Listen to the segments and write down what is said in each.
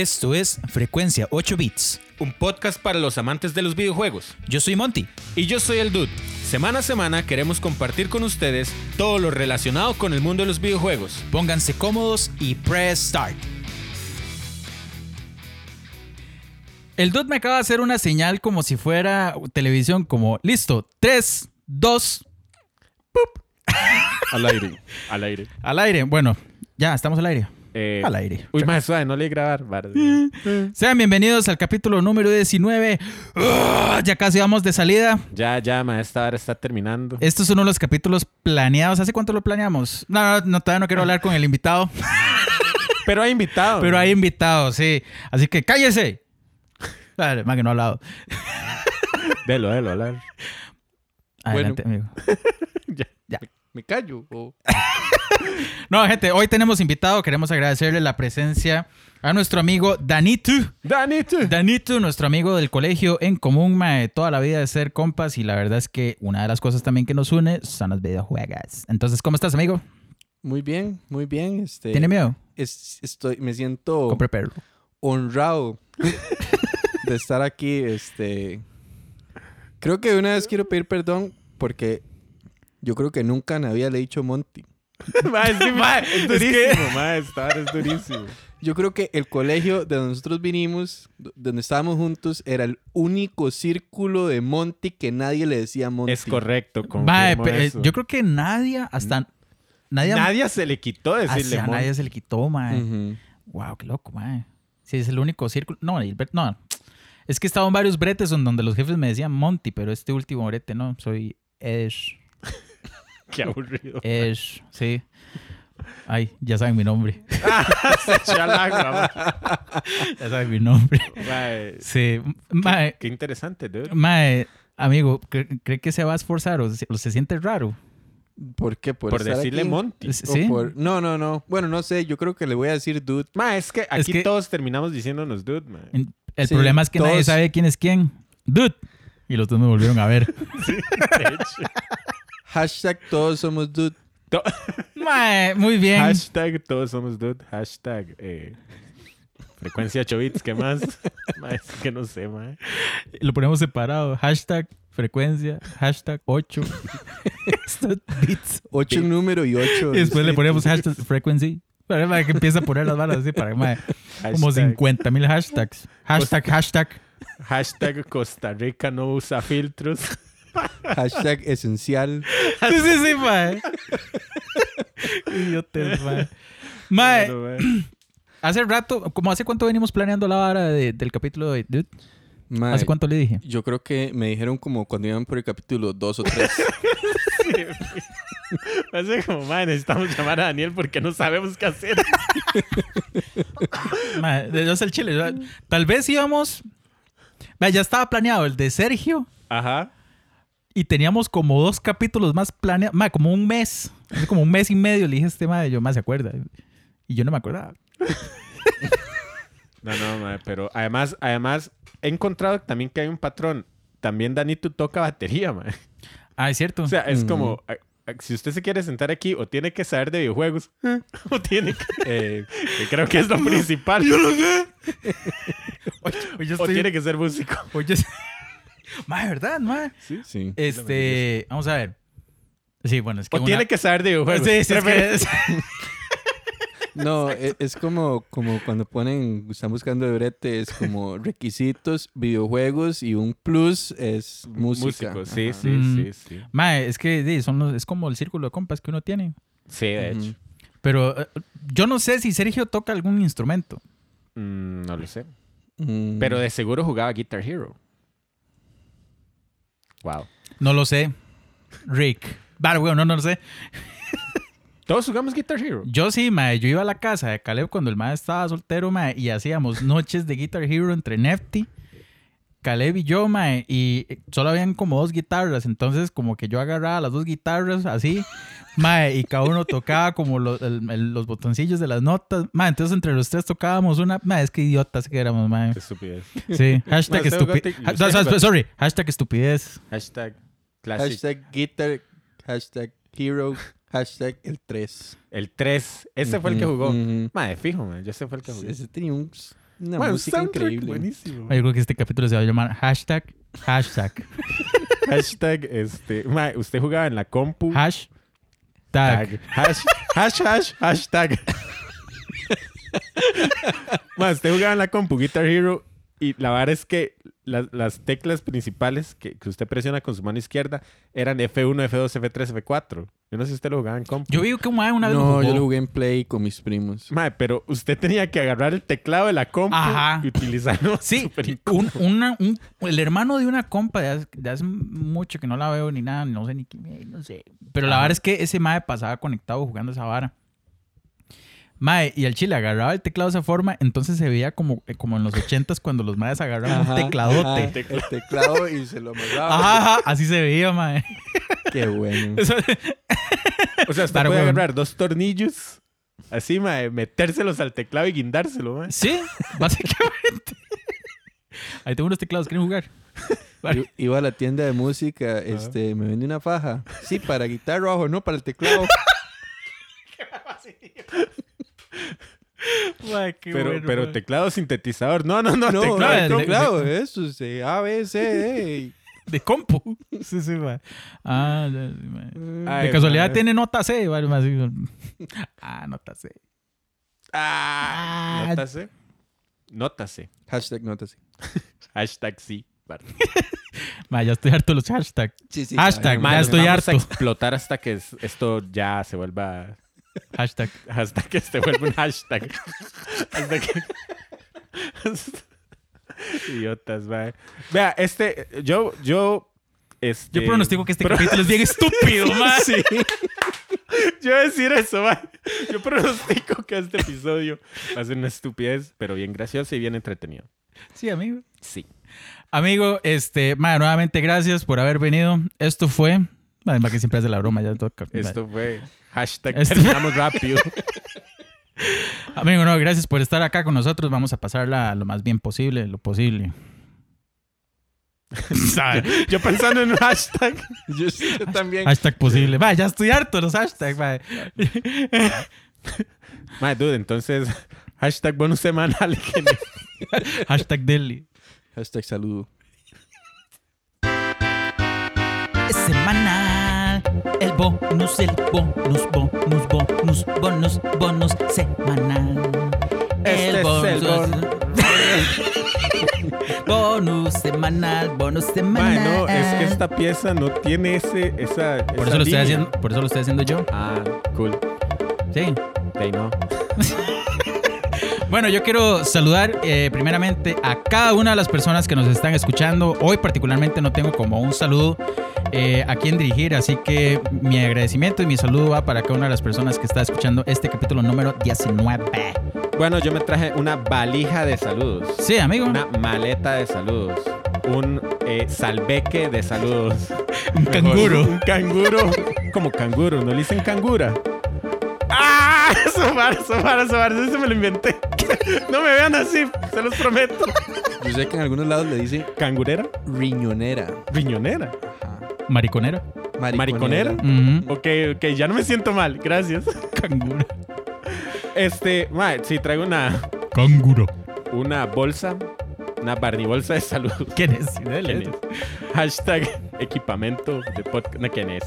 Esto es Frecuencia 8 Bits. Un podcast para los amantes de los videojuegos. Yo soy Monty. Y yo soy el Dude. Semana a semana queremos compartir con ustedes todo lo relacionado con el mundo de los videojuegos. Pónganse cómodos y press start. El Dude me acaba de hacer una señal como si fuera televisión, como listo, 3, 2, Al aire, al aire. al aire. Bueno, ya estamos al aire. Eh, Al aire. Uy, más suave, no le grabar. Sean bienvenidos al capítulo número 19. ¡Ah! Ya casi vamos de salida. Ya, ya, ma, esta hora está terminando. Estos son uno de los capítulos planeados. ¿Hace cuánto lo planeamos? No, no, no, todavía no quiero hablar con el invitado. Pero hay invitado. Pero hay invitados, sí. Así que cállese. Más que no ha hablado. Delo, delo, hablar. Adelante, amigo. Me, callo. o- No, gente, hoy tenemos invitado. Queremos agradecerle la presencia a nuestro amigo Danito. Danito. Danito, nuestro amigo del colegio en común, mae, toda la vida de ser compas. Y la verdad es que una de las cosas también que nos une son los videojuegos. Entonces, ¿cómo estás, amigo? Muy bien, muy bien. Este, ¿Tiene miedo? es- estoy, me siento Compre perro. honrado de estar aquí. Este, creo que de una vez quiero pedir perdón porque yo creo que nunca me había le dicho Monty. Ma, sí, ma, es durísimo, ma, hora es durísimo. Yo creo que el colegio de donde nosotros vinimos, do- donde estábamos juntos, era el único círculo de Monty que nadie le decía Monty. Es correcto. Eh, eso. yo creo que nadie, hasta... Nadie, Nadie se le quitó decirle hacia mon. nadie se le quitó, mae. Ujú. Wow, qué loco, mae. Sí, es el único círculo. No, bre- no. Es que he estado en varios bretes en donde los jefes me decían Monty, pero este último brete no, soy Esh. Qué aburrido. Esh, sí. Ay, ya saben mi nombre. se echó al agua, ma. Ya saben mi nombre. Mae, Sí. Mae, Qué interesante, dude. mae, amigo, ¿cre- ¿cree que se va a esforzar o se, o se siente raro? ¿Por qué? Por, Por estar decirle aquí? Monty. Sí. por- No, no, no. Bueno, no sé. Yo creo que le voy a decir dude. Ma, es que aquí que- todos terminamos diciéndonos dude, ma. El Sí, problema es que nadie sabe quién es quién. Dude. Y los dos me volvieron a ver. De hecho. Hashtag todos somos dude. To- Mae, muy bien. Hashtag todos somos dude. Hashtag eh, frecuencia 8 bits. ¿Qué más? Ma, es que no sé, ma. Lo ponemos separado. Hashtag frecuencia. Hashtag 8. bits. Ocho en número y ocho. Y después le ponemos hashtag frequency. Para mae, que empieza a poner las balas así para mae, como Hashtag- 50 mil hashtags. Hashtag, hashtag. Hashtag Costa Rica no usa filtros. Hashtag esencial. Sí, sí, sí, mae. Idiotes, mae. Mae, ma. hace rato, como hace cuánto venimos planeando la vara de- del capítulo de hoy, dude? Mae, ¿Hace cuánto le dije? Yo creo que me dijeron como cuando iban por el capítulo 2 o 3. Hace como, ma, necesitamos llamar a Daniel porque no sabemos qué hacer. Mae, de Dios el chile. Tal vez íbamos. Ya estaba planeado el de Sergio Ajá. Y teníamos como dos capítulos más planeados. Como un mes. Hace como un mes y medio le dije a este madre, yo más se acuerda. Y yo no me acordaba. No, no, ma, pero además, además he encontrado también que hay un patrón. También Danito toca batería, ma. Ah, es cierto. O sea, es como, a- si usted se quiere sentar aquí, o tiene que saber de videojuegos, o tiene que, eh, que creo que es lo principal. Yo lo sé. Yo O estoy- tiene que ser músico. Oye, mae, ¿verdad, mae? Sí. Sí. Este, vamos a ver. Sí, bueno, es que O una- tiene que saber de videojuegos. Sí, sí, es que- No, e- es, como, como cuando ponen, están buscando de brete, es como requisitos, videojuegos y un plus es música. Músico, sí, Ajá. sí, Mm. sí, sí. Mae, es que sí, son los- es como el círculo de compas que uno tiene. Sí, de hecho. Pero eh, yo no sé si Sergio toca algún instrumento. Mm, no lo sé. Mm. Pero de seguro jugaba Guitar Hero. Wow. No lo sé. Rick. Vale, bueno, no, no lo sé. Todos jugamos Guitar Hero. Yo sí, mae. Yo iba a la casa de Caleb cuando el mae estaba soltero, mae, y hacíamos noches de Guitar Hero entre Nefty, Caleb y yo, mae, y solo habían como dos guitarras, entonces como que yo agarraba las dos guitarras así, mae, y cada uno tocaba como lo- el- el- los botoncillos de las notas, mae, entonces entre los tres tocábamos una, mae, es que idiotas que éramos, mae. Qué estupidez. Sí, hashtag Mae, estupidez. Usted jugó- Sorry, hashtag estupidez. Hashtag Classic. Hashtag guitar, hashtag hero, hashtag el 3. El 3. Ese fue el que jugó. Ujú. Madre, fijo, man. Ese fue el que jugó. Ese tenía un... Una un música increíble. Buenísimo. Yo creo que este capítulo se va a llamar hashtag, hashtag, Hashtag, este. mae, usted jugaba en la compu. hashtag. Tag. Hash, hash, hash, hashtag. Más, usted jugaba en la compu Guitar Hero y la verdad es que las, las teclas principales que, que usted presiona con su mano izquierda eran F1, F2, F3, F4. Yo no sé si usted lo jugaba en compu. Yo vi que un mae una vez lo No, jugó. yo lo jugué en Play con mis primos. Mae, pero usted tenía que agarrar el teclado de la compu Ajá. y utilizarlo. Sí, un, una- un- el hermano de una compa de hace, de hace mucho que no la veo ni nada, no sé ni quién, no sé. Pero la verdad es que ese mae pasaba conectado jugando esa vara. Mae, y el chile agarraba el teclado de esa forma, entonces se veía como, eh, como en los ochentas cuando los maes agarraban Ajá, un tecladote. ajá, el teclado y se lo amarraba. Ajá, ajá, así se veía, mae. Qué bueno. Eso- O sea, Para puede huevón. agarrar dos tornillos así, mae, metérselos al teclado y guindárselo, mae. sí, básicamente. Ahí tengo unos teclados, ¿quieren jugar? Iba a la tienda de música, este, me vende una faja. Sí, para guitarra ojo, no para el teclado. Qué Pero, bueno, pero mae. teclado sintetizador. No, no, no, No, teclado. no, de teclado, eso, sí, A, B, C, D. De compu. Sí, sí, mae. Ah, ya, sí, mae. Ay, De casualidad tiene nota C, vale, más así. Ah, nota C. Ah, Ah. nótase. Nótase. Hashtag notas. Hashtag sí. Ma, ya estoy harto de los hashtags. Sí, sí. Hashtag, ma, ya estoy vamos a harto. explotar hasta que es- esto ya se vuelva. Hashtag. Hasta que se vuelva un hashtag. hasta que. Idiotas, mae. Vea, este. Yo. Yo. Este, Yo pronostico que este pro- capítulo es bien estúpido, ma. Sí. Yo decir eso, mae. Yo pronostico que este episodio va a ser una estupidez, pero bien gracioso y bien entretenido. Sí, amigo. Sí. Amigo, este, ma, nuevamente gracias por haber venido. Esto fue. Además que siempre hace la broma, ya toca. Esto fue hashtag Esto- terminamos rápido. Amigo, no, gracias por estar acá con nosotros. Vamos a pasarla lo más bien posible, lo posible. Yo pensando en un hashtag. Yo, también. Hashtag posible. Va, ya estoy harto de los hashtags. Mae, dude, entonces, hashtag bonus semanal. Hashtag Deli. Hashtag saludo. semanal. El bonus, el bonus, bonus, bonus, bonus, bonus semanal. Este es el bonus semanal, bonus semanal. no, es que esta pieza no tiene ese, esa. por esa eso lo estoy haciendo, por eso lo estoy haciendo yo. Ah, cool. Sí. De no. Bueno, yo quiero saludar eh, primeramente a cada una de las personas que nos están escuchando. Hoy particularmente no tengo como un saludo eh, a quien dirigir, así que mi agradecimiento y mi saludo va para cada una de las personas que está escuchando este capítulo número 19. Bueno, yo me traje una valija de saludos. Sí, amigo. Una maleta de saludos. Un eh, salveque de saludos. Un Mejor, canguro. Un canguro. Como canguro, ¿no le dicen cangura? ¡Ah! Sofar, sofar, sofar. Eso me lo inventé. No me vean así, se los prometo. Yo sé que en algunos lados le dicen ¿Cangurera? riñonera. ¿Riñonera? Ajá. Mariconera. ¿Mariconera? Ujú. Ok, ok, ya no me siento mal, gracias. Canguro. Este, mae, sí, traigo una, Canguro. una bolsa, una Barney bolsa de salud. ¿Quién es? Sí, dele, ¿Quién es? Hashtag equipamiento de podcast. No, ¿quién es?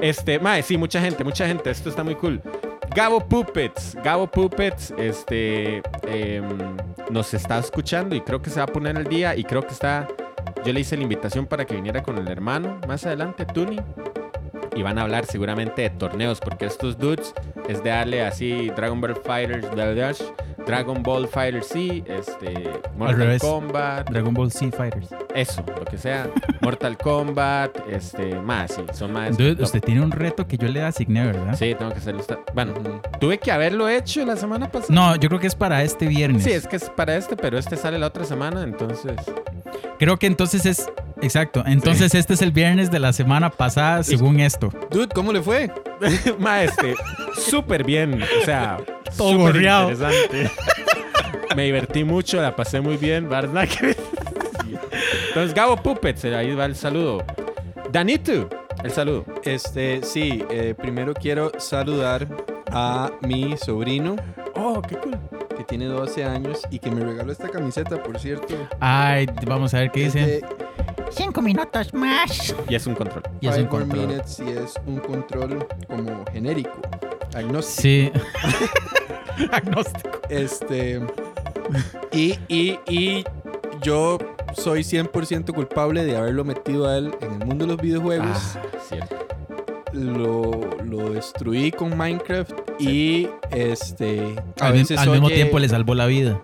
Este, mae, sí, mucha gente, mucha gente. Esto está muy cool. Gabo Puppets. Gabo Puppets, este, em, nos está escuchando y creo que se va a poner al día y creo que está... Yo le hice la invitación para que viniera con el hermano más adelante, Tuni. Y van a hablar seguramente de torneos, porque estos dudes es de darle así Dragon Ball Fighters, blah, Dragon Ball Fighter C, este, Mortal revés. Kombat, Dragon Ball Z Fighters. eso, lo que sea. Mortal Kombat, este, más, sí, son más. Dude, usted tiene un reto que yo le asigné, ¿verdad? Sí, tengo que hacerlo. Bueno, tuve que haberlo hecho la semana pasada. No, yo creo que es para este viernes. Sí, es que es para este, pero este sale la otra semana, entonces. Creo que entonces es. Exacto. Entonces este es el viernes de la semana pasada, según esto. Dude, ¿cómo le fue? Ma, este, súper bien. O sea, Todo gorreado. interesante. Me divertí mucho, la pasé muy bien, ¿verdad? Entonces, Gabo Puppets, ahí va el saludo. Danito, el saludo. Este, sí, eh, primero quiero saludar a mi sobrino Oh, qué cool. que tiene 12 años y que me regaló esta camiseta, por cierto. Ay, vamos a ver qué dice. Cinco minutos más. Y es un control. Y es un Five control. Minutes y es un control como genérico, agnóstico. Sí. Agnóstico. Este. Y, y, y yo soy 100% culpable de haberlo metido a él en el mundo de los videojuegos. Ah, cierto. Lo, lo destruí con Minecraft y este. A Al, mi- veces al mismo oye- tiempo le salvó la vida.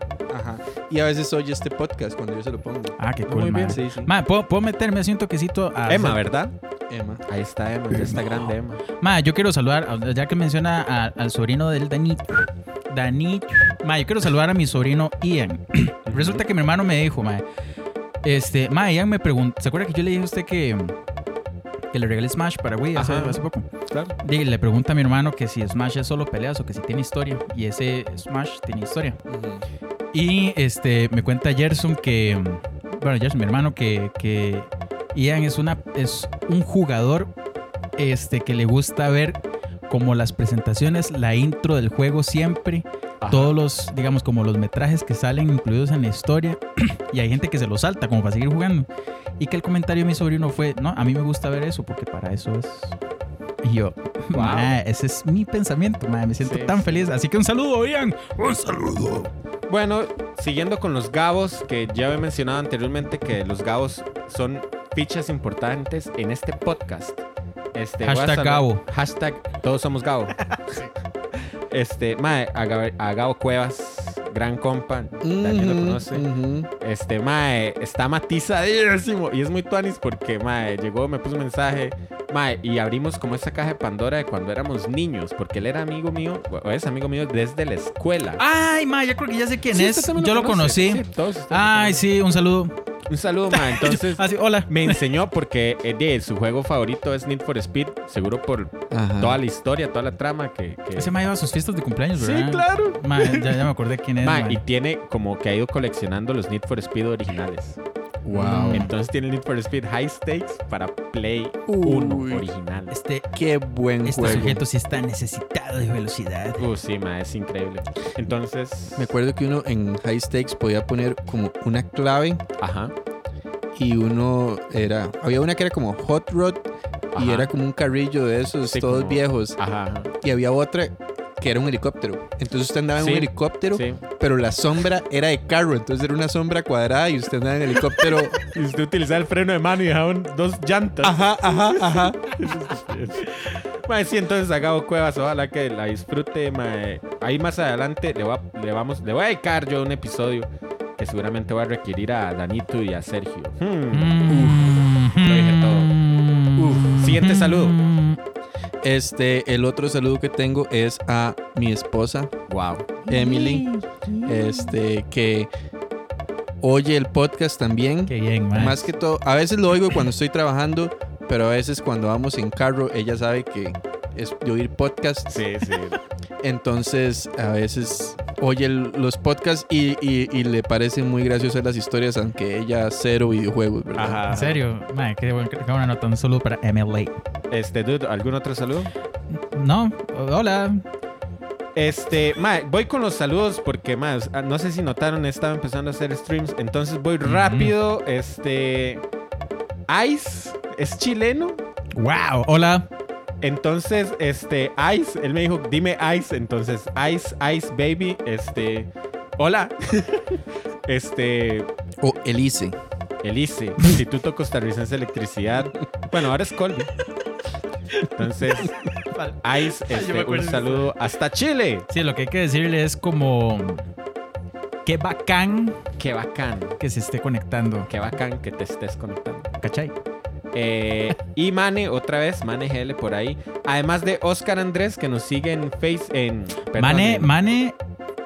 Y a veces oye este podcast cuando yo se lo pongo. Ah, qué Muy cool, bien. man. Sí, sí. Ma, ¿puedo, puedo meterme así un toquecito a Emma, hacer- ¿verdad? Emma. Ahí está Emma, ya está grande Emma. Ma, yo quiero saludar, ya que menciona a- al sobrino del Dani. Dani. Ma, yo quiero saludar a mi sobrino Ian. Resulta que mi hermano me dijo, ma. Este, ma, Ian me preguntó. ¿Se acuerda que yo le dije a usted que, que le regalé Smash para Wii hace, poco? Claro. Y le pregunta a mi hermano que si Smash es solo peleas o que si tiene historia. Y ese Smash tiene historia. Y este, me cuenta Gerson que, bueno, Gerson, mi hermano, que, que Ian es, una, es un jugador este, que le gusta ver como las presentaciones, la intro del juego siempre, Ajá. todos los, digamos, como los metrajes que salen incluidos en la historia. y hay gente que se lo salta como para seguir jugando. Y que el comentario de mi sobrino fue, no, a mí me gusta ver eso porque para eso es... Y yo, Wow. "Ma, ese es mi pensamiento, ma, me siento Sí, tan sí. feliz. Así que un saludo, Ian. Un saludo. Bueno, siguiendo con los gabos, que ya he mencionado anteriormente que los gabos son fichas importantes en este podcast. Este, Hashtag Gabo. Hashtag todos somos Gabo. Este, mae, a, Gab- a Gabo Cuevas, gran compa, Daniel lo conoce. Este, mae, está matizadísimo. Y es muy tuanis porque, mae, llegó, me puso un mensaje. Mae, y abrimos como esa caja de Pandora de cuando éramos niños. Porque él era amigo mío, o es amigo mío desde la escuela. Ay, ma, yo creo que ya sé quién Sí, es. Yo lo conocí. Sí, todos ustedes lo Ay, sí, un saludo. Un saludo, mae. Entonces, sí, hola. me enseñó porque eh, de, su juego favorito es Need for Speed. Seguro por Ajá. toda la historia, toda la trama que. que- Ese ma iba a sus fiestas de cumpleaños, Sí, ¿verdad? claro. Ma, ya, ya me acordé quién es. Ma. y tiene como que ha ido coleccionando los Need for Speed originales. Wow. Entonces tiene el Need for Speed High Stakes para Play 1 Uy. original. Este, Qué buen este juego. sujeto sí está necesitado de velocidad. Uh, sí, ma, es increíble. Entonces, Me acuerdo que uno en High Stakes podía poner como una clave ajá, y uno era. Había una que era como Hot Rod y era como un carrillo de esos, Sí, todos como- viejos. ajá, ajá. Y había otra que era un helicóptero. Entonces usted andaba en Sí, un helicóptero, Sí. pero la sombra era de carro. Entonces era una sombra cuadrada y usted andaba en helicóptero. Y usted utilizaba el freno de mano y dejaban dos llantas. ajá, ajá, ajá. Mae, sí, entonces a Gabo Cuevas, ojalá que la disfrute, mae. Ahí más adelante le, voy a, le, vamos, le voy a dedicar yo un episodio que seguramente va a requerir a Danito y a Sergio. Hmm. Mm. lo dije todo. Uf. Siguiente saludo. Este, el otro saludo que tengo es a mi esposa, Wow. Emily, este, que oye el podcast también. Qué bien. Más que todo, a veces lo oigo cuando estoy trabajando, pero a veces cuando vamos en carro, ella sabe que es de oír podcast. Sí, sí. Entonces, a veces oye el- los podcasts y, y- y le parecen muy graciosas las historias, aunque ella cero videojuegos, ¿verdad? Ajá. En serio, ma, qué, buen- qué buena nota. Un saludo para MLA. Este, dude, ¿algún otro saludo? No, hola. Este, mae, voy con los saludos porque, más, no sé si notaron, estaba empezando a hacer streams, entonces voy rápido. Este, Ice es chileno, Wow, hola. Entonces, este, Ice, él me dijo, dime Ice, entonces, Ice, Ice Baby, este, hola, este, O Elise. Elise, Instituto Costarricense de Electricidad, bueno, ahora es Colby. Entonces, Ice, este, un saludo hasta Chile. Sí, lo que hay que decirle es como... Qué bacán Qué bacán. que se esté conectando. Qué bacán que te estés conectando. ¿Cachai? Eh, y Mane, otra vez, Mane GL por ahí. Además de Oscar Andrés, que nos sigue en Face. En, perdón, Mane, en- Mane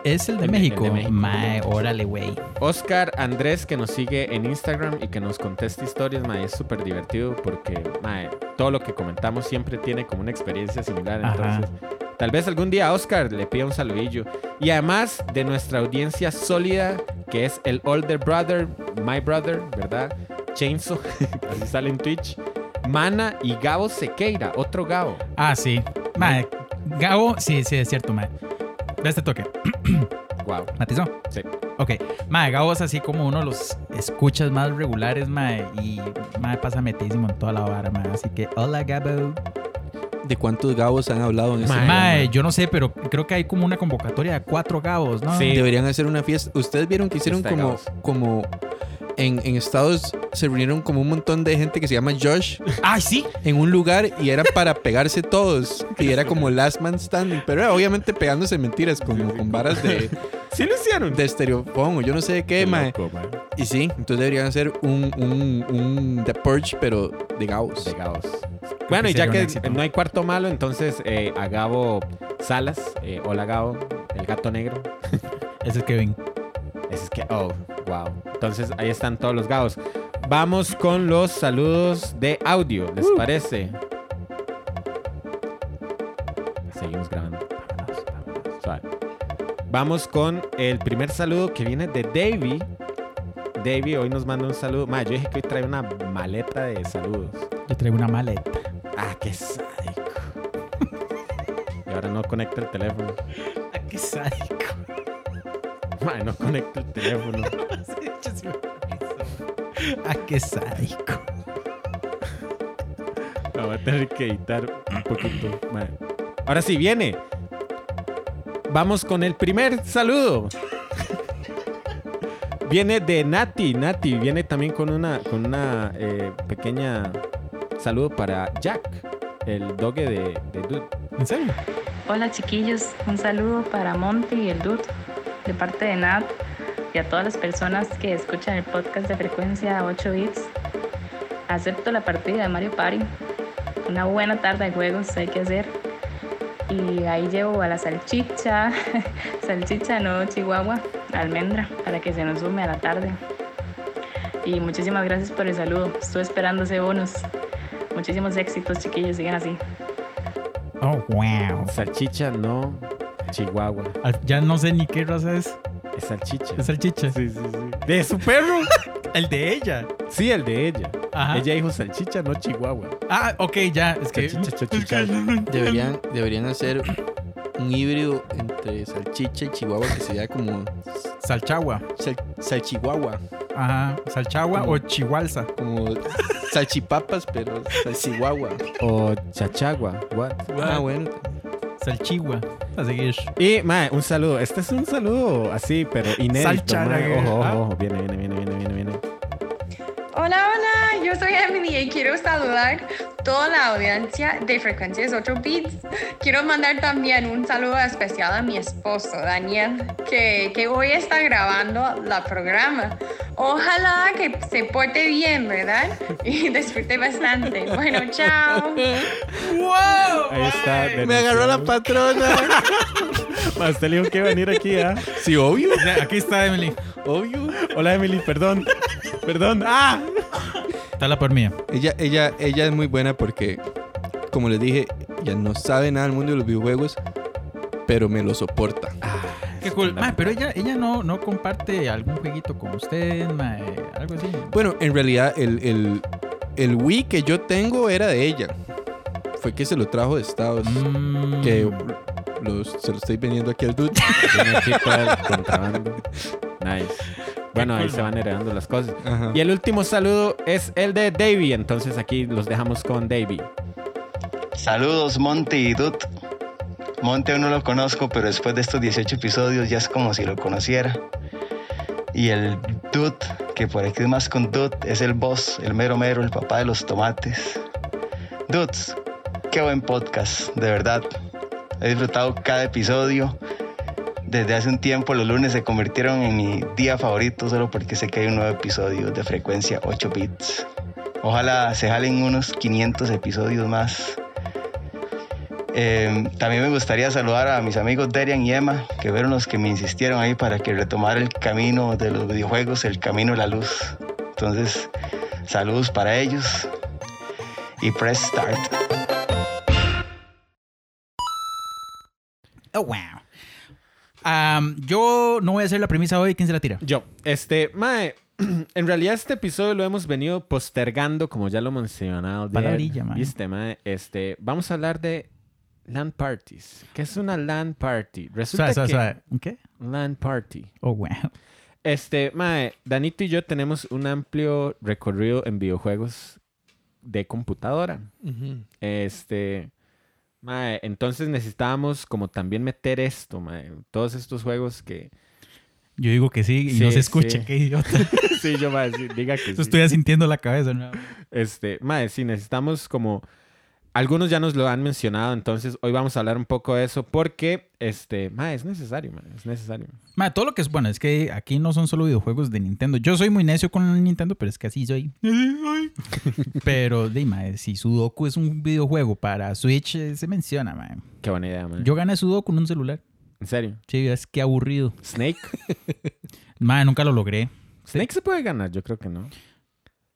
es el de El México. el de México. Mae, órale, güey. Oscar Andrés, que nos sigue en Instagram y que nos contesta historias. Mae, es súper divertido porque mae, todo lo que comentamos siempre tiene como una experiencia similar. Ajá. Entonces, tal vez algún día Oscar le pida un saludillo. Y además de nuestra audiencia sólida, que es el Older Brother, My Brother, ¿verdad? Chainsaw, así sale en Twitch. Mana y Gabo Sequeira, otro Gabo. Ah, sí. Mae, Gabo, sí, sí, es cierto, mae. De este toque. Wow. ¿Matizó? Sí. Ok. Mae, Gabo es así como uno de los escuchas más regulares, mae. Y mae pasa metidísimo en toda la vara, mae. Así que, hola, Gabo. ¿De cuántos gabos han hablado en este Mae. Mae, yo no sé, pero creo que hay como una convocatoria de cuatro Gabos, ¿no? Sí. Deberían hacer una fiesta. Ustedes vieron que hicieron como, gabos. como en, en Estados se reunieron como un montón de gente que se llama Josh ¡Ay, sí! en un lugar y era para pegarse todos. Y era como Last Man Standing. Pero era obviamente pegándose mentiras, como con varas de, Sí lo hicieron. de estereofón o yo no sé de qué, Qué mae. loco, mae. Y sí, entonces deberían hacer un, un, un The Purge, pero de gabos. De Gabos. Bueno, y ya que éxito. no hay cuarto malo, entonces eh, a Gabo Salas. eh, hola Gabo, el gato negro. Ese es Kevin. Es que, oh, wow. Entonces ahí están todos los Gabos. Vamos con los saludos de audio, ¿les parece? Seguimos grabando. Vámonos, vámonos, suave. Vamos con el primer saludo que viene de Davey. Davey hoy nos manda un saludo. Ma, yo dije que hoy trae una maleta de saludos. Yo traigo una maleta. Ah, qué sádico. y ahora no conecta el teléfono. ¡Ah, qué sádico! No conecta el teléfono. ¡Ah, qué sádico! La voy a tener que editar un poquito. ma. Ahora sí, viene. Vamos con el primer saludo. viene de Nati. Nati viene también con una, con una eh, pequeña saludo para Jack, el doge de, de Dude. ¿En serio? Hola chiquillos, un saludo para Monty y el Dude de parte de Nat y a todas las personas que escuchan el podcast de frecuencia 8 bits. Acepto la partida de Mario Party. Una buena tarde de juegos hay que hacer. Y ahí llevo a la salchicha, salchicha no chihuahua, almendra, para que se nos sume a la tarde. Y muchísimas gracias por el saludo. Estoy esperando ese bonus. Muchísimos éxitos, chiquillos. Sigan así. Oh, wow. Salchicha, no. Chihuahua. Ya no sé ni qué raza es. Es salchicha. Es salchicha. Sí, sí, sí. ¿De su perro? El de ella. Sí, el de ella. Ajá. Ella dijo salchicha, no chihuahua. Ah, ok, ya. Es que. Salchicha, chochicha. Deberían, deberían hacer un híbrido entre salchicha y chihuahua que sería como Salchagua. sal- salchihuahua. Ajá. Salchagua o chihualza. Como salchipapas, pero salchihuahua. O chachagua. What? Ah, bueno. Salchigua. A seguir. Y, mae, un saludo. Este es un saludo así, pero inédito. Salcha, mae. la- Ojo, ah. ojo, ojo. Viene, viene, viene, viene, viene, viene. Y quiero saludar toda la audiencia de Frecuencias 8 Beats. Quiero mandar también un saludo especial a mi esposo, Daniel, que, que hoy está grabando la programa. Ojalá que se porte bien, ¿verdad? Y disfrute bastante. Bueno, chao. Ahí está. Me agarró la patrona. Le dijo que venir aquí, ¿ah? Sí, obvio. Aquí está Emily. Obvio. Hola, Emily, perdón. Perdón. ¡Ah! Está la por mía. Ella, ella, ella es muy buena porque, como les dije, ella no sabe nada del mundo de los videojuegos, pero me lo soporta. Qué cool. Ma, pero ella, ella no, no comparte algún jueguito con usted, ma, eh, algo así. Bueno, en realidad, el, el, el Wii que yo tengo era de ella. Fue que se lo trajo de Estados. Mm. Que los- se lo estoy vendiendo aquí al dude. Contrabando. Nice. Bueno, ahí se van heredando las cosas. Ajá. Y el último saludo es el de Davey. Entonces aquí los dejamos con Davey. Saludos Monte y Dut. Monte aún no lo conozco, pero después de estos 18 episodios ya es como si lo conociera. Y el Dut, que por aquí es más con Dut, es el boss, el mero mero, el papá de los tomates. Duts, qué buen podcast, de verdad. He disfrutado cada episodio. Desde hace un tiempo los lunes se convirtieron en mi día favorito solo porque sé que hay un nuevo episodio de frecuencia 8 bits. Ojalá se jalen unos 500 episodios más. Eh, también me gustaría saludar a mis amigos Derian y Emma, que fueron los que me insistieron ahí para que retomara el camino de los videojuegos, el camino de la luz. Entonces, saludos para ellos y press start. Oh, wow. Yo no voy a hacer la premisa hoy. ¿Quién se la tira? Yo, este, Mae, en realidad este episodio lo hemos venido postergando, como ya lo he mencionado. Palabrilla, mae. Viste, Mae, este, vamos a hablar de LAN parties. ¿Qué es una LAN party? Resulta Suave, suave, que... suave. ¿Un ¿Qué? LAN party. Oh, wow. Este, mae, Danito y yo tenemos un amplio recorrido en videojuegos de computadora. Este, mae, entonces necesitábamos como también meter esto, mae, todos estos juegos que... Yo digo que sí y Sí, no se escucha. sí. Qué idiota. sí, yo, mae, sí, diga que Eso sí. estoy sintiendo la cabeza. ¿no? Este, mae, sí, necesitamos como... Algunos ya nos lo han mencionado, entonces hoy vamos a hablar un poco de eso porque, este, mae, es necesario, mae, es necesario. Ma, todo lo que es bueno es que aquí no son solo videojuegos de Nintendo. Yo soy muy necio con Nintendo, pero es que así soy. pero, dime, si Sudoku es un videojuego para Switch, eh, se menciona, ma. Qué buena idea, mae. Yo gané Sudoku en un celular. En serio. Sí, es que aburrido. Snake. Ma, nunca lo logré. Snake se puede ganar, yo creo que no.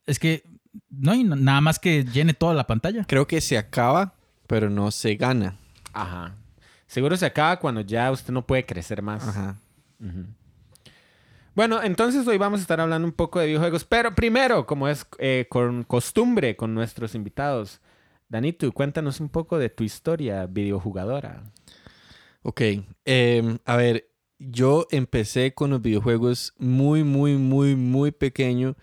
Es que no hay nada más que llene toda la pantalla. Creo que se acaba, pero no se gana. Ajá. Seguro se acaba cuando ya usted no puede crecer más. Ajá. Bueno, entonces hoy vamos a estar hablando un poco de videojuegos, pero primero, como es eh, con costumbre con nuestros invitados, Danito, cuéntanos un poco de tu historia videojugadora. Ok. em, a ver, yo empecé con los videojuegos muy, muy, muy, muy pequeño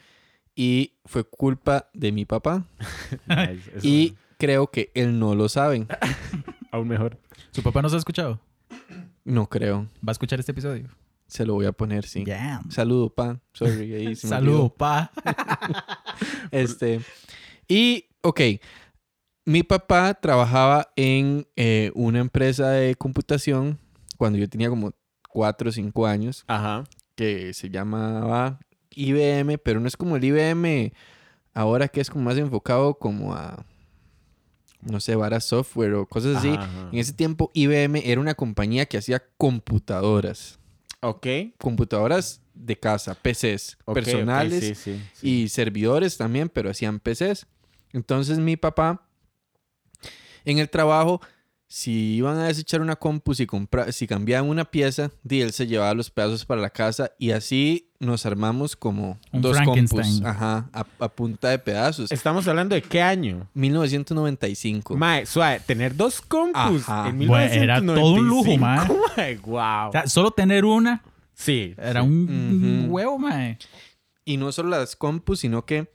y fue culpa de mi papá. Nice, Y creo que él no lo sabe. aún mejor. ¿Su papá nos ha escuchado? No creo. ¿Va a escuchar este episodio? Se lo voy a poner, sí. Yeah. Saludo, pa. Sorry, ahí se me Saludo, pa. Este. Y, ok. Mi papá trabajaba en eh, una empresa de computación cuando yo tenía como 4 o 5 años Ajá. que se llamaba IBM, pero no es como el IBM ahora que es como más enfocado como a, no sé, varas software o cosas así. Ajá. En ese tiempo IBM era una compañía que hacía computadoras, Ok. computadoras de casa, PCs, personales sí, sí, sí. y servidores también, pero hacían PCs. Entonces mi papá, en el trabajo, si iban a desechar una compu, si, compra- si cambiaban una pieza, él se llevaba los pedazos para la casa y así nos armamos como Un dos compus. Ajá, a, a punta de pedazos. Estamos hablando de qué año. 1995. Mae, suave, tener dos compus Ajá. en Bueno, era todo un lujo, 1995, mae. mae, Wow. O sea, solo tener una Sí. era sí. un huevo, mae. Y no solo las compus, sino que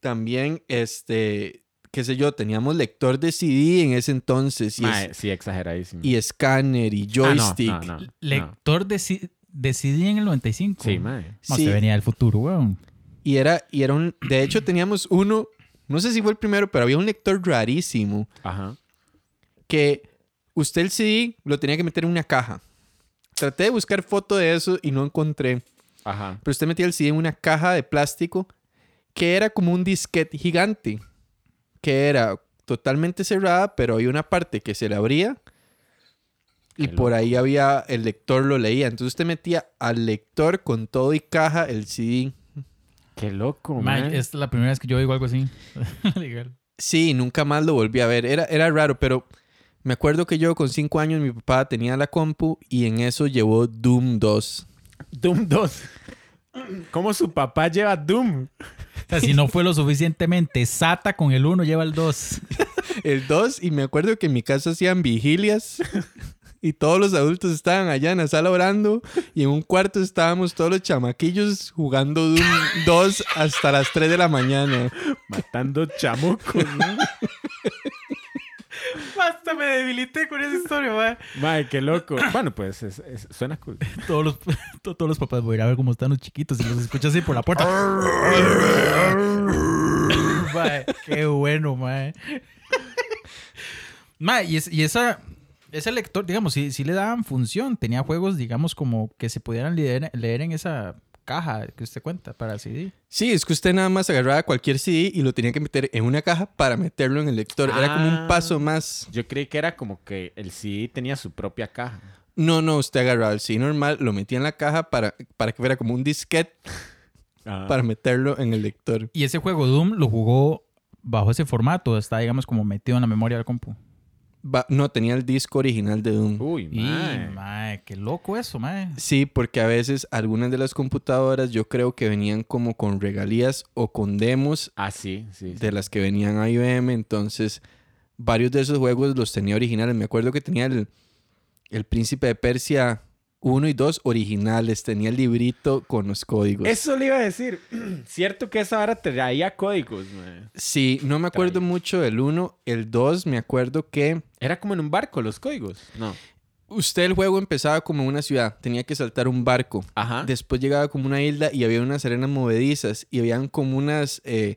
también, este, qué sé yo, teníamos lector de CD en ese entonces y, es- Mae, sí, exageradísimo. y escáner y Ah, no, joystick. no, no, no. Lector de, C- de CD en el 95. Sí, mae. No, Sí. se venía del futuro, weón. Y era, y era un, de hecho teníamos uno, no sé si fue el primero, pero había un lector rarísimo Ajá. que usted el CD lo tenía que meter en una caja. Traté de buscar foto de eso y no encontré. Ajá. Pero usted metía el CD en una caja de plástico que era como un disquete gigante. Que era totalmente cerrada, pero había una parte que se le abría. Y por ahí había, el lector lo leía. Entonces usted metía al lector con todo y caja el CD. Qué loco, Mae, mae. es la primera vez que yo oigo algo así. Sí, nunca más lo volví a ver. Era, era raro, pero me acuerdo que yo con cinco años mi papá tenía la compu y en eso llevó Doom 2. Doom 2. ¿Cómo su papá lleva Doom? O sea, si no fue lo suficientemente sata con el 1, lleva el 2. El 2 y me acuerdo que en mi casa hacían vigilias y todos los adultos estaban allá en la sala orando y en un cuarto estábamos todos los chamaquillos jugando Doom 2 hasta las 3 de la mañana. Matando chamucos, ¿no? Basta, me debilité con esa historia, mae. Mae, qué loco. Bueno, pues es- es- suena cool. Todos los, to- todos los papás, voy a ir a ver cómo están los chiquitos y los escuchas así por la puerta. Mae, qué bueno, y, es- y esa, ese lector, digamos, sí, sí le daban función. Tenía juegos, digamos, como que se pudieran leer, leer en esa caja que usted cuenta para CD. Sí, es que usted nada más agarraba cualquier CD y lo tenía que meter en una caja para meterlo en el lector. Era como Ah. un paso más. Yo creí que era como que el CD tenía su propia caja. No, no, usted agarraba el CD normal, lo metía en la caja para, para que fuera como un disquete Ajá. para meterlo en el lector. Y ese juego Doom lo jugó bajo ese formato. Está, digamos, como metido en la memoria del compu. Va- no, tenía el disco original de Doom. Uy, Y, mae. mae, qué loco eso, mae. Sí, porque a veces algunas de las computadoras yo creo que venían como con regalías o con demos Ah, sí, sí. sí. de las que venían a IBM, entonces varios de esos juegos los tenía originales. Me acuerdo que tenía el, el Príncipe de Persia 1 y 2 originales. Tenía el librito con los códigos. Eso le iba a decir. Cierto que esa hora traía códigos. Sí, no me acuerdo Traía. mucho del 1. El 2 me acuerdo que Era como en un barco los códigos. No. usted el juego empezaba como una ciudad. Tenía que saltar un barco. Ajá. Después llegaba como una isla y había unas arenas movedizas y habían como unas, eh,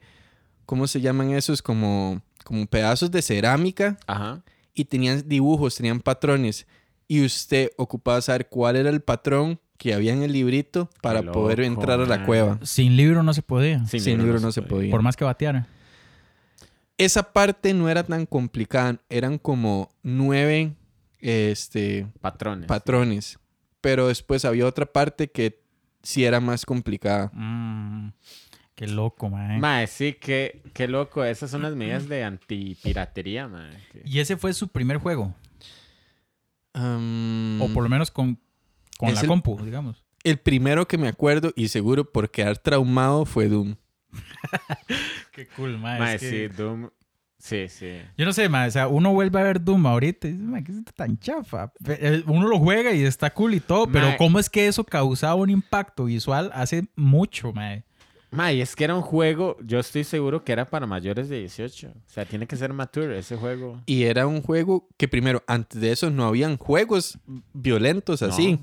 ¿cómo se llaman esos? Como, como pedazos de cerámica Ajá. y tenían dibujos, tenían patrones. Y usted ocupaba saber cuál era el patrón que había en el librito para poder entrar a la cueva. Sin libro no se podía. Sin libro no se podía. Por más que bateara. Esa parte no era tan complicada, eran como nueve este, Patrones. patrones. Pero después había otra parte que sí era más complicada. Mm, qué loco, mae. Mae, sí, qué, qué loco. Esas son las medidas de antipiratería, mae. Y ese fue su primer juego. Um, O por lo menos con, con la el- compu, digamos. El primero que me acuerdo y seguro por quedar traumado fue Doom. Qué cool, mae. Mae, es que- sí, Doom. Sí, sí. Yo no sé, mae. O sea, uno vuelve a ver Doom ahorita y dice, mae, ¿qué es esto tan chafa? Eh, Uno lo juega y está cool y todo, pero. ¿cómo es que eso causaba un impacto visual hace mucho, mae? Mae, es que era un juego, yo estoy seguro que era para mayores de 18. O sea, tiene que ser mature ese juego. Y era un juego que primero, antes de eso no habían juegos violentos así.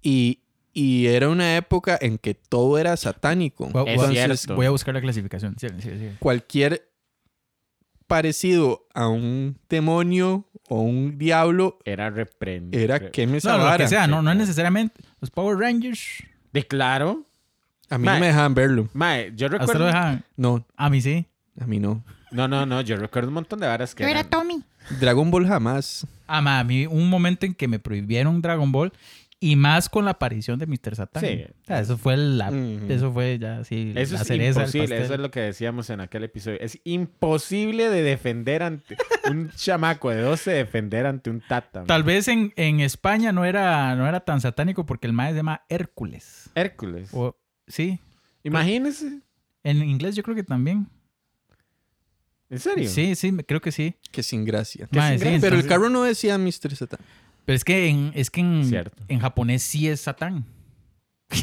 Y, y era una época en que todo era satánico. Voy, Es a- cierto. voy a buscar la clasificación. Sí, sí, sí. Cualquier parecido a un demonio o un diablo Era reprendido. era que me No, lo que sea, no, no es necesariamente. Los Power Rangers, De claro. A mí Mae. no me dejaban verlo. Mae, yo recuerdo. lo dejaban. No, A mí sí. a mí no. No, no, no, yo recuerdo un montón de varas que. Yo era Tommy. Dragon Ball jamás. Ah, ma, a mí un momento en que me prohibieron Dragon Ball y más con la aparición de Mr. Satan. Sí. O sea, eso fue la, Ujú. eso fue ya sí Eso la es cereza imposible, eso es lo que decíamos en aquel episodio. Es imposible de defender ante un chamaco de 12 defender ante un tata. man. Tal vez en, en España no era, no era tan satánico porque el maestro se llama Hércules. Hércules. O, sí, Imagínese. en inglés yo creo que también. ¿En serio? Sí, sí, creo que sí. Que sin gracia. Sin sí. Pero el carro no decía Mr. Satan. Pero es que en, es que en, japonés sí es Satán.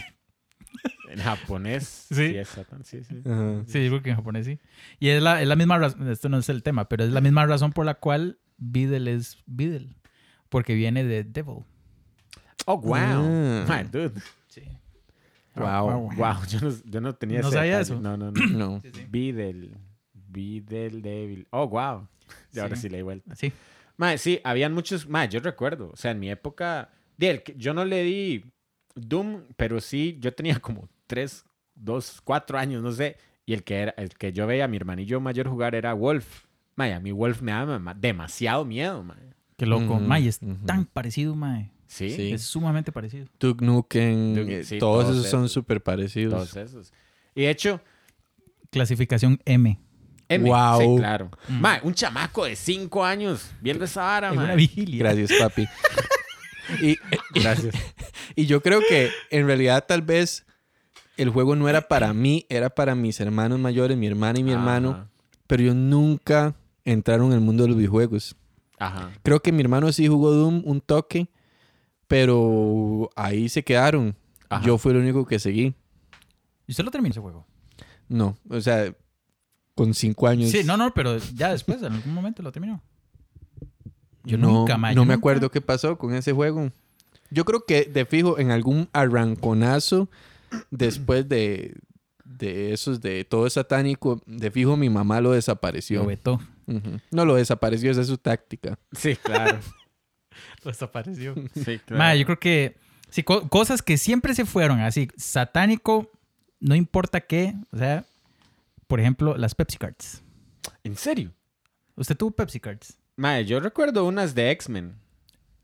En japonés. Sí. Sí. es Satán, sí, sí. Ajá. Sí, yo creo que en japonés sí. Y es la, es la misma razón, esto no es el tema, pero es la misma razón por la cual Beedle es Beedle. Porque viene de Devil. Oh, wow. Ah. My dude. Sí. Wow. Wow, yo no, yo no tenía ¿No sabía eso? No, no, no. No. Videl. Videl Devil. Oh, wow. Y ahora Sí. sí le di vuelta. Sí. Mae, sí, habían muchos. Mae, yo recuerdo. O sea, en mi época. yo no le di Doom, pero sí, yo tenía como 3, 2, 4 años, no sé. Y el que, era, el que yo veía a mi hermanillo mayor jugar era Wolf. Mae, a mí Wolf me daba ma- demasiado miedo, mae. Qué loco. Ujú, Mae, es ujú. tan parecido, Mae. Sí, Sí. Es sumamente parecido. Duke Nukem, Duke- eh, sí, todos, todos esos son súper parecidos. todos esos. Y de hecho, Clasificación M. M, Wow. sí, claro. Mae, un chamaco de 5 años viendo esa vara, En una vigilia. Gracias, papi. y, Gracias. y yo creo que en realidad tal vez el juego no era para mí, era para mis hermanos mayores, mi hermana y mi hermano, pero yo nunca entraron en el mundo de los videojuegos. Ajá. Creo que mi hermano sí jugó Doom un toque, pero ahí se quedaron. Ajá. Yo fui el único que seguí. ¿Y usted lo terminó ese juego? No, o sea, con cinco años. Sí, no, no, pero ya después, en algún momento lo terminó. Yo no, nunca, mae, No me acuerdo qué pasó con ese juego. Yo creo que de fijo en algún arranconazo después de, de esos de todo satánico, de fijo mi mamá lo desapareció. Lo vetó. No lo desapareció, esa es su táctica. Sí, claro. Desapareció. Sí, claro. Mae, yo creo que sí, co- cosas que siempre se fueron así, satánico, no importa qué, o sea, por ejemplo, las Pepsi Cards. ¿En serio? ¿Usted tuvo Pepsi Cards? Mae, yo recuerdo unas de X-Men.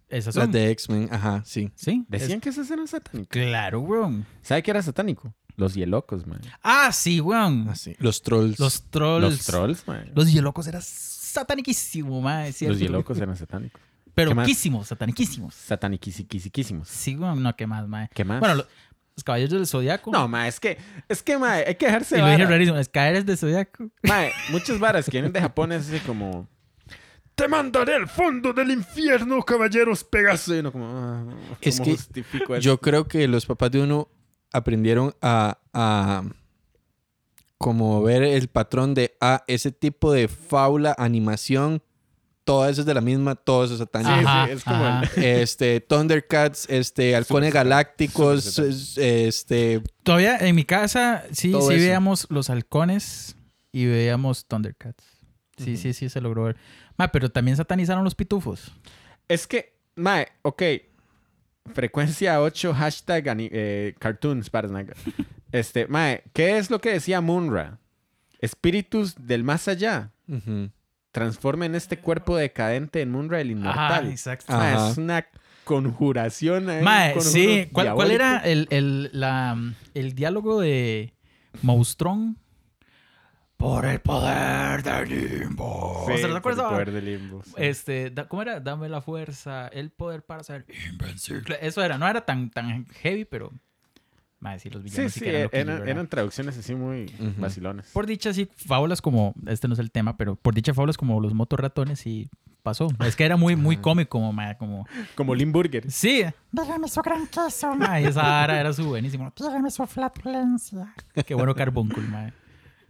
Esas son. Las de X-Men, ajá, sí. Sí. Decían es- que esas eran satánicas. Claro, weón. ¿Sabe qué era satánico? Los hielocos, man. Ah, sí, weón. Así. Los trolls. Los trolls. Los trolls, man. Los hielocos eran sataniquísimos, mae. ¿cierto? Los hielocos eran satánicos. Pero ¿Qué más? quísimos, sataniquísimos. Sataniquísimos. Sí, weón. No, ¿qué más, mae? ¿Qué más? Bueno, lo- los caballeros del zodiaco. No, ma, es que, es que, ma, hay que dejarse Y lo dije rarísimo. Es caeres del zodiaco. Ma, muchas varas que vienen de Japón es así como... Te mandaré al fondo del infierno, caballeros Pegaso. Y uno como, ah, ¿cómo Es que justifico? Yo creo que los papás de uno aprendieron a, a como ver el patrón de ah, ese tipo de faula, animación, todo eso es de la misma, todo eso es satánico. Sí, Ajá, sí, es como ajá. el- Este, Thundercats, este, Halcones Galácticos, este, Todavía en mi casa sí, sí eso. veíamos los halcones y veíamos Thundercats. Sí, sí, sí, se logró ver. Ma, pero también satanizaron los pitufos. Es que, mae, ok. Frecuencia 8, hashtag eh, cartoons, para Este, mae, ¿qué es lo que decía Munra? Espíritus del más allá. Transformen este cuerpo decadente en Munra el inmortal. exacto. Ajá. es una conjuración. un Mae, sí. ¿Cuál, cuál era el, el, la, el diálogo de Moustrón? Por el poder del limbo. Sí, ¿Se por el poder del limbo, sí. Este, da- ¿cómo era? Dame la fuerza, el poder para ser invencible. Eso era, no era tan, tan heavy, pero. Sí, los Sí, villanos sí, sí, que eran, traducciones así muy Ujú. vacilones. Por dicha, sí, fábulas como. Este no es el tema, pero por dicha, fábulas como los motorratones y pasó. Es que era muy, muy cómico, mae, como. Como Limburger. Sí, Dígame su gran queso. mae, esa ara era su buenísimo. Dígame su flatulencia. Qué bueno carbúnculo, mae.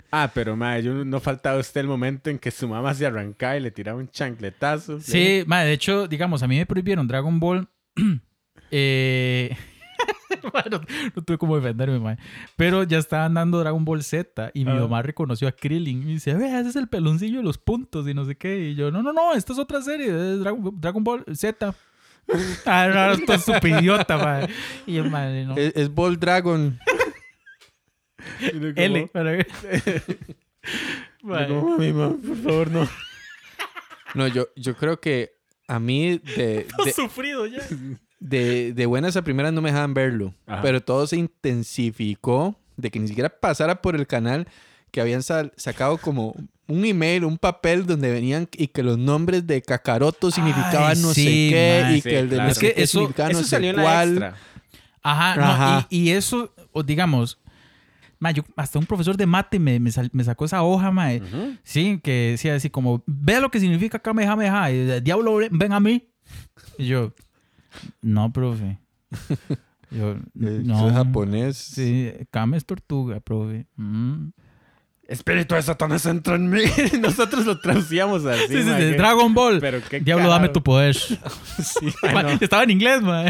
Ah, pero mae, yo no faltaba usted el momento en que su mamá se arrancaba y le tiraba un chancletazo. Sí, mae, de hecho, digamos, a mí me prohibieron Dragon Ball. eh... no tuve cómo defenderme, mae. Pero ya estaban dando Dragon Ball Z y mi Ah. mamá reconoció a Krillin y dice, vea, ese es el peloncillo de los puntos y no sé qué. Y yo, no, no, no, esta es otra serie, es Dragon, Dragon Ball Z. ah, no, esto es súper idiota, mae. Y yo, madre, no. Es, es Ball Dragon. Como- L. para- como, "Mami, ma, por favor, no. No, yo, yo creo que a mí de, de, sufrido ya. De, de buenas a primeras no me dejaban verlo. Ajá. Pero todo se intensificó de que ni siquiera pasara por el canal que habían sal- sacado como un email, un papel donde venían y que los nombres de Kakaroto significaban Ay, no sí, sé qué mae. y Sí, que el de claro. no sé Es que eso- significaba no Eso sé salió la cuál. extra. Ajá, no, Ajá. Y, y eso, o digamos, ma, yo- hasta un profesor de mate me, me, sal- me sacó esa hoja, ma, eh, Ujú. sí, que decía así como, vea lo que significa Kamehameha, y el diablo ven a mí. Y yo, no, profe. Yo, Eh, no. Es japonés. Sí, Kame es tortuga, profe. Mm. Espíritu de Satanás entra en mí. Nosotros lo traducíamos así. Sí, sí, Dragon Ball. Pero qué Diablo, dame tu poder. Sí, Ma, no. Estaba en inglés, ma.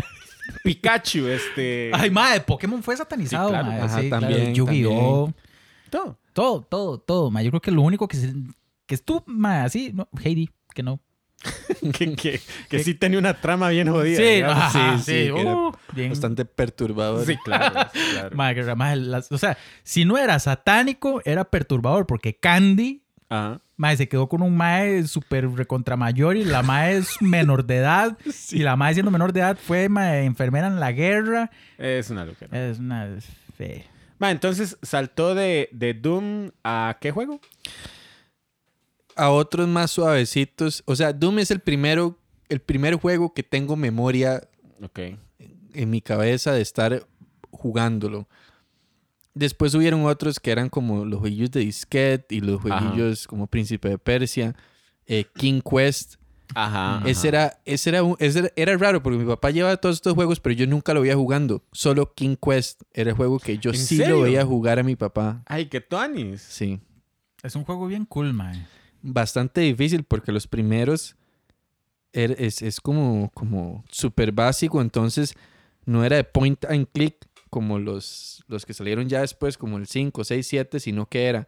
Pikachu, este. Ay, madre, Pokémon fue satanizado, Sí, claro. ma. Ajá, Sí, claro. también, Yu-Gi-Oh! todo. Todo, todo, todo, ma. Yo creo que lo único que, se, que estuvo, ma, así, no, Heidi, que no. que, que, que sí tenía una trama bien jodida. Sí, ajá, sí, sí, sí, uh, bien. Bastante perturbador. Sí, claro. las- o sea, si no era satánico, era perturbador, porque Candy, Ajá. se quedó con un mae súper recontra mayor y la mae es menor de edad. Y la mae siendo menor de edad fue ma, enfermera en la guerra. Es una locura. Es una fe. Ma, entonces saltó de, de Doom a qué juego? A otros más suavecitos. O sea, Doom es el primero, el primer juego que tengo memoria Ok. en mi cabeza de estar jugándolo. Después hubieron otros que eran como los jueguillos de disquete y los Ajá. jueguillos como Príncipe de Persia, eh, King Quest. Ajá. Ese, era, ese, era, un- ese era, era raro porque mi papá llevaba todos estos juegos, pero yo nunca lo veía jugando. Solo King Quest era el juego que yo ¿En sí serio? lo veía jugar a mi papá. Ay, qué tonis. Sí. Es un juego bien cool, mae. Bastante difícil porque los primeros er- es, es como, como súper básico, entonces no era de point and click como los, los que salieron ya después, como el 5, 6, 7, sino que era,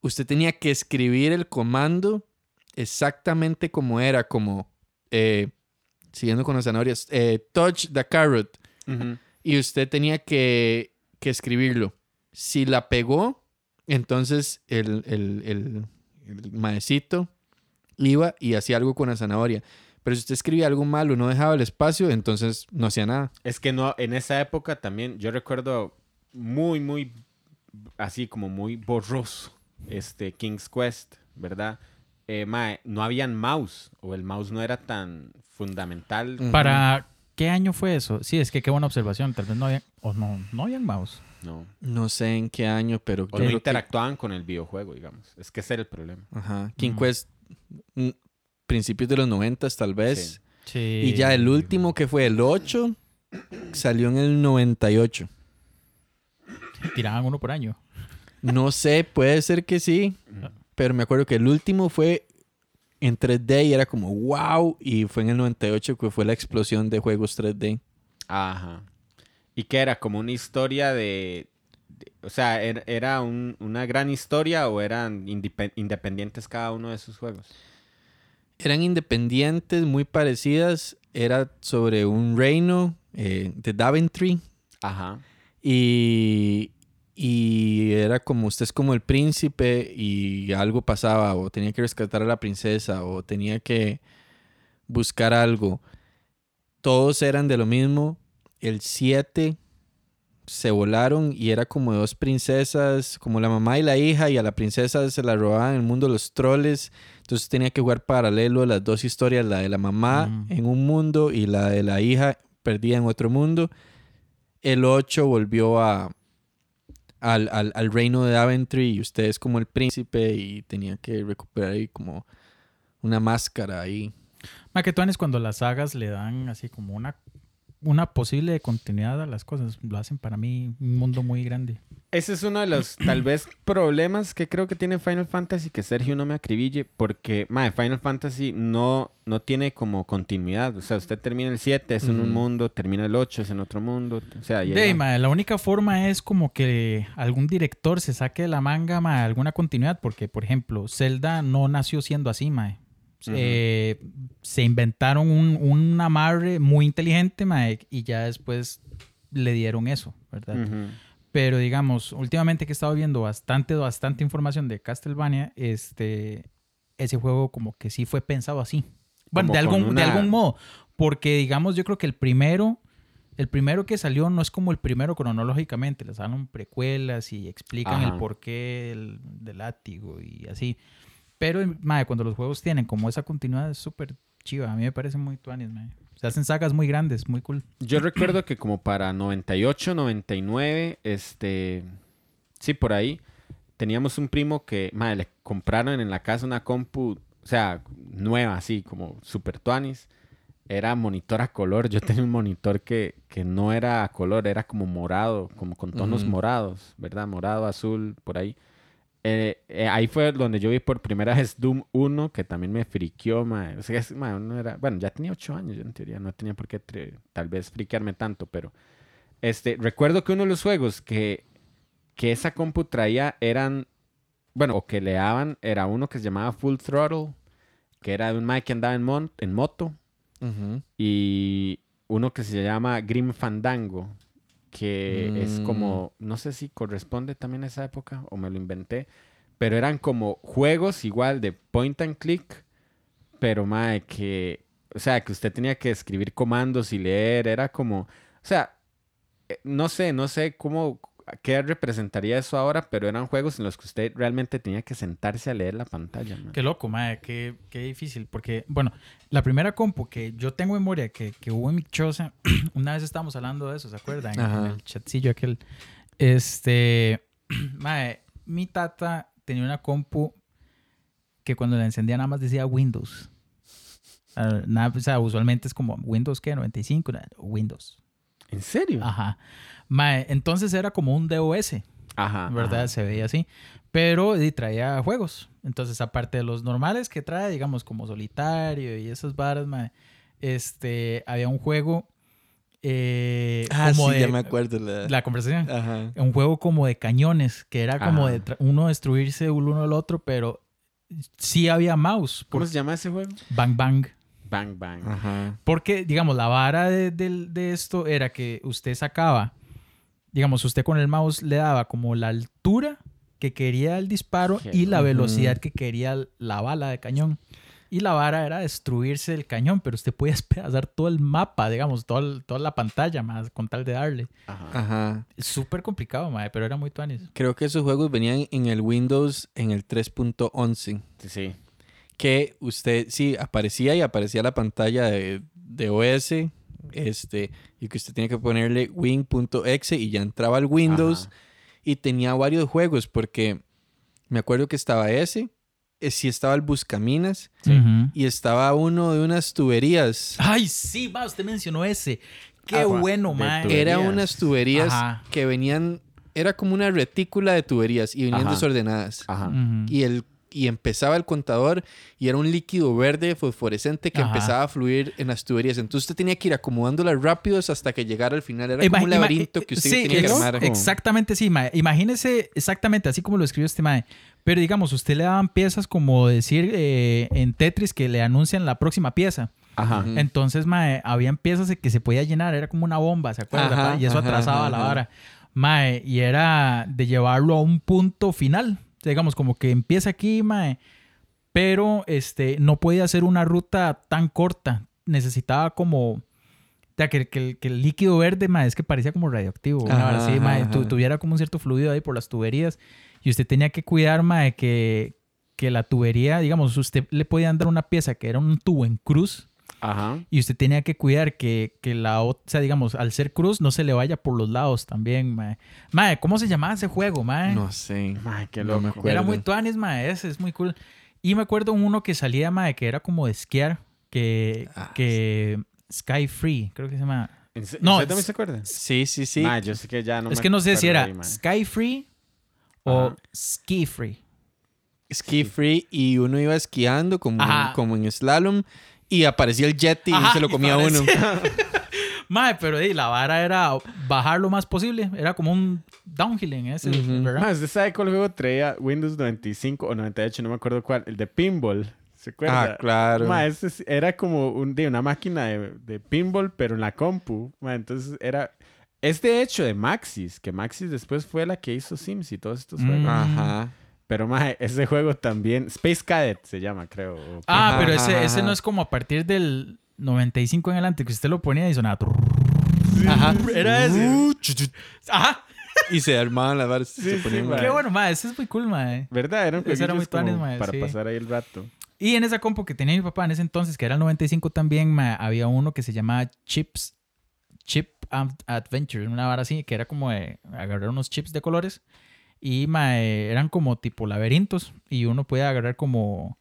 usted tenía que escribir el comando exactamente como era, como, eh, siguiendo con las zanahorias, eh, touch the carrot, y usted tenía que, que escribirlo. Si la pegó, entonces el, el, el, el maecito iba y hacía algo con la zanahoria. Pero si usted escribía algo malo, no dejaba el espacio, entonces no hacía nada. Es que no, en esa época también, yo recuerdo muy, muy, así como muy borroso, este King's Quest, ¿verdad? Eh, mae, no habían mouse, o el mouse no era tan fundamental. ¿Para qué año fue eso? Sí, es que qué buena observación. Tal vez no había... O no, no habían mouse. No. No sé en qué año, pero... O yo no creo que- interactuaban con el videojuego, digamos. Es que ese era el problema. Ajá. King. Quest... mm, principios de los 90 tal vez. Sí. Y ya el último que fue el 8 salió en el 98. Tiraban uno por año. No sé, puede ser que sí, pero me acuerdo que el último fue en 3D y era como wow, y fue en el 98 que fue la explosión de juegos 3D. Ajá. ¿Y qué era? ¿Como una historia de... de- o sea, ¿era, era un- una gran historia o eran independientes cada uno de sus juegos? Eran independientes, muy parecidas, era sobre un reino eh, de Daventry Ajá. y, y era como usted es como el príncipe y algo pasaba o tenía que rescatar a la princesa o tenía que buscar algo. Todos eran de lo mismo. El 7 se volaron y era como dos princesas, como la mamá y la hija, y a la princesa se la robaban en el mundo de los troles. Entonces tenía que jugar paralelo las dos historias, la de la mamá Mm. en un mundo y la de la hija perdida en otro mundo. El 8 volvió a, al, al- al reino de Daventry y usted es como el príncipe y tenía que recuperar ahí como una máscara ahí. Ma, que tuanes cuando las sagas le dan así como una, una posible continuidad a las cosas. Lo hacen para mí un mundo muy grande. Ese es uno de los, tal vez, problemas que creo que tiene Final Fantasy, que Sergio no me acribille, porque, madre, Final Fantasy no, no tiene como continuidad. O sea, usted termina el 7, es en un mundo, termina el 8, es en otro mundo. O sea, De, la única forma es como que algún director se saque de la manga ma, alguna continuidad, porque, por ejemplo, Zelda no nació siendo así, Eh, se inventaron un, un amarre muy inteligente, ma, y ya después le dieron eso, ¿verdad? Pero digamos, últimamente que he estado viendo bastante, bastante información de Castlevania, este, ese juego como que sí fue pensado así. Bueno, Como de algún, de algún modo. Porque digamos, yo creo que el primero, el primero que salió no es como el primero cronológicamente. Les dan precuelas y explican Ajá. el porqué del, del látigo y así. Pero, madre, cuando los juegos tienen como esa continuidad es súper chiva. A mí me parece muy tuanis, madre. Se hacen sagas muy grandes, muy cool. Yo recuerdo que como para 98, 99, este, sí, por ahí, teníamos un primo que, madre, le compraron en la casa una compu, o sea, nueva, así, como super tuanis. Era monitor a color. Yo tenía un monitor que, que no era a color, era como morado, como con tonos morados, ¿verdad? Morado, azul, por ahí. Eh, eh, ahí fue donde yo vi por primera vez Doom 1, que también me friqueó, mae. O sea, es- mae, uno era, bueno, ya tenía 8 años, yo en teoría no tenía por qué tal vez friquearme tanto, pero este, recuerdo que uno de los juegos que, que esa compu traía eran, bueno, o que le daban, era uno que se llamaba Full Throttle, que era de un mae que andaba en, mon- en moto, Ujú. y uno que se llama Grim Fandango, que es Mm. como, no sé si corresponde también a esa época o me lo inventé, pero eran como juegos igual de point and click, pero mae, que, o sea, que usted tenía que escribir comandos y leer, era como, o sea, eh, no sé, no sé cómo, qué representaría eso ahora, pero eran juegos en los que usted realmente tenía que sentarse a leer la pantalla. Qué loco, madre, qué, qué difícil. Porque, bueno, la primera compu que yo tengo memoria que, que hubo en mi choza, una vez estábamos hablando de eso, ¿se acuerdan? En- Ajá. En el chatcillo aquel. Este, madre, mi tata tenía una compu que cuando la encendía nada más decía Windows. Ah, nada, o sea, usualmente es como Windows, ¿qué? 95, Nah, Windows. ¿En serio? Ajá. Mae, entonces era como un DOS. Ajá. ¿verdad? ajá. Se veía así. Pero y traía juegos. Entonces, aparte de los normales que trae, digamos, como solitario y esas varas, mae, este, había un juego eh, Ah, como sí, de ya me acuerdo. La... la conversación. Ajá. Un juego como de cañones, que era como de uno destruirse el uno al otro, pero sí había mouse. ¿Cómo se llama ese juego? Bang Bang. Bang Bang. Ajá. Porque, digamos, la vara de, del- de esto era que usted sacaba, digamos, usted con el mouse le daba como la altura que quería el disparo Qué y la velocidad que quería la bala de cañón. Y la vara era destruirse el cañón, pero usted podía despedazar todo el mapa, digamos, todo el- toda la pantalla más con tal de darle. Ajá. Ajá. Es súper complicado, madre, pero era muy tuanis. Creo que esos juegos venían en el Windows en el 3.11. Sí, sí. Que usted, sí, aparecía y aparecía la pantalla de, de OS. Este, y que usted tenía que ponerle win.exe y ya entraba al Windows. Ajá. Y tenía varios juegos porque me acuerdo que estaba ese. eh, sí estaba el Buscaminas y estaba uno de unas tuberías. Ay, sí, ma, usted mencionó ese. Qué Agua bueno, de ma. tuberías. Era unas tuberías Ajá. que venían, era como una retícula de tuberías y venían Ajá. desordenadas. Ajá. Y, el, y empezaba el contador y era un líquido verde fosforescente que Ajá. empezaba a fluir en las tuberías. Entonces usted tenía que ir acomodándolas rápidos hasta que llegara al final. Era como un laberinto que usted sí, tenía que armar. Exactamente, sí, mae. Imagínese exactamente así como lo escribió este mae. Pero digamos, usted le daban piezas como decir eh, en Tetris que le anuncian la próxima pieza. Ajá. Entonces, mae, habían piezas que se podía llenar, era como una bomba, ¿se acuerda? Ajá, y eso ajá, atrasaba ajá, la vara. Mae, y era de llevarlo a un punto final. Digamos, como que empieza aquí, mae, pero este, no podía hacer una ruta tan corta. Necesitaba como... O sea, que, que el- que el líquido verde, mae, es que parecía como radioactivo. Ajá, mae, ajá, tu- ajá. tuviera como un cierto fluido ahí por las tuberías. Y usted tenía que cuidar, mae, que, que la tubería, digamos, usted le podían dar una pieza que era un tubo en cruz Ajá. y usted tenía que cuidar que, que la otra, o sea, digamos, al ser cruz no se le vaya por los lados también, mae. Mae, ¿cómo se llamaba ese juego, mae? No sé. Ay, qué No me loco. acuerdo. Era muy tuanis, mae, ese es muy cool. Y me acuerdo uno que salía, mae, que era como de esquiar, que, Ah, que Sky Free, creo que se llama. ¿En se- No, ¿Usted también se acuerda? Sí, sí, sí. Ma, yo sé que ya no es me que no sé si era ahí. Sky Free o Ajá. Ski Free. Ski free y uno iba esquiando como, como en slalom y aparecía el jet y Ajá, se lo y comía uno. Mae, pero ey, la vara era bajar lo más posible. Era como un downhill en ese, Ujú. ¿verdad? Ma, ¿usted sabe cuál juego traía Windows 95 o 98? No me acuerdo cuál. El de Pinball. ¿Se acuerda? Ah, claro. Ma, ese era como un, de una máquina de, de pinball, pero en la compu. Ma, entonces era... Es de hecho de Maxis, que Maxis después fue la que hizo Sims y todos estos Mm. juegos. Ajá. Pero ma, ese juego también... Space Cadet se llama, creo. Ah, Ajá, pero ajá, ese, ese ajá. no es como a partir del 95 en adelante que usted lo ponía y sonaba. Ajá. Era ese. Ajá. Y se armaban las varas. Sí, se sí, ponían- ma. Qué bueno, ma. Ese es muy cool, ma. ¿Verdad? Eran Ese era muy ma, para sí. pasar ahí el rato. Y en esa compu que tenía mi papá en ese entonces, que era el 95 también, ma, había uno que se llamaba Chips, Chip Ad- Adventure, una vara así, que era como de agarrar unos chips de colores y ma, eran como tipo laberintos y uno podía agarrar como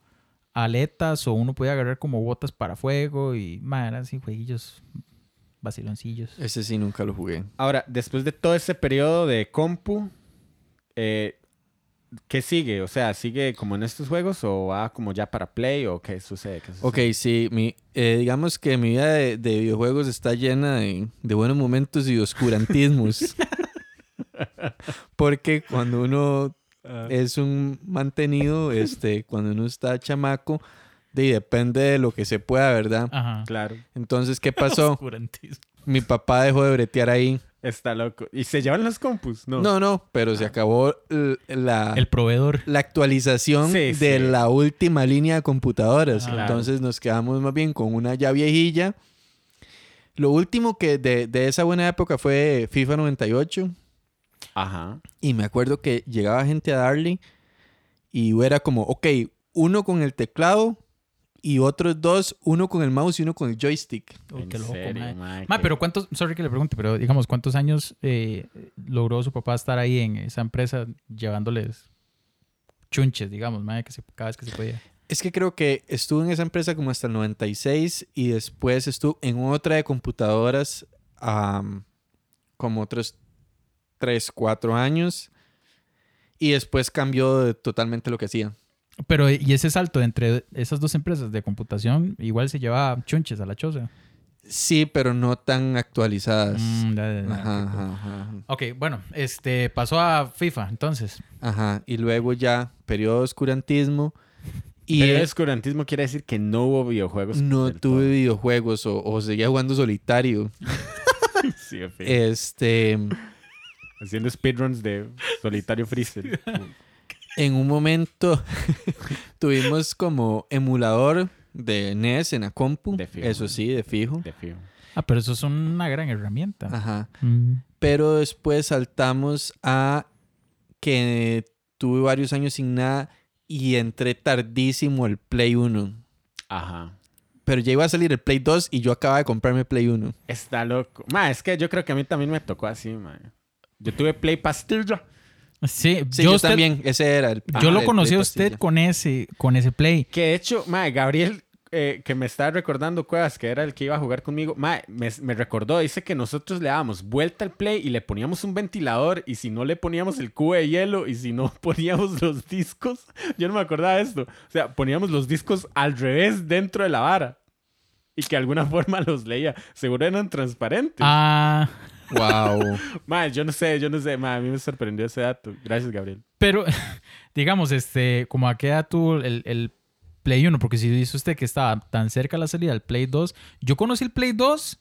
aletas o uno podía agarrar como botas para fuego y ma, eran así jueguillos vaciloncillos. Ese sí nunca lo jugué. Ahora, después de todo ese periodo de compu, eh, ¿qué sigue? O sea, ¿sigue como en estos juegos o va como ya para Play o qué sucede? ¿Qué sucede? Ok, sí. Mi, eh, digamos que mi vida de, de videojuegos está llena de, de buenos momentos y de oscurantismos. Porque cuando uno Ah, es un mantenido, este, cuando uno está chamaco, de, depende de lo que se pueda, ¿verdad? Ajá. claro. Entonces, ¿qué pasó? Mi papá dejó de bretear ahí. Está loco. ¿Y se llevan las compus? No. No, no, pero se acabó l- la, El proveedor. la actualización Sí, de sí. la última línea de computadoras. Ah, claro. Entonces nos quedamos más bien con una ya viejilla. Lo último que de, de esa buena época fue FIFA 98. Ajá. Y me acuerdo que llegaba gente a darle y era como, ok, uno con el teclado y otros dos, uno con el mouse y uno con el joystick. Uy, En qué loco, serio, mae. mae, Ma, qué- pero ¿cuántos, sorry que le pregunte, pero digamos, ¿cuántos años eh, logró su papá estar ahí en esa empresa llevándoles chunches, digamos, ma, que se, cada vez que se podía? Es que creo que estuve en esa empresa como hasta el 96 y después estuve en otra de computadoras am, como otros 3, 4 años y después cambió de totalmente lo que hacía. Pero, y ese salto entre esas dos empresas de computación, igual se llevaba chunches a la choza. Sí, pero no tan actualizadas. Mm, ya, ya, ya, Ajá, ajá, ajá. Ok, bueno, este, pasó a FIFA, entonces. Ajá, y luego ya periodo de oscurantismo y Pero el oscurantismo quiere decir que no hubo videojuegos. no tuve todo. videojuegos o, o seguía jugando solitario. Sí, en fin. Este, Haciendo speedruns de solitario freezer. en un momento tuvimos como emulador de NES en la compu, De fijo. eso sí, de fijo. de fijo. Ah, pero eso es una gran herramienta. Ajá. Mm. Pero después saltamos a que tuve varios años sin nada y entré tardísimo al Play 1. Ajá. Pero ya iba a salir el Play 2 y yo acababa de comprarme Play 1. Está loco. Ma, es que yo creo que a mí también me tocó así, ma. Yo tuve Play Pastilla. Sí, Sí, yo, yo, usted- también. Ese era el. yo lo conocí a usted pastilla. con ese, con ese play. Que de hecho, mae, Gabriel, eh, que me está recordando Cuevas, que era el que iba a jugar conmigo, mae, me, me recordó, dice que nosotros le dábamos vuelta al play y le poníamos un ventilador y si no le poníamos el cubo de hielo y si no poníamos los discos, yo no me acordaba de esto, o sea, poníamos los discos al revés dentro de la vara y que de alguna forma los leía, seguro eran transparentes. Ah, Wow. Mae, yo no sé, yo no sé, a mí me sorprendió ese dato. Gracias, Gabriel. pero, digamos, este, como a qué edad tuvo el, el Play 1, porque si dice usted que estaba tan cerca de la salida del Play 2, yo conocí el Play 2,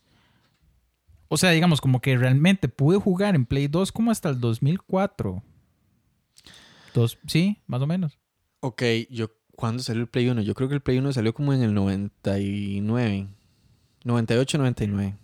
o sea, digamos, como que realmente pude jugar en Play 2 como hasta el 2004. Dos, sí, más o menos. ok, yo. ¿Cuándo salió el Play 1? Yo creo que el Play 1 salió como en el 99. 98, 99.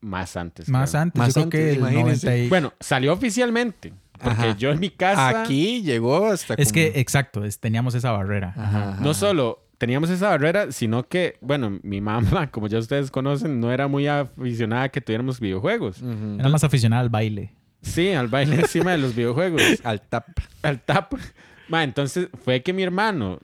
Más antes. Más creo. antes, Más yo creo antes, que el imagínese. 90 y- Bueno, salió oficialmente. Porque Ajá. yo en mi casa. Aquí llegó hasta. Es que, exacto, es- teníamos esa barrera. Ajá, ajá. No solo teníamos esa barrera, sino que, bueno, mi mamá, como ya ustedes conocen, no era muy aficionada a que tuviéramos videojuegos. Era más aficionada al baile. Sí, al baile encima de los videojuegos, Al tap. al tap. Ma, entonces fue que mi hermano,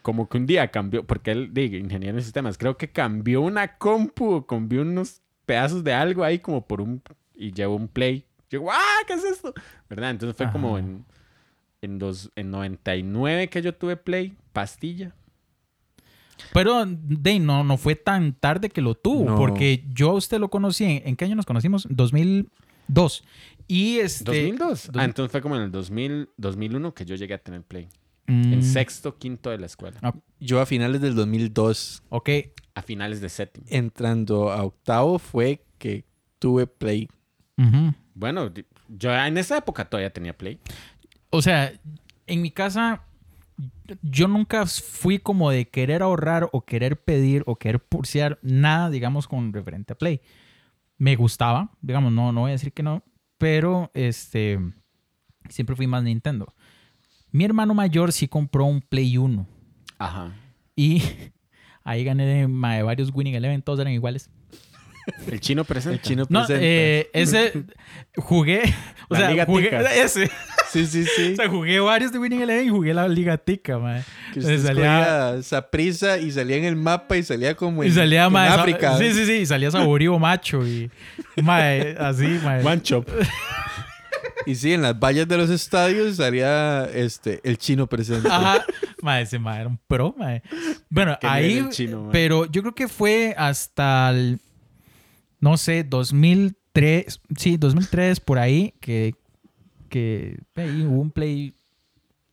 como que un día cambió, porque él, digo, ingeniero en sistemas, creo que cambió una compu, cambió unos pedazos de algo ahí como por un, y llevó un play. Yo, ¡ah! ¿Qué es esto? ¿Verdad? Entonces fue como en, en, dos, en 99 que yo tuve play, pastilla. Pero, de no, no fue tan tarde que lo tuvo, No. porque yo a usted lo conocí. ¿En, en qué año nos conocimos? 2002. Y este. 2002. dos- Ah, entonces fue como en el 2000, 2001 que yo llegué a tener Play. Mm, En sexto, quinto de la escuela. Yo a finales del 2002, Ok. A finales de séptimo. entrando a octavo, fue que tuve Play. Bueno, yo en esa época todavía tenía Play. O sea, en mi casa, yo nunca fui como de querer ahorrar o querer pedir o querer pulsear nada, digamos, con referente a Play. Me gustaba, digamos, no, no voy a decir que no, pero este, siempre fui más Nintendo. Mi hermano mayor sí compró un Play 1 Ajá. y ahí gané de, ma, de varios Winning Eleven, todos eran iguales. El chino presente. El chino No, presenta. eh, ese jugué, o La sea, Liga jugué Tica. ese. Sí, sí, sí. O sea, jugué varios de Winning Eleven y jugué la Liga Tica, mae. que usted salía- escogía Saprissa y salía en el mapa y salía como Y en, salía en mae, África. Sí, sí, sí. y Salía saborío macho y. Mae, así, mae. One Chop. Y sí, en las vallas de los estadios salía este, el chino presente. Ajá. Mae, ese mae era un pro, mae. Bueno, ahí. chino, mae. pero yo creo que fue hasta el. No sé, 2003. Sí, 2003, por ahí, que. Que. ahí hubo un Play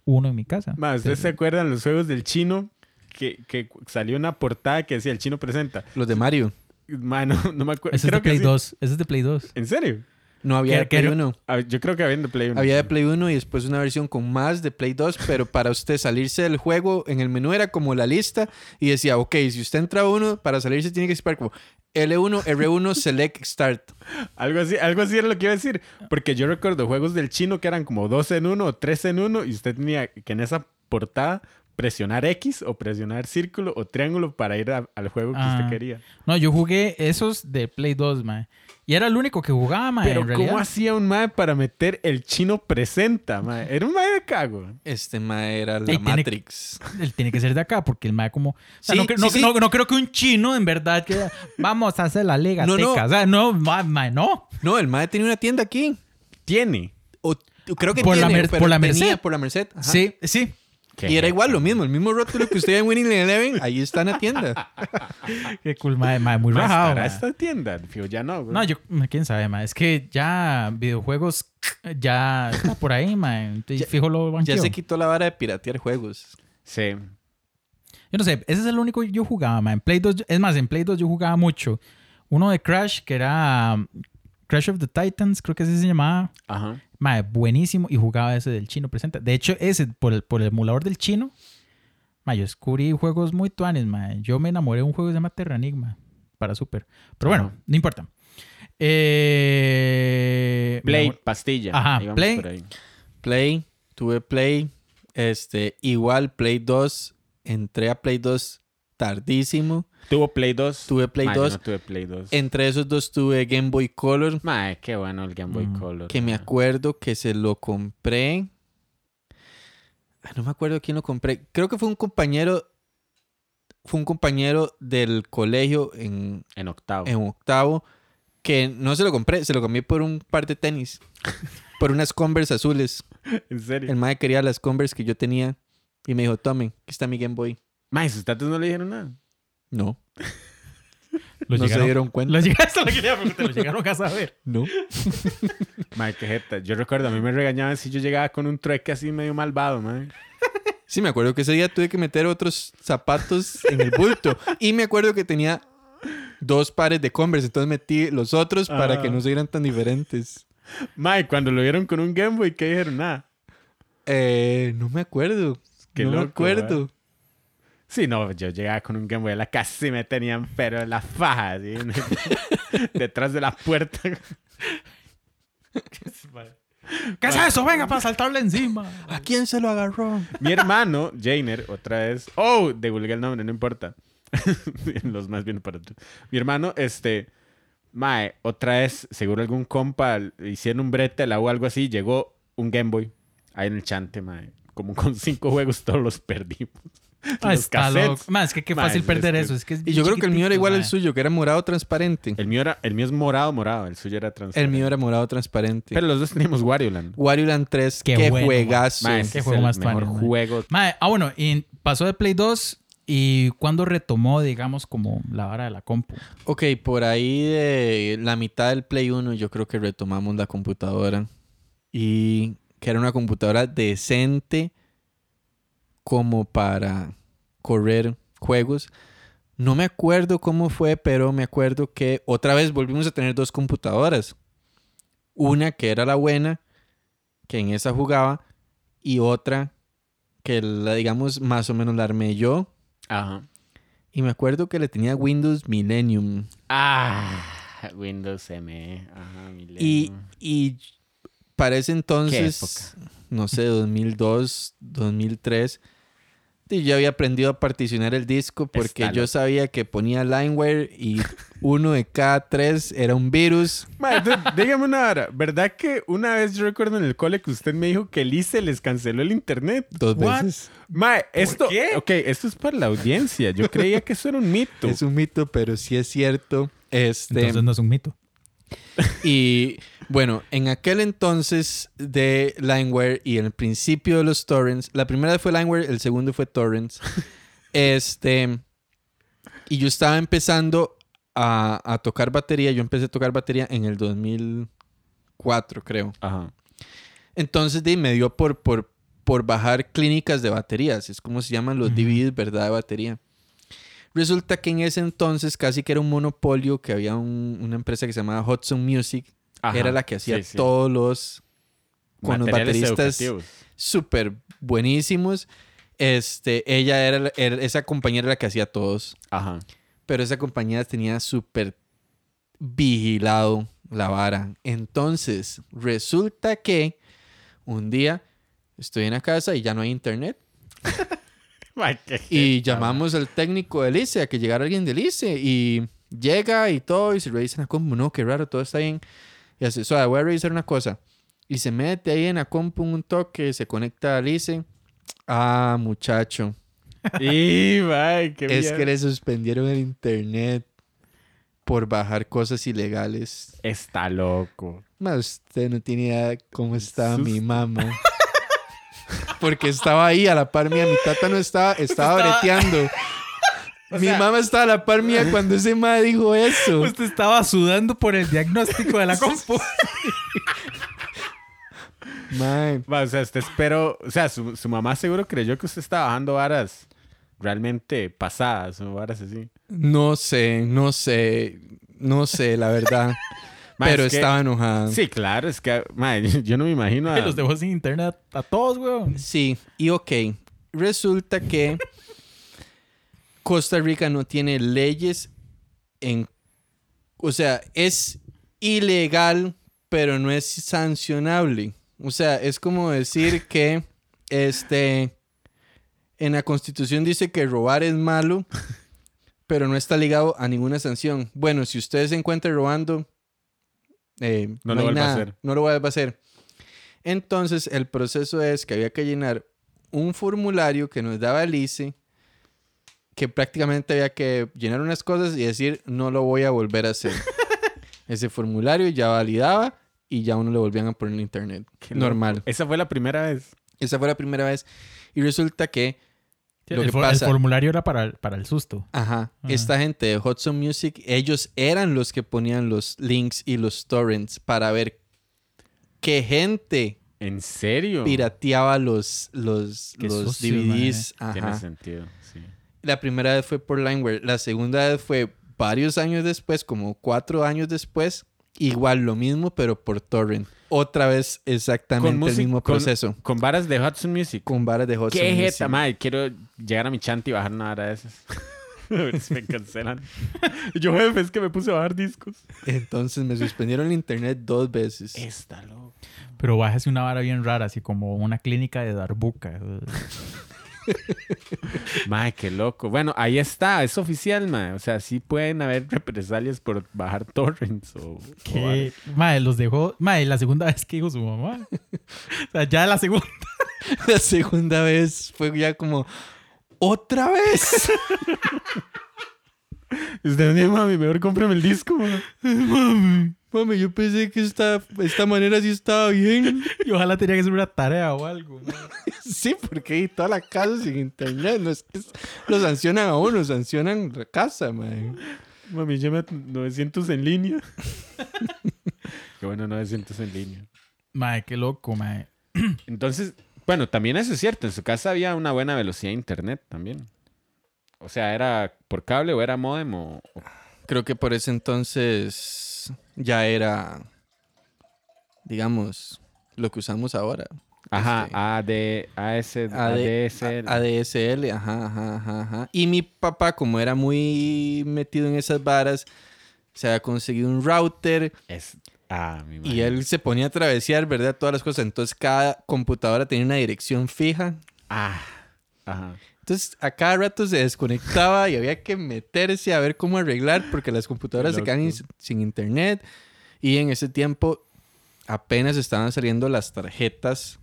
1 en mi casa. Ma, ¿Ustedes se acuerdan los juegos del chino? Que, que salió una portada que decía el chino presenta. Los de Mario. Ma, no, me acuerdo. Ese es de que Play sí. 2. Ese es de Play 2. ¿En serio? No había de Play era- 1. Ah, Yo creo que había de Play 1. Había de Play 1 y después una versión con más de Play 2, pero para usted salirse del juego, en el menú era como la lista y decía, ok, si usted entra a uno, para salirse tiene que esperar como L1, R1, Select, Start. Algo así, algo así era lo que iba a decir. Porque yo recuerdo juegos del chino que eran como 2 en 1 o 3 en 1 y usted tenía que en esa portada presionar X o presionar círculo o triángulo para ir a- al juego que Ah. usted quería. No, yo jugué esos de Play 2, mae. Y era el único que jugaba, mae. Pero en ¿cómo hacía un mae para meter el chino presenta, mae? Era un mae de cago. Este ma era la Ey, tiene- Matrix. Él tiene que ser de acá, porque el mae como... O sea, Sí, no, sí, no, sí. no- no creo que un chino, en verdad, que... Vamos a hacer la liga No, no. teca. O sea, no, ma- mae, no. No, el ma tenía una tienda aquí. Tiene. O, creo que Por la tiene, pero por la tenía Merced. por la Merced. ajá. Sí, sí. Y era igual lo mismo, el mismo rótulo que usted ve en Winning Eleven, ahí está en la tienda. Qué cool, mae, mae, muy Mae, rajado, estará esta tienda, fijo, ya no, güey. No, yo... Quién sabe, mae. Es que ya videojuegos ya está por ahí, Ya- fijo lo Ya se quitó la vara de piratear juegos. Sí. Yo no sé, ese es el único que yo jugaba, man. En Play 2, yo- es más, en Play 2 yo jugaba mucho. Uno de Crash, que era um, Crash of the Titans, creo que así se llamaba. Ajá. Mae, buenísimo. Y jugaba ese del chino presente. De hecho, ese, por el, por el emulador del chino, mae, yo descubrí juegos muy tuanes, mae. Yo me enamoré de un juego que se llama Terranigma para Super. Pero bueno, Ajá. no importa. Eh, Play, pastilla. Ajá, Play. Play, tuve Play, este, igual Play 2, entré a Play 2 tardísimo. ¿Tuvo Play 2? Tuve Play Mae, yo 2. no tuve Play 2. Entre esos dos tuve Game Boy Color, Mae, qué bueno el Game Boy Mm, Color. que me acuerdo que se lo compré Ay, no me acuerdo quién lo compré. Creo que fue un compañero. Fue un compañero del colegio en, En octavo. en octavo que no se lo compré, se lo cambié por un par de tenis. por unas Converse azules. En serio. El mae quería las Converse que yo tenía y me dijo, tome, aquí está mi Game Boy. Mae, sus tatas no le dijeron nada. No, Lo no se dieron cuenta. Lo llegaste a lo que le lo llegaron a saber. No. Mae, qué jeta. Yo recuerdo, a mí me regañaban si yo llegaba con un trueque así medio malvado, mae. Sí, me acuerdo que ese día tuve que meter otros zapatos en el bulto. Y me acuerdo que tenía dos pares de Converse, entonces metí los otros para Ah. que no se vieran tan diferentes. Mae, cuando lo vieron con un Game Boy, ¿qué dijeron? Nada. Eh, no me acuerdo. Qué no me loco, acuerdo. Sí, no, yo llegaba con un Game Boy a la casa y me tenían, pero en la faja, detrás de la puerta. ¿Qué es eso? Venga, para saltarle encima. ¿A quién se lo agarró? Mi hermano, Jainer, otra vez. Oh, divulgué el nombre, no importa. Los más bien para tú. Mi hermano, este. Mae, otra vez, seguro algún compa hicieron un brete o algo así. Llegó un Game Boy ahí en el chante, mae. Como con cinco juegos, todos los perdimos. Ah, está loco. Es que qué fácil perder que- eso. Es que es Y yo creo que el mío era igual el suyo. suyo, que era morado transparente. El mío, era, el mío es morado, morado. El suyo era transparente. El mío era morado transparente. Pero los dos teníamos Wario Land. Wario Land 3, Qué qué, bueno, juegazo. Qué juego el más mejor juego. Ah, bueno, y pasó de Play 2 y cuando retomó, digamos, como la vara de la compu. Ok, por ahí de la mitad del Play 1 yo creo que retomamos la computadora. Y que era una computadora decente como para correr juegos. No me acuerdo cómo fue, pero me acuerdo que otra vez volvimos a tener dos computadoras. Una que era la buena, que en esa jugaba, y otra que la, digamos, más o menos la armé yo. Ajá. Y me acuerdo que le tenía Windows Millennium. Ah, Windows M. Ajá, Y, Millennium. y para ese entonces, época? no sé, 2002, 2003, y yo había aprendido a particionar el disco porque Está yo sabía que ponía Lineware y uno de cada tres era un virus. Entonces, dígame una hora. ¿Verdad que una vez yo recuerdo en el cole que usted me dijo que el ICE les canceló el internet? Dos What? veces. Mae, esto. qué? Ok, esto es para la audiencia. Yo creía que eso era un mito. Es un mito, pero sí es cierto. Este, Entonces no es un mito. Y bueno, en aquel entonces de Lineware y en el principio de los torrents, la primera fue Lineware, el segundo fue torrents. este, y yo estaba empezando a, a tocar batería. Yo empecé a tocar batería en el 2004, creo. Ajá. Entonces de, me dio por, por, por bajar clínicas de baterías. Es como se llaman los. DVDs, ¿verdad? De batería. Resulta que en ese entonces casi que era un monopolio, que había un- una empresa que se llamaba Hudson Music. Ajá. Era la que hacía Sí, sí. todos los... Con los bateristas súper buenísimos. Este, ella era, esa compañía era la que hacía todos. Ajá. Pero esa compañía tenía súper vigilado la vara. Entonces, resulta que un día estoy en la casa y ya no hay internet. Y llamamos al técnico del ICE a que llegara alguien del ICE. Y llega y todo, y se revisa la compu. No, qué raro, todo está bien. Y hace, "Suave, voy a revisar una cosa. Y se mete ahí en la compu un toque, se conecta al ICE. Ah, muchacho. Y, mae, qué Es que le suspendieron el internet por bajar cosas ilegales. Está loco. Usted no tiene idea cómo estaba Sus- mi mamá. Porque estaba ahí a la par mía. Mi tata no estaba, estaba Estaba- mi sea- mamá estaba a la par mía cuando ese ma dijo eso. Usted estaba sudando por el diagnóstico de la compu. Mae, o sea, usted espero, o sea, su, su mamá seguro creyó que usted estaba bajando varas realmente pasadas o varas así. no sé, no sé, no sé, la verdad. Ma, Pero es que- estaba enojada. Sí, claro, es que, ma, yo no me imagino a... Los dejó sin internet a todos, weón. Sí, y ok. Resulta que Costa Rica no tiene leyes en... O sea, es ilegal, pero no es sancionable. O sea, es como decir que este... En la constitución dice que robar es malo, pero no está ligado a ninguna sanción. Bueno, si usted se encuentra robando, eh, No lo vuelva a nada, hacer. No lo vuelva a hacer. Entonces, el proceso es que había que llenar un formulario que nos daba el ICE que prácticamente había que llenar unas cosas y decir no lo voy a volver a hacer. Ese formulario ya validaba y ya uno lo volvían a poner en internet. Qué loco. Normal. Esa fue la primera vez. Esa fue la primera vez. Y resulta que, lo el, que for- pasa, el formulario era para, el- para el susto. ajá, Ajá. esta gente de Hudson Music, ellos eran los que ponían los links y los torrents para ver qué gente ¿En serio? pirateaba los, los, Qué los sucio, DVDs. Tiene sentido, sí. La primera vez fue por Lineware. La segunda vez fue varios años después, como cuatro años después. Igual lo mismo, pero por torrent. Otra vez exactamente Con el mismo con- proceso. Con varas de Hudson Music. Con varas de Hudson Qué Music. jeta, madre. Quiero llegar a mi chante y bajar una vara de esas. me cancelan. Yo, jefe, es que me puse a bajar discos. Entonces me suspendieron el internet dos veces. Está loco. Pero bájese una vara bien rara, así como una clínica de Darbuca. Madre, qué loco. Bueno, ahí está. Es oficial, madre. O sea, sí pueden haber represalias por bajar torrents o... Que, los dejó. Madre, la segunda vez que dijo su mamá. O sea, ya la segunda. La segunda vez fue ya como... ¡Otra vez! Usted me mami, mejor cómprame el disco, ma. Mami, mami, yo pensé que esta, esta manera sí estaba bien. Y ojalá tenía que hacer una tarea o algo. madre. Sí, porque toda la casa sin internet. No es que es- lo sancionan a uno, sancionan la casa, man. Mami, llame 900 en línea. qué bueno, 900 en línea. Madre, qué loco, madre. Entonces, bueno, también eso es cierto. En su casa había una buena velocidad de internet también. O sea, ¿era por cable o era modem o...? Creo que por ese entonces ya era, digamos, lo que usamos ahora. Ajá, Este, AD, AS, AD- ADSL. ADSL, ajá, ajá, ajá, ajá. Y mi papá, como era muy metido en esas varas, se había conseguido un router Es... Ah, mi y él se ponía a travesear, ¿verdad? Todas las cosas. Entonces cada computadora tenía una dirección fija. Ah, ajá. Entonces a cada rato se desconectaba y había que meterse a ver cómo arreglar porque las computadoras se quedan sin- sin internet. Y en ese tiempo apenas estaban saliendo las tarjetas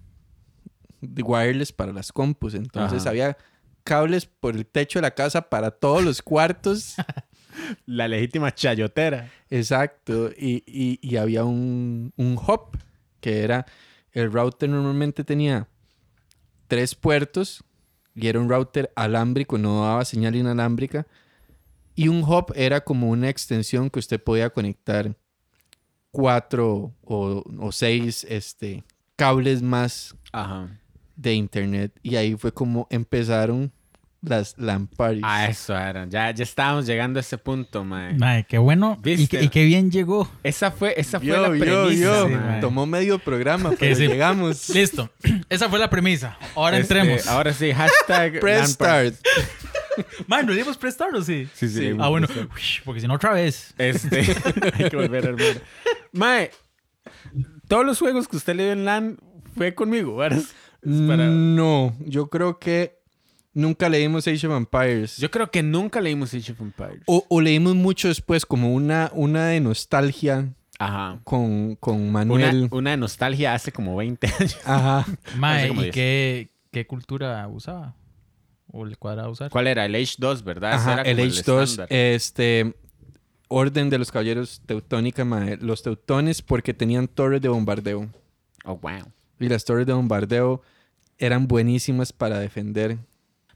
de wireless para las compus. Entonces Ajá. había cables por el techo de la casa para todos los cuartos. La legítima chayotera. Exacto. Y, y- y había un, un hub que era... El router normalmente tenía tres puertos y era un router alámbrico, no daba señal inalámbrica. Y un hub era como una extensión que usted podía conectar cuatro o, o seis este, cables más Ajá. de internet. Y ahí fue como empezaron las LAN parties. Ah, eso era. Ya, ya estábamos llegando a ese punto, mae. Madre, qué bueno. Y, y qué bien llegó. Esa fue, esa fue Yo, la yo, premisa, yo. Sí, mae. mae. Tomó medio programa, pero sí. llegamos. Listo. Esa fue la premisa. Ahora Este, entremos. Ahora sí, hashtag Press LAN party. start. Madre, ¿nos dimos prestar o sí? Sí, sí. Ah, bueno. Uy, porque si no, otra vez. Este, hay que volver a armar. Mae, todos los juegos que usted le dio en LAN fue conmigo, ¿verdad? Para- No, yo creo que nunca leímos Age of Empires. Yo creo que nunca leímos Age of Empires. O, o leímos mucho después, como una, una de nostalgia Ajá. con, con Manuel. una de nostalgia hace como 20 años. Ajá. Mae, ¿y qué, qué cultura usaba? ¿O le cuadraba usar? ¿Cuál era? El Age 2, ¿verdad? Ajá, era el como Age 2, estándar. este, Orden de los Caballeros Teutónica, mae, los teutones porque tenían torres de bombardeo. Oh, wow. Y las torres de bombardeo eran buenísimas para defender.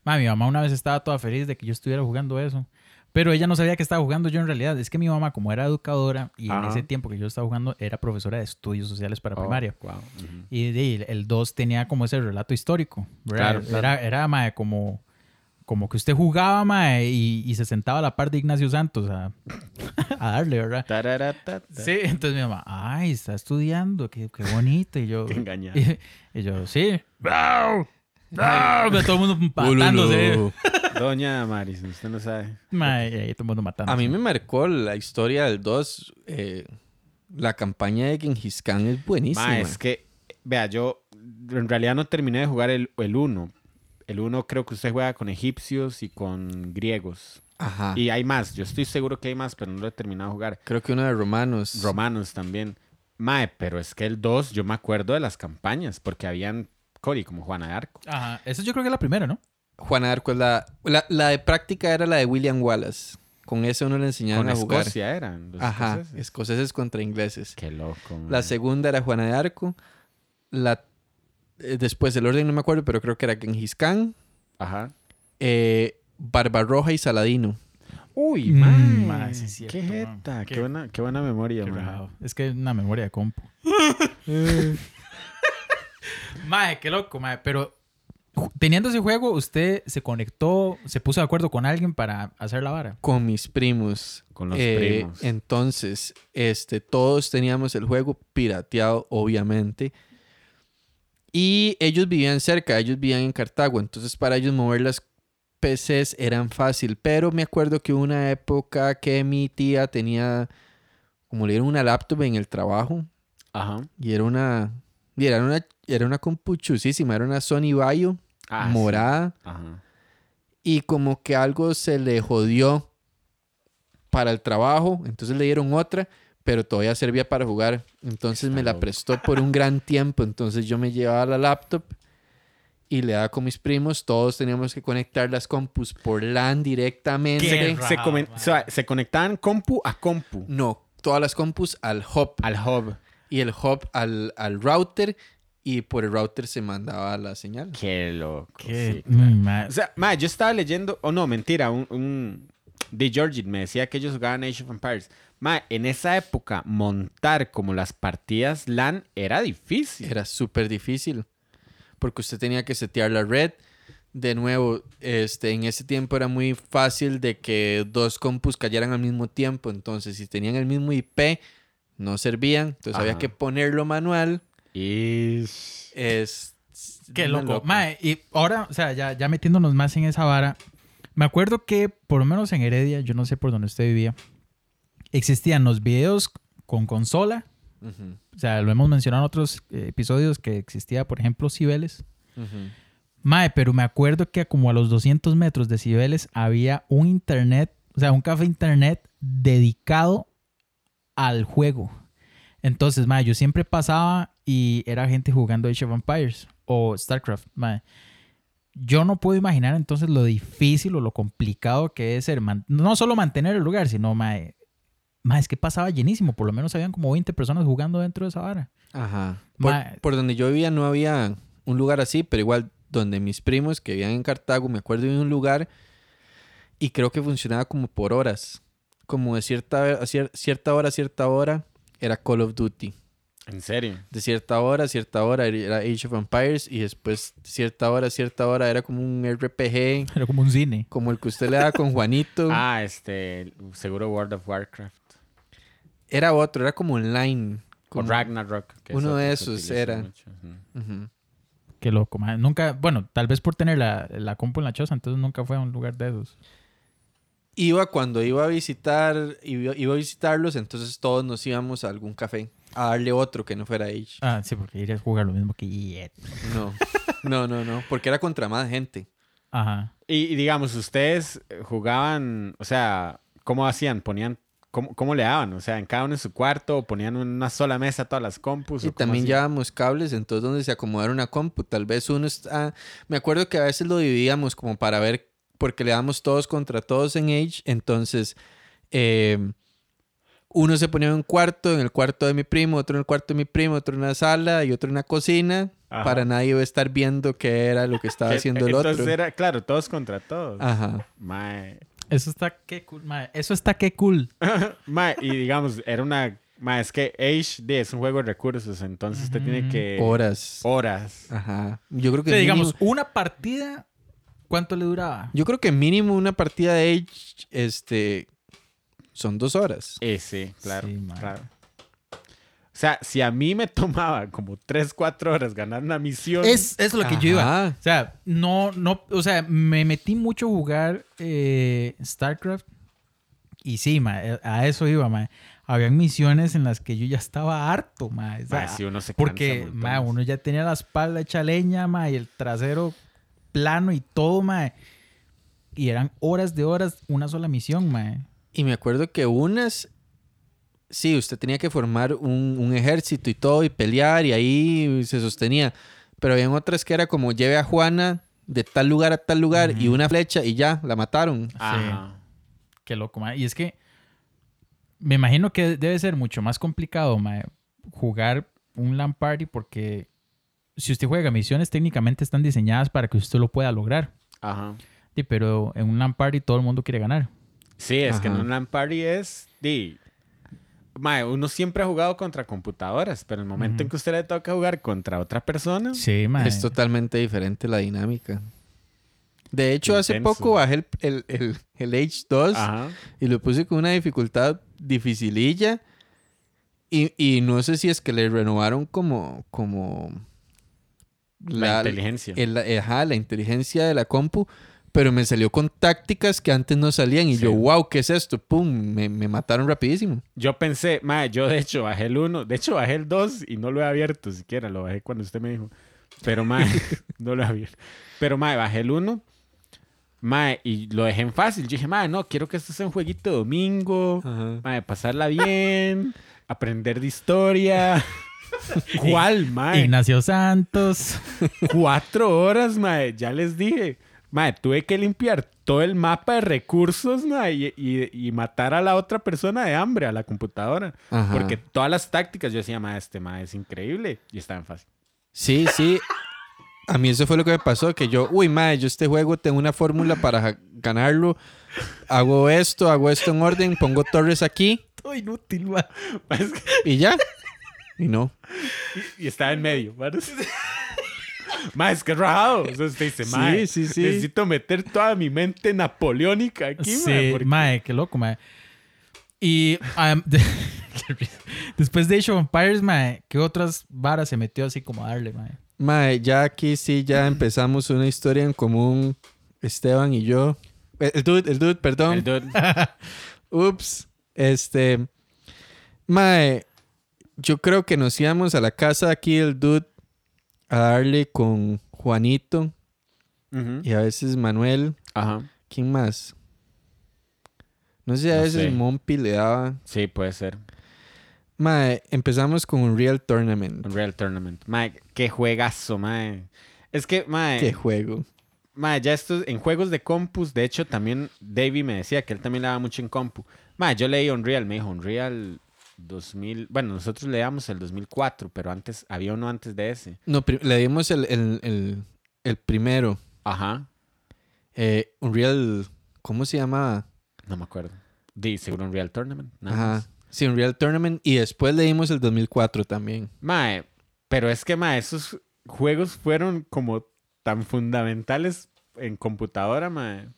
Ma, mi mamá una vez estaba toda feliz de que yo estuviera jugando eso. Pero ella no sabía que estaba jugando yo en realidad. Es que mi mamá, como era educadora y en Ajá. ese tiempo que yo estaba jugando, era profesora de estudios sociales para Oh, primaria. wow. Ujú. Y de- el 2 tenía como ese relato histórico. Claro, claro. Era, era mae, como, como que usted jugaba mae, y, y se sentaba a la par de Ignacio Santos a, a darle, ¿verdad? Sí, entonces mi mamá, ay, está estudiando, qué, qué bonito. Y yo, Qué engañado. y, y yo, sí. ¡Bravo! ¡Bravo! Todo el mundo matándose. Doña Maris, usted no sabe. Mae, y ahí todo el mundo matándose. A mí me marcó la historia del 2. eh, la campaña de Genghis Khan es buenísima. Ma, es que, vea, yo en realidad no terminé de jugar el 1. El 1 creo que usted juega con egipcios y con griegos. Ajá. Y hay más, yo estoy seguro que hay más, pero no lo he terminado de jugar. Creo que uno de romanos. Romanos también. Mae, pero es que el 2 yo me acuerdo de las campañas, porque habían Cody, como Juana de Arco. Ajá. Esa yo creo que es la primera, ¿no? Juan Arco es la, la... La de práctica era la de William Wallace. Con eso uno le enseñaban Con a jugar. Escocia eran. los Ajá, escoceses. escoceses contra ingleses. Qué loco. La man. segunda era Juana de Arco. La, eh, después el orden no me acuerdo, pero creo que era Genghis Khan, Ajá. eh, Barbarroja y Saladino. Uy, Mm, man. man, sí es cierto, qué man. jeta. Qué, Qué- buena, qué buena memoria, Qué man. rajado. Es que es una memoria de compu. mae, qué loco, mae. Pero teniendo ese juego, usted se conectó, se puso de acuerdo con alguien para hacer la vara. Con mis primos. Con los Eh, primos. Entonces, este, todos teníamos el juego pirateado, obviamente. Y ellos vivían cerca, ellos vivían en Cartago. Entonces, para ellos mover las PCs eran fácil. Pero me acuerdo que una época que mi tía tenía, como le dieron una laptop en el trabajo. Ajá. Y era una, y era una, era una compu chusísima, era una Sony Vaio Ah, sí. morada. Ajá. Y como que algo se le jodió para el trabajo, entonces le dieron otra, pero todavía servía para jugar. Entonces Está me la prestó por un gran tiempo. Entonces yo me llevaba la laptop y le daba con mis primos. Todos teníamos que conectar las compus por LAN directamente. Qué Se, Rajado, comen- man. o sea, se conectaban compu a compu. No, todas las compus al hub Al hub. y el hub al, al router y por el router se mandaba la señal. Qué loco. Qué- sí, claro. O sea, ma, yo estaba leyendo, o no, mentira, un, un de Georgie me decía que ellos jugaban Age of Empires. Ma, en esa época montar como las partidas LAN era difícil. Era súper difícil porque usted tenía que setear la red. De nuevo, este, en ese tiempo era muy fácil de que dos compus cayeran al mismo tiempo. Entonces, si tenían el mismo IP, no servían. Entonces, había que ponerlo manual. Y... Es Qué loco. loca. Mae, y ahora, o sea, ya, ya metiéndonos más en esa vara, me acuerdo que, por lo menos en Heredia, yo no sé por dónde usted vivía, existían los videos con consola. O sea, lo hemos mencionado en otros eh, episodios que existía, por ejemplo, Cibeles. ujú. Mae, pero me acuerdo que como a los 200 metros de Cibeles había un internet, o sea, un café internet dedicado al juego. Entonces, mae, yo siempre pasaba y era gente jugando Age of Empires o StarCraft. Yo no puedo imaginar entonces lo difícil o lo complicado que es ser, no solo mantener el lugar, sino, mae, mae, es que pasaba llenísimo. Por lo menos habían como 20 personas jugando dentro de esa vara. Ajá. Por, donde yo vivía no había un lugar así, pero igual donde mis primos que vivían en Cartago, me acuerdo de un lugar y creo que funcionaba como por horas. Como de cierta, a cier- cierta hora a cierta hora era Call of Duty. En serio. De cierta hora a cierta hora era Age of Empires y después de cierta hora a cierta hora era como un RPG, Era como un cine. como el que usted le da con Juanito. Ah, este, seguro World of Warcraft. Era otro, era como online. O como- Ragnarok. que uno de esos era. Ujú. Qué loco. Nunca, bueno, tal vez por tener la, la compu en la choza, entonces nunca fue a un lugar de esos. Iba cuando iba a visitar, iba, iba a visitarlos, entonces todos nos íbamos a algún café a darle otro que no fuera Age. Ah, sí, porque irías a jugar lo mismo que Yet. No, no, no, no, porque era contra más gente. Ajá. Y, y digamos, ustedes jugaban, o sea, ¿cómo hacían? ¿Ponían, cómo, cómo le daban? O sea, en cada uno en su cuarto, o ponían en una sola mesa todas las compus. Y también llevábamos cables, entonces donde se acomodara una compu. Tal vez uno está... Me acuerdo que a veces lo dividíamos como para ver, porque le damos todos contra todos en Age. Entonces, eh, uno se ponía en un cuarto, en el cuarto de mi primo, otro en el cuarto de mi primo, otro en la sala y otro en la cocina. Ajá. Para nadie iba a estar viendo qué era lo que estaba haciendo el entonces otro. Ah. era, claro, todos contra todos. Ajá. Mae. Eso está qué cool, mae. Eso está qué cool. Mae, y digamos, era una... Mae, es que Age D es un juego de recursos, entonces usted tiene Ujú. que... Horas. Horas. Ajá. Yo creo O que sea, mínimo, digamos, una partida, ¿cuánto le duraba? yo creo que mínimo una partida de Age, este, son dos horas. Eh, sí, claro, Sí, claro. O sea, si a mí me tomaba como 3, 4 horas ganar una misión... Es, es lo que yo iba. Ajá. O sea, no, no, o sea, me metí mucho a jugar eh, StarCraft. Y sí, mae, a eso iba, mae. Habían misiones en las que yo ya estaba harto, mae. O sea, Mae, sí, uno se cansa porque, mae, uno ya tenía la espalda hecha leña, mae, y el trasero plano y todo, mae. Y eran horas de horas, una sola misión, mae. Y me acuerdo que unas, sí, usted tenía que formar un, un ejército y todo y pelear y ahí se sostenía. Pero habían otras que era como lleve a Juana de tal lugar a tal lugar y una flecha y ya, la mataron. Ajá. Qué loco. Y es que me imagino que debe ser mucho más complicado, jugar un LAN party porque si usted juega misiones técnicamente están diseñadas para que usted lo pueda lograr. Ajá. Sí, pero en un LAN party todo el mundo quiere ganar. Sí, es que en un LAN party es. Di, mae, uno siempre ha jugado contra computadoras, pero el momento Ujú. en que usted le toca jugar contra otra persona. Sí, mae. Es totalmente diferente la dinámica. De hecho, hace Intenso. poco bajé el, el, el, el H2 Ajá. y lo puse con una dificultad dificililla. Y, y no sé si es que le renovaron como, como La, inteligencia. el- ajá, la inteligencia de la compu, pero me salió con tácticas que antes no salían. Y Sí. yo, wow, ¿qué es esto? Pum, me, me mataron rapidísimo. Yo pensé, mae, yo de hecho bajé el 1, de hecho bajé el 2 y no lo he abierto siquiera, lo bajé cuando usted me dijo. Pero mae, no lo he abierto. Pero mae, bajé el 1, mae, y lo dejé en fácil. Yo dije, mae, no, quiero que esto sea un jueguito de domingo, mae, pasarla bien, aprender de historia. ¿Cuál, mae? Ignacio Santos. Cuatro horas, mae, ya les dije. Mae, tuve que limpiar todo el mapa de recursos, mae, y, y- y matar a la otra persona de hambre, a la computadora. Ajá. Porque todas las tácticas yo decía, mae, este mae es increíble. Y estaba en fácil. Sí, sí. A mí eso fue lo que me pasó, que yo, uy, madre, yo este juego tengo una fórmula para ganarlo. Hago esto, hago esto en orden, pongo torres aquí Todo inútil, que- y ya. Y no. y, y estaba en medio. mae. Mae, es que rajado. Entonces usted dice, Sí, mae, sí, sí. necesito meter toda mi mente napoleónica aquí, mae, Sí, porque- mae, qué loco, mae. Y um, de- después de Age of Empires, mae, ¿qué otras varas se metió así como a darle, mae? Mae, ya aquí sí, ya empezamos una historia en común, Esteban y yo. Eh, El dude, el dude, perdón. El dude- Ups. Este. Mae, yo creo que nos íbamos a la casa aquí el dude a darle con Juanito y a veces Manuel. Ajá. ¿Quién más? No sé a No veces sé. Mompi le daba. Sí, puede ser. Mae, empezamos con un Real Tournament. Unreal Tournament. Mae, qué juegazo, mae. Es que, mae, Qué juego. mae, ya estos, en juegos de compus, de hecho, también Davey me decía que él también le daba mucho en compu. Mae, yo leí Unreal, me dijo Unreal 2000, bueno, nosotros leíamos el 2004, pero antes, había uno antes de ese. No, le dimos el, el, el, el primero. Ajá, Eh, Unreal. ¿Cómo se llamaba? no me acuerdo. Di, seguro Unreal Tournament. nada Ajá. más. Sí, Unreal Tournament. Y después le dimos el 2004 también. Mae, pero es que, mae, esos juegos fueron como tan fundamentales en computadora, mae.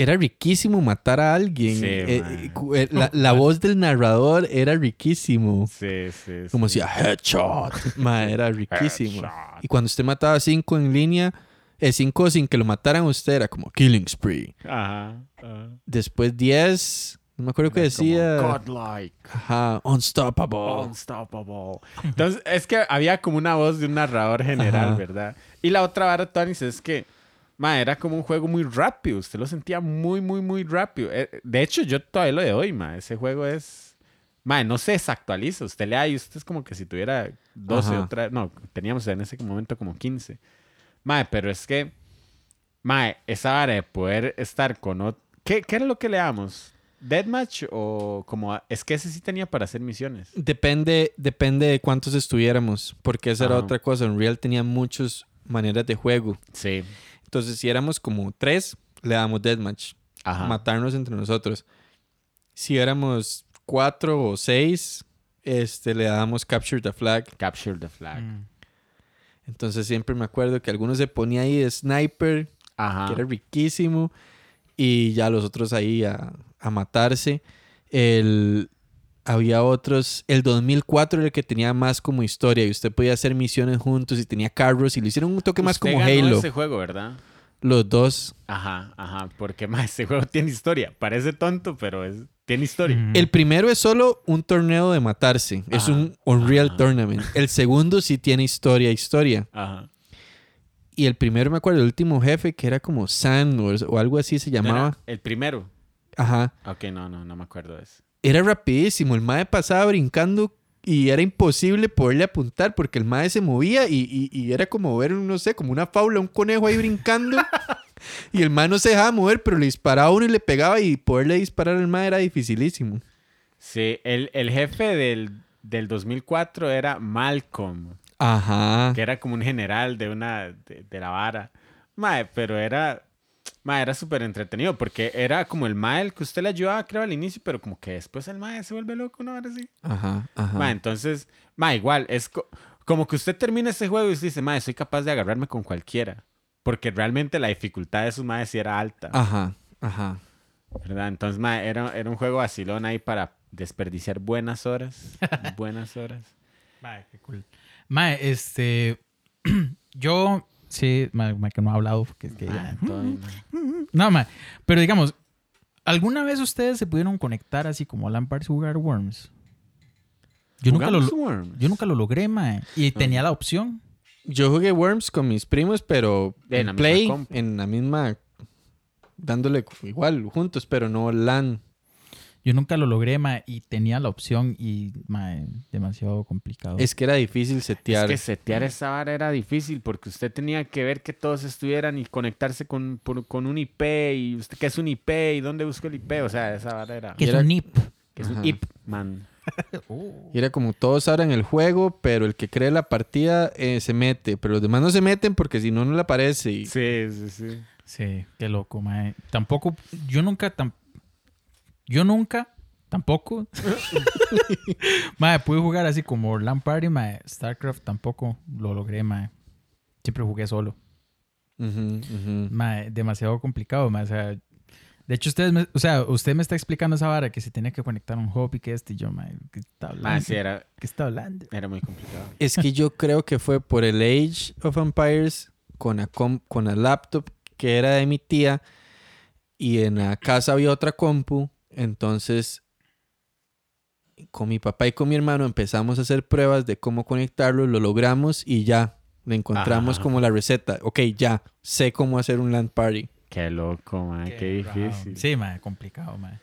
Era riquísimo matar a alguien. Sí, Eh, eh, eh, la, la voz del narrador era riquísimo. Sí, sí, Como sí. decía headshot. Era riquísimo. Headshot. Y cuando usted mataba cinco en línea, eh, cinco sin que lo mataran a usted, era como killing spree. Ajá. ajá. Después 10, no me acuerdo qué decía. Godlike. Ajá, unstoppable. Unstoppable. Entonces, es que había como una voz de un narrador general, Ajá. ¿verdad? Y la otra vara, Tony, es que, ma, era como un juego muy rápido. Usted lo sentía muy, muy, muy rápido. Eh, De hecho, yo todavía lo de hoy, ma. Ese juego es... Ma, no se desactualiza. Usted le da y usted es como que si tuviera 12 Ajá. otra... No, teníamos en ese momento como 15. Ma, pero es que... Ma, esa vara de poder estar con... ¿Qué, ¿Qué era lo que le damos? ¿Deathmatch o como... Es que ese sí tenía para hacer misiones. Depende, depende de cuántos estuviéramos, porque esa era otra cosa. Unreal tenía muchas maneras de juego. Sí. Entonces, si éramos como tres, le damos deathmatch. Ajá. matarnos entre nosotros. Si éramos cuatro o seis, este, le dábamos capture the flag. Capture the flag. Mm. Entonces siempre me acuerdo que algunos se ponía ahí de sniper, Ajá. que era riquísimo, y ya los otros ahí a, a matarse. El, había otros, el 2004 era el que tenía más como historia y usted podía hacer misiones juntos y tenía carros y lo hicieron un toque más Usted como ganó Halo. ese juego, ¿verdad? Los dos. Ajá, ajá. Porque más ese juego tiene historia. Parece tonto, pero es, tiene historia. El primero es solo un torneo de matarse. Es un Unreal ajá. Tournament. El segundo sí tiene historia, historia. Ajá. Y el primero, me acuerdo, el último jefe, que era como San o, o algo así se ¿No era llamaba. El primero. Ajá. Ok, no, no, no me acuerdo de eso. Era rapidísimo. El mae pasaba brincando y era imposible poderle apuntar porque el mae se movía y, y- y era como ver, no sé, como una faula, un conejo ahí brincando. y el mae no se dejaba mover, pero le disparaba uno y le pegaba y poderle disparar al mae era dificilísimo. Sí, el, el jefe del, del 2004 era Malcolm, Ajá. que era como un general de una de, de la vara. Mae, pero era mae, era súper entretenido porque era como el mae el que usted le ayudaba, creo, al inicio, pero como que después el mae se vuelve loco, ¿no? Ahora sí. Ajá, ajá. Mae, entonces, mae, igual, es co- como que usted termina ese juego y usted dice, mae, soy capaz de agarrarme con cualquiera. Porque realmente la dificultad de sus maes sí era alta. Ajá, ajá. ¿Verdad? Entonces, mae, era, era un juego vacilón ahí para desperdiciar buenas horas. buenas horas. Mae, qué cool. Mae, este. yo. Sí, que no ha hablado. Porque es que ya-. No, mae. Pero digamos, ¿alguna vez ustedes se pudieron conectar así como Lampard a jugar Worms? Yo nunca, lo, yo nunca lo logré, mae. Y tenía la opción. Yo jugué Worms con mis primos, pero En Play, en la misma. dándole igual, juntos, pero no LAN. Yo nunca lo logré, mae. Y tenía la opción y, mae, demasiado complicado. Es que era difícil Es setear. que setear esa vara era difícil porque usted tenía que ver que todos estuvieran y conectarse con, por- con un IP y usted qué es un IP y dónde busco el IP. O sea, esa vara era... que es era- un NIP. que es un. IP, man. Y era como todos abren el juego, pero el que cree la partida eh, se mete. Pero los demás no se meten porque si no, no le aparece. Y... Sí, sí, sí. Sí, qué loco, mae. Tampoco, yo nunca, tam- yo nunca, tampoco, mae, pude jugar así como LAN Party, mae. StarCraft tampoco lo logré, mae. Siempre jugué solo. Ujú, ujú. Mae, demasiado complicado, mae. O sea, de hecho, ustedes, me- o sea, usted me está explicando esa vara que se tiene que conectar a un hub y que este y yo, mae, ¿qué está hablando? Man, sí, era, ¿Qué está hablando? era muy complicado. Es que yo creo que fue por el Age of Empires con la, com- con la laptop que era de mi tía y en la casa había otra compu. Entonces, con mi papá y con mi hermano empezamos a hacer pruebas de cómo conectarlo, lo logramos y ya le encontramos Ajá. como la receta. Ok, ya sé cómo hacer un LAN party. Qué loco, man. Qué, difícil. Sí, mae, complicado, mae.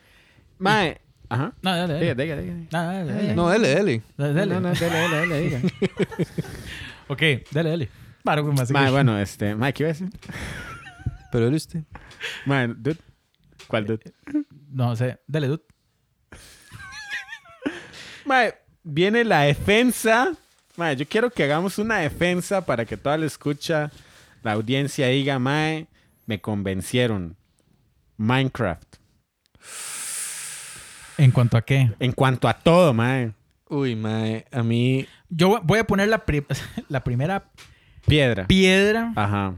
Mae, ajá. No, dale, dale. Diga, diga, diga. No, dale, dale. No, dele, dele. Dale, dale. No, no, dale, dale, dale, diga. Ok, dale, dale. Paro con más. Mae, bueno, este, mae, ¿qué iba a decir? Pero él usted. Mae, dude. ¿Cuál dude? No sé, dale, dude. Mae, viene la defensa. Mae, yo quiero que hagamos una defensa para que toda la escucha, la audiencia diga, mae, me convencieron. Minecraft. ¿En cuanto a qué? En cuanto a todo, mae. Uy, mae, a mí Yo voy a poner la, pri- la primera Piedra. piedra. Ajá.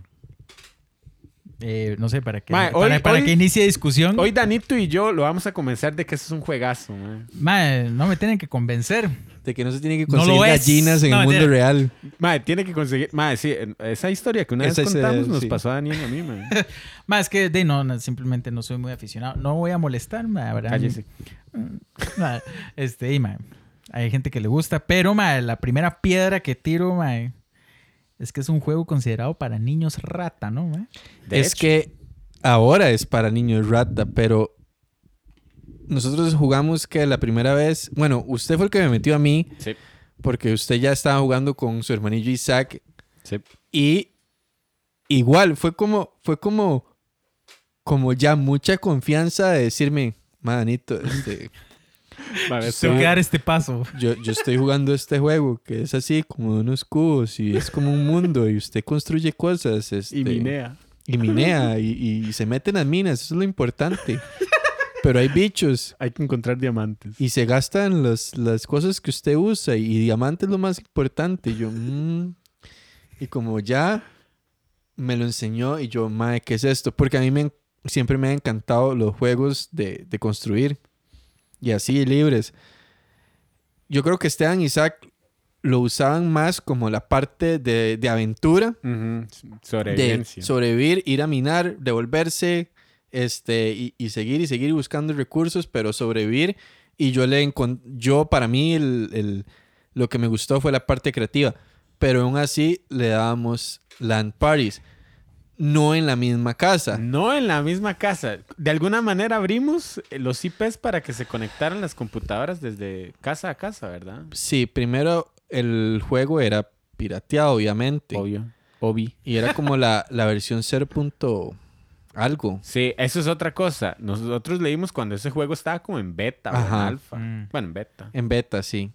Eh, no sé, para que, para, hoy- para hoy- que inicie discusión. Hoy Danito y yo lo vamos a convencer de que eso es un juegazo. Mae, no me tienen que convencer. de que no se tiene que conseguir gallinas en No, el mundo real. Mae, tiene que conseguir. Sí, en- esa historia que una vez Esa es, eh, contamos nos sí. pasó a Daniel y a mí, es que de no, no, simplemente no soy muy aficionado. No voy a molestar, ¿verdad? Cállese. Mae, este, y, mae, hay gente que le gusta, pero la primera piedra que tiro, mae, es que es un juego considerado para niños rata, ¿no? es hecho. que ahora es para niños rata, pero nosotros jugamos que la primera vez, bueno, usted fue el que me metió a mí Sí, porque usted ya estaba jugando con su hermanillo Isaac sí. y igual fue como fue como como ya mucha confianza de decirme, manito, este, Mae, Tengo que dar este paso. yo, yo estoy jugando este juego que es así como de unos cubos y es como un mundo y usted construye cosas este, Y minea. y minea y, y se mete en las minas, eso es lo importante. Pero hay bichos Hay que encontrar diamantes. y se gastan las, las cosas que usted usa y diamante es lo más importante. Y yo, mm. y como ya me lo enseñó y yo, mae, ¿qué es esto? Porque a mí me, siempre me han encantado los juegos de, de construir y así libres. Yo creo que Esteban y Isaac lo usaban más como la parte de, de aventura Ujú, de Sobrevivencia. sobrevivir, ir a minar, devolverse, este, y, y seguir y seguir buscando recursos, pero sobrevivir. Y yo le yo para mí el, el- lo que me gustó fue la parte creativa, pero aún así le dábamos land parties. No en la misma casa. No en la misma casa. De alguna manera abrimos los IPs para que se conectaran las computadoras desde casa a casa, ¿verdad? Sí, primero el juego era pirateado, obviamente. Obvio. Obi. Y era como la, la versión 0. punto algo. Sí, eso es otra cosa. Nosotros leímos cuando ese juego estaba como en beta o en alfa. Mm. Bueno, en beta. En beta, sí.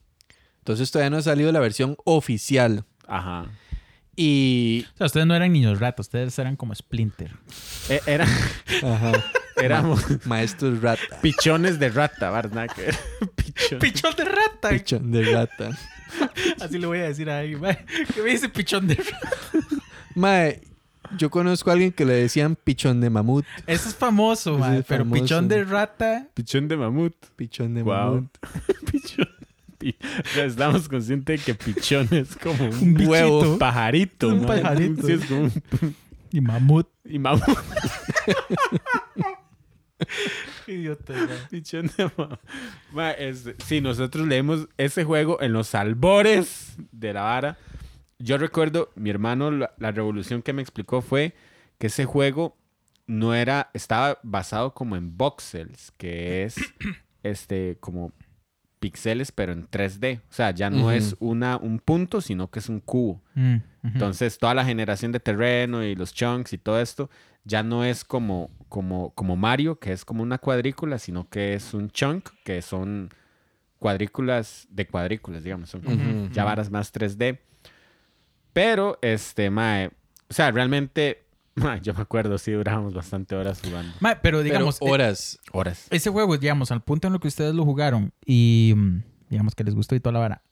Entonces todavía no ha salido la versión oficial. Ajá. Y. O sea, ustedes no eran niños ratos, ustedes eran como Splinter. E- era, Ajá. éramos Maestros rata. pichones de rata, era pichón. ¡Pichón de rata! Pichón de rata. Así le voy a decir a alguien. mae, ¿Qué me dice pichón de rata? Mae, yo conozco a alguien que le decían pichón de mamut. Eso es famoso, mae, es pero famoso. pichón de rata. Pichón de mamut. Pichón de Wow. mamut. Pichón. Estamos conscientes de que pichón es como un, Un huevo. bichito. pajarito. Un ¿no? pajarito. Sí, es como un Y mamut. y mamut. Idiota. Pichón de mamut. Ma, este, sí, nosotros leemos ese juego en los albores de la vara. Yo recuerdo, mi hermano, la, la revolución que me explicó fue que ese juego no era, estaba basado como en voxels, que es este como píxeles pero en 3D. O sea, ya no es una, un punto, sino que es un cubo. Mm. Entonces, toda la generación de terreno y los chunks y todo esto ya no es como, como, como Mario, que es como una cuadrícula, sino que es un chunk, que son cuadrículas de cuadrículas, digamos. Son como ya varas más 3D. Pero, este, mae, o sea, realmente, yo me acuerdo, sí, durábamos bastante horas jugando. Mae, pero digamos, Pero horas. Horas. ese juego, digamos, al punto en lo que ustedes lo jugaron y mm, digamos que les gustó y toda la vara.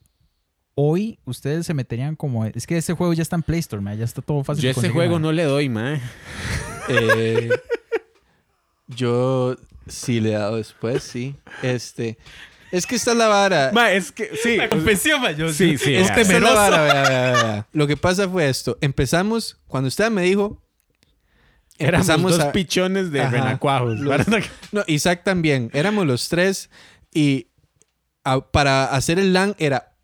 Hoy ustedes se meterían como. Es que ese juego ya está en Play Store, mae, ya está todo fácil. Yo ese juego mae. no le doy, mae. Eh, yo sí le he dado después, sí. Este. Es que esta es la vara. Mae, es que, sí. La confesión, mae, yo Sí, sí, Es es la temeroso. vara, vea, vea, vea. Lo que pasa fue esto. Empezamos, cuando usted me dijo, Éramos empezamos dos a... pichones de Ajá. renacuajos. Los-. No, Isaac también. Éramos los tres y a- para hacer el LAN era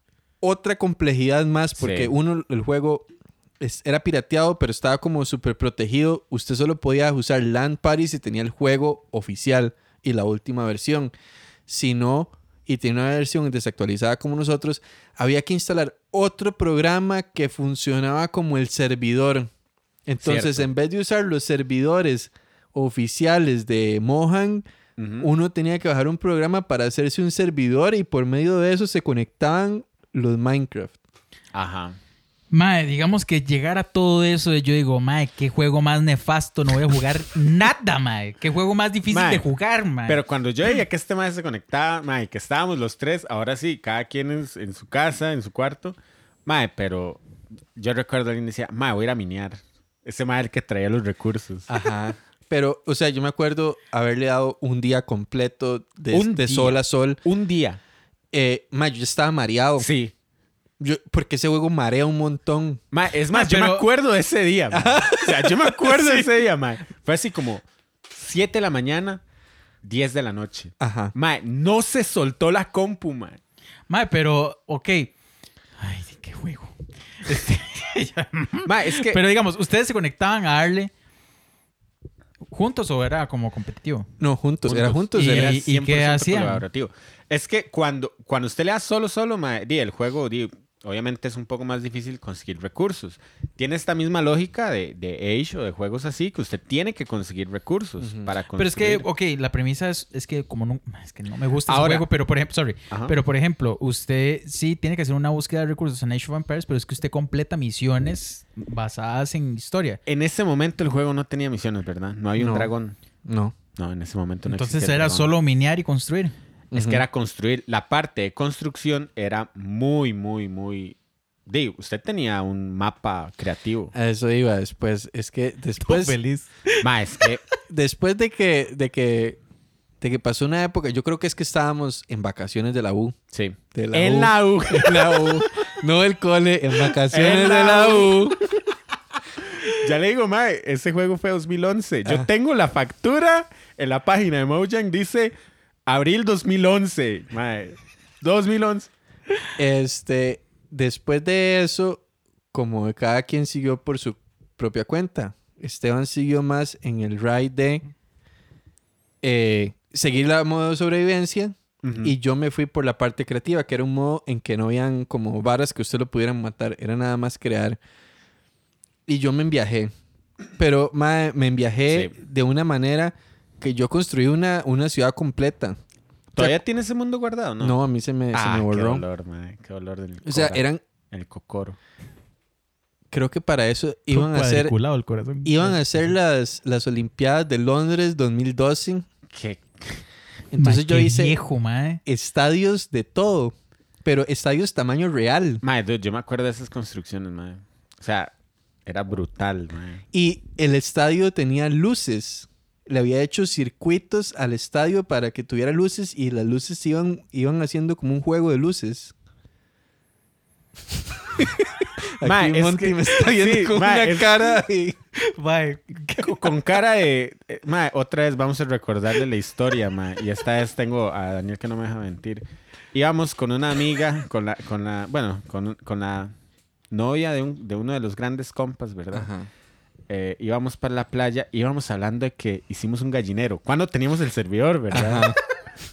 otra complejidad más porque Sí. uno, el juego es- era pirateado, pero estaba como súper protegido. Usted solo podía usar LAN Party si tenía el juego oficial y la última versión. Si no, y tenía una versión desactualizada como nosotros, había que instalar otro programa que funcionaba como el servidor. Entonces, Cierto. en vez de usar los servidores oficiales de Mohan, uno tenía que bajar un programa para hacerse un servidor y por medio de eso se conectaban los Minecraft. Ajá. Mae, digamos que llegar a todo eso, yo digo, mae, qué juego más nefasto, no voy a jugar nada, mae. Qué juego más difícil Mae, de jugar, mae. Pero cuando yo veía que este mae se conectaba, mae, que estábamos los tres, ahora sí, cada quien en, en su casa, en su cuarto, mae, pero yo recuerdo alguien decía, mae, voy a ir a minear. Ese el que traía los recursos. Ajá. Pero, o sea, yo me acuerdo haberle dado un día completo de, Un de día. sol a sol. Un día. Eh, ma, yo estaba mareado. Sí. Yo- porque ese juego marea un montón. Mae, es más, Mae, yo me acuerdo de ese día. O sea, yo me acuerdo de ese día, mae. Fue así como 7 de la mañana, 10 de la noche. Ajá. Mae, no se soltó la compu, mae. Mae, pero, ok. Ay, qué juego. Este, Mae, es que... pero digamos, ¿ustedes se conectaban a darle juntos o era como competitivo? No, juntos. Era juntos. Y- era- era y 100% qué hacían? colaborativo. Es que cuando, cuando usted le da solo, solo, di, el juego, di, obviamente es un poco más difícil conseguir recursos. Tiene esta misma lógica de, de Age o de juegos así, que usted tiene que conseguir recursos para construir. Pero es que, ok, la premisa es, es que como no, es que no me gusta ese Ahora- juego, pero por ejemplo, sorry, Ajá. pero por ejemplo, usted sí tiene que hacer una búsqueda de recursos en Age of Empires, pero es que usted completa misiones basadas en historia. En ese momento el juego no tenía misiones, ¿verdad? No había un No. dragón. No. No, en ese momento no Entonces era solo minear y construir. Es Ujú. que era construir. La parte de construcción era muy, muy, muy... Digo, usted tenía un mapa creativo. A eso iba después. Es que después... feliz. Ma, es que... después de que, de que, de que pasó una época, yo creo que es que estábamos en vacaciones de la U. Sí. De la en U. la U. En la U. No el cole, en vacaciones En de la la U. Ya le digo, mae, ese juego fue 2011. Yo Ah. tengo la factura en la página de Mojang, dice abril 2011. Mae, 2011. Este, después de eso, como cada quien siguió por su propia cuenta. Esteban siguió más en el ride de eh, seguir la modo de sobrevivencia. Y yo me fui por la parte creativa, que era un modo en que no habían como varas que usted lo pudieran matar. Era nada más crear. Y yo me enviajé. Pero mae, me enviajé Sí. de una manera que yo construí una, una ciudad completa. ¿Todavía tiene ese mundo guardado? No, No, a mí se me, se ah, me qué borró. dolor, mae. Qué dolor del O sea, eran, El cocoro. creo que para eso iban a hacer, el corazón. iban a hacer las, las Olimpiadas de Londres 2012. Qué... Entonces yo qué hice viejo, mae. estadios de todo, pero estadios tamaño real. Mae, dude, yo me acuerdo de esas construcciones, mae. O sea, era brutal, mae. Y el estadio tenía luces. Le había hecho circuitos al estadio para que tuviera luces y las luces iban, iban haciendo como un juego de luces. Aquí es Monty que- me está viendo sí, con mae, una es- cara y... Mae, Con- cara de... eh, otra vez vamos a recordarle la historia. Y esta vez tengo a Daniel que no me deja mentir. Íbamos con una amiga, con la... Con la bueno, con, con la novia de, un- de uno de los grandes compas, ¿verdad? Ajá. Eh, íbamos para la playa, íbamos hablando de que hicimos un gallinero. Cuando teníamos el servidor, ¿verdad?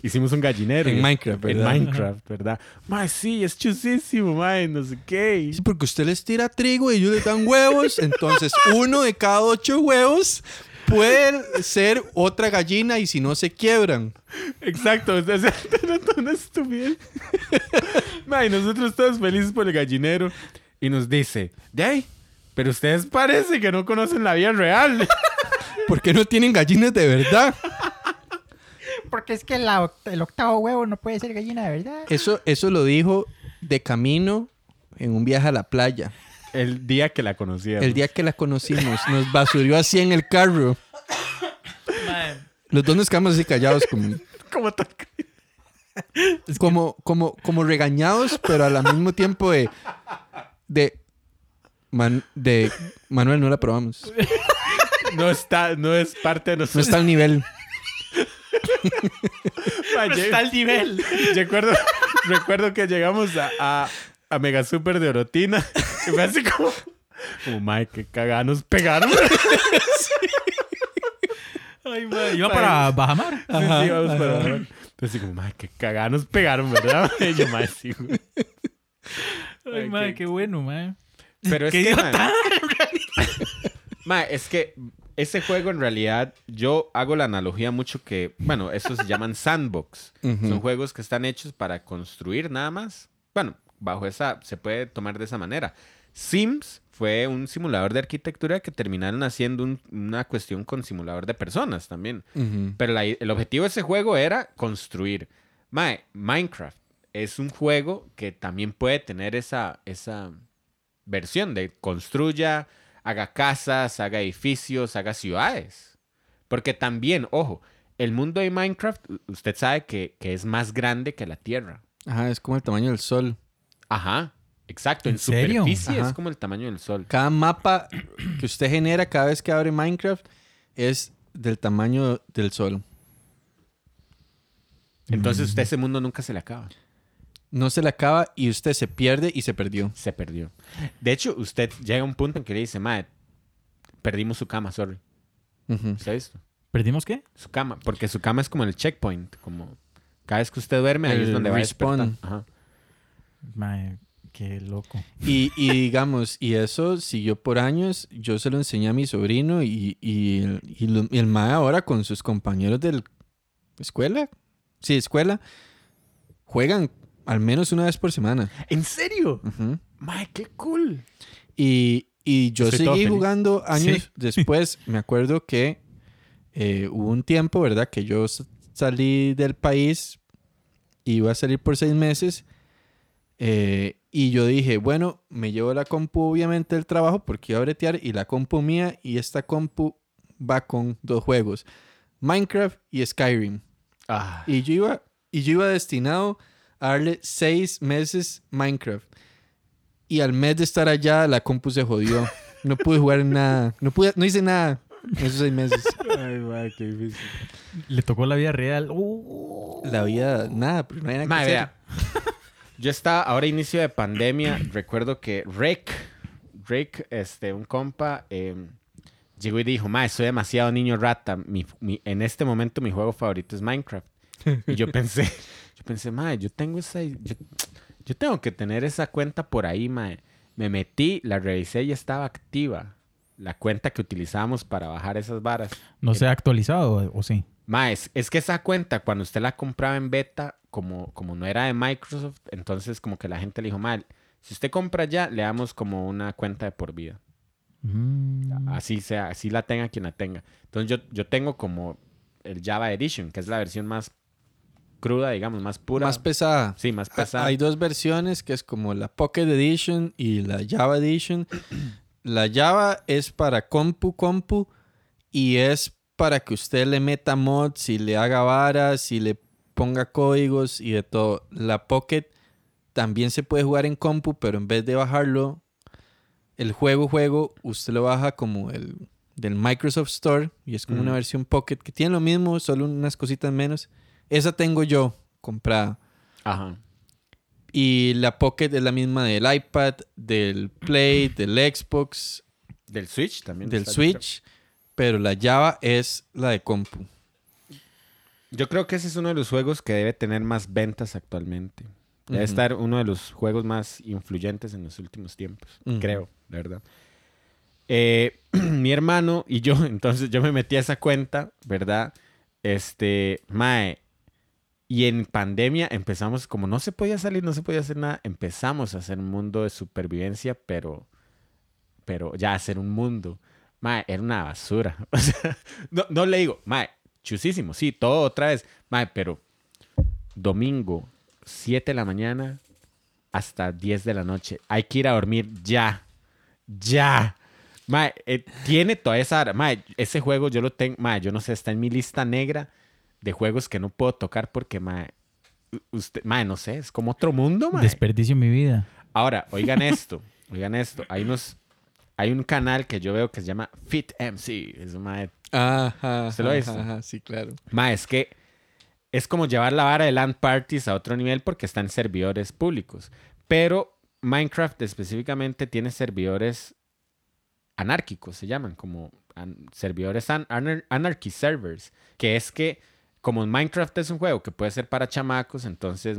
Hicimos un gallinero. En Minecraft, En ¿verdad? Minecraft, ¿verdad? Mae, sí, es chusísimo, mae, no sé qué. Sí, porque usted les tira trigo y ellos les dan huevos. Entonces, uno de cada ocho huevos puede ser otra gallina y si no se quiebran. Exacto, era tan estúpido. Mae, nosotros todos felices por el gallinero. Y nos dice, de ahí, pero ustedes parece que no conocen la vida real. ¿Por qué no tienen gallinas de verdad? Porque es que la el octavo huevo no puede ser gallina de verdad. Eso, eso lo dijo de camino en un viaje a la playa. El día que la conocíamos. El día que la conocimos, nos basurió así en el carro. Los dos nos quedamos así callados, como, Como tan- como, como, como regañados, pero al mismo tiempo de, de, Man- de Manuel, no la probamos. No está, no es parte de No nosotros. está al nivel. Mae, yo- al nivel. Recuerdo, recuerdo que llegamos a, a, a Mega Super de Orotina. Y fue así como. Como, mae, qué cagada nos pegaron. Ay, mae. Iba para Bajamar. Sí, sí, vamos para abajo. Entonces, como, mae, qué cagada nos pegaron, ¿verdad? Y yo, mae, sí, güey. Ay, Ay, mae, qué- qué bueno, mae. Pero es Qué que, mae, es que ese juego en realidad, yo hago la analogía mucho que, bueno, esos se llaman sandbox. Son juegos que están hechos para construir nada más. Bueno, bajo esa, se puede tomar de esa manera. Sims fue un simulador de arquitectura que terminaron haciendo un- una cuestión con simulador de personas también. Pero la- el objetivo de ese juego era construir. Mae, Minecraft es un juego que también puede tener esa, esa versión de construya, haga casas, haga edificios, haga ciudades. Porque también, ojo, el mundo de Minecraft, usted sabe que, que es más grande que la Tierra. Ajá, es como el tamaño del sol. Ajá, exacto. ¿En En, serio? superficie Ajá. es como el tamaño del Sol. Cada mapa que usted genera cada vez que abre Minecraft es del tamaño del sol. Entonces, usted ese mundo nunca se le acaba. No se le acaba y usted se pierde y se perdió. Se perdió. De hecho, usted llega a un punto en que le dice, madre, perdimos su cama, sorry. Ujú. ¿Usted ha visto? ¿Perdimos qué? Su cama. Porque su cama es como el checkpoint. Como cada vez que usted duerme, ahí es donde va a despertar. respawn. Ajá. Mae, qué loco. Y, y digamos, y eso siguió por años. Yo se lo enseñé a mi sobrino y, y, el- y lo- el mae ahora con sus compañeros de la escuela, sí, escuela, juegan al menos una vez por semana. ¿En serio? Madre, qué cool. Y, y yo Estoy seguí jugando años Sí. después. Me acuerdo que eh, hubo un tiempo, ¿verdad? Que yo salí del país, iba a salir por seis meses. eh, y yo dije, bueno, me llevo la compu obviamente del trabajo porque iba a bretear y la compu mía y esta compu va con dos juegos, Minecraft y Skyrim. Ah, Y yo iba, y yo iba destinado a darle seis meses Minecraft. Y al mes de estar allá, la compu se jodió. No pude jugar nada. No, pude, no hice nada en esos seis meses. Ay, madre, qué difícil. Le tocó la vida real. Uh. La vida, nada, pero no hay nada que Madre, hacer. vea. Yo estaba, ahora inicio de pandemia, recuerdo que Rick, Rick, este, un compa, eh, llegó y dijo, ma, soy demasiado niño rata. Mi, mi- en este momento mi juego favorito es Minecraft. Y yo pensé, pensé, ma, yo tengo esa, yo, yo tengo que tener esa cuenta por ahí, ma. Me metí, la revisé y estaba activa. La cuenta que utilizábamos para bajar esas varas. No se ha actualizado, o- sí. Ma, es, es que esa cuenta, cuando usted la compraba en beta, como, como no era de Microsoft, entonces como que la gente le dijo, mal, si usted compra ya, le damos como una cuenta de por vida. Mm. Así sea, así la tenga quien la tenga. Entonces yo, yo tengo como el Java Edition, que es la versión más cruda, digamos, más pura. Más pesada. sí, más Ah, pesada. Hay dos versiones que es como la Pocket Edition y la Java Edition. La Java es para compu compu y es para que usted le meta mods y le haga varas y le ponga códigos y de todo. La Pocket también se puede jugar en compu, pero en vez de bajarlo el juego juego, usted lo baja como el del Microsoft Store y es como una versión Pocket que tiene lo mismo, solo unas cositas menos. Esa tengo yo comprada. Ajá. Y la Pocket es la misma del iPad, del Play, del Xbox, Del Switch también. del Switch, pero la Java es la de compu. Yo creo que ese es uno de los juegos que debe tener más ventas actualmente. Debe estar uno de los juegos más influyentes en los últimos tiempos. Creo, verdad. Eh, mi hermano y yo, entonces yo me metí a esa cuenta, ¿verdad? Este, Mae. Y en pandemia empezamos, como no se podía salir, no se podía hacer nada, empezamos a hacer un mundo de supervivencia, pero, pero ya hacer un mundo. Mae, era una basura. No, no le digo, Mae, chusísimo, sí, todo otra vez. Mae, pero domingo, 7 de la mañana hasta 10 de la noche. Hay que ir a dormir ya. Ya. Mae, eh, tiene toda esa... Mae, ese juego yo lo tengo... Mae, yo no sé, está en mi lista negra de juegos que no puedo tocar porque, mae... Usted, mae, no sé, es como otro mundo, mae. Desperdicio mi vida. Ahora, oigan esto, oigan esto. Hay unos... Hay un canal que yo veo que se llama Fit MC. Es un mae Ajá. ¿Usted lo ha ajá, visto? ajá, sí, claro. Ma, es que es como llevar la vara de LAN parties a otro nivel porque están servidores públicos. Pero Minecraft específicamente tiene servidores anárquicos, se llaman, como an- servidores an- anar- anarchy servers, que es que como Minecraft es un juego que puede ser para chamacos, entonces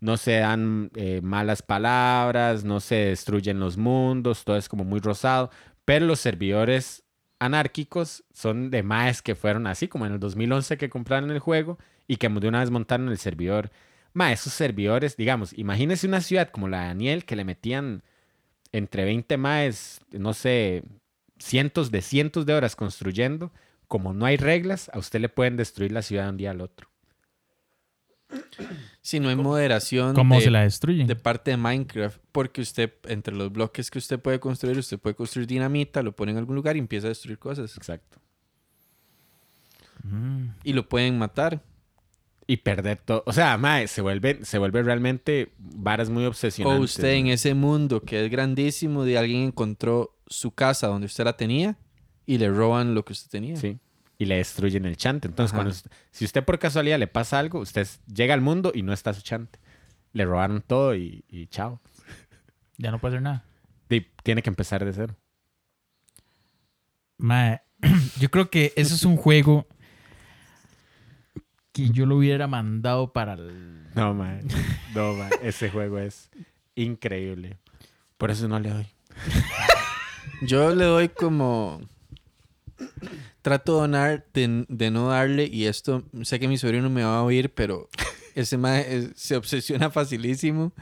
no se dan eh, malas palabras, no se destruyen los mundos, todo es como muy rosado, pero los servidores anárquicos son de maes que fueron así, como en el 2011 que compraron el juego y que de una vez montaron el servidor. Ma, esos servidores, digamos, imagínese una ciudad como la de Daniel que le metían entre 20 maes, no sé, cientos de cientos de horas construyendo. Como no hay reglas, a usted le pueden destruir la ciudad de un día al otro. Si no hay moderación ¿Cómo de, se la destruyen? de parte de Minecraft, porque usted, entre los bloques que usted puede construir, usted puede construir dinamita, lo pone en algún lugar y empieza a destruir cosas. Exacto. Mm. Y lo pueden matar. Y perder todo. O sea, mae, se vuelve, se vuelve realmente varas muy O obsesionantes. usted en ese mundo que es grandísimo, de alguien encontró su casa donde usted la tenía y le roban lo que usted tenía. Sí. Y le destruyen el chante. Entonces, cuando usted- si usted por casualidad le pasa algo, usted llega al mundo y no está su chante. Le robaron todo y, y chao. Ya no puede hacer nada. Y tiene que empezar de cero. Mae, yo creo que eso es un juego que yo lo hubiera mandado para el... No, mae. No, mae. Ese juego es increíble. Por eso no le doy. Yo le doy como... Trato de, donar, de, de no darle, y esto, sé que mi sobrino me va a oír, pero ese mae se obsesiona facilísimo.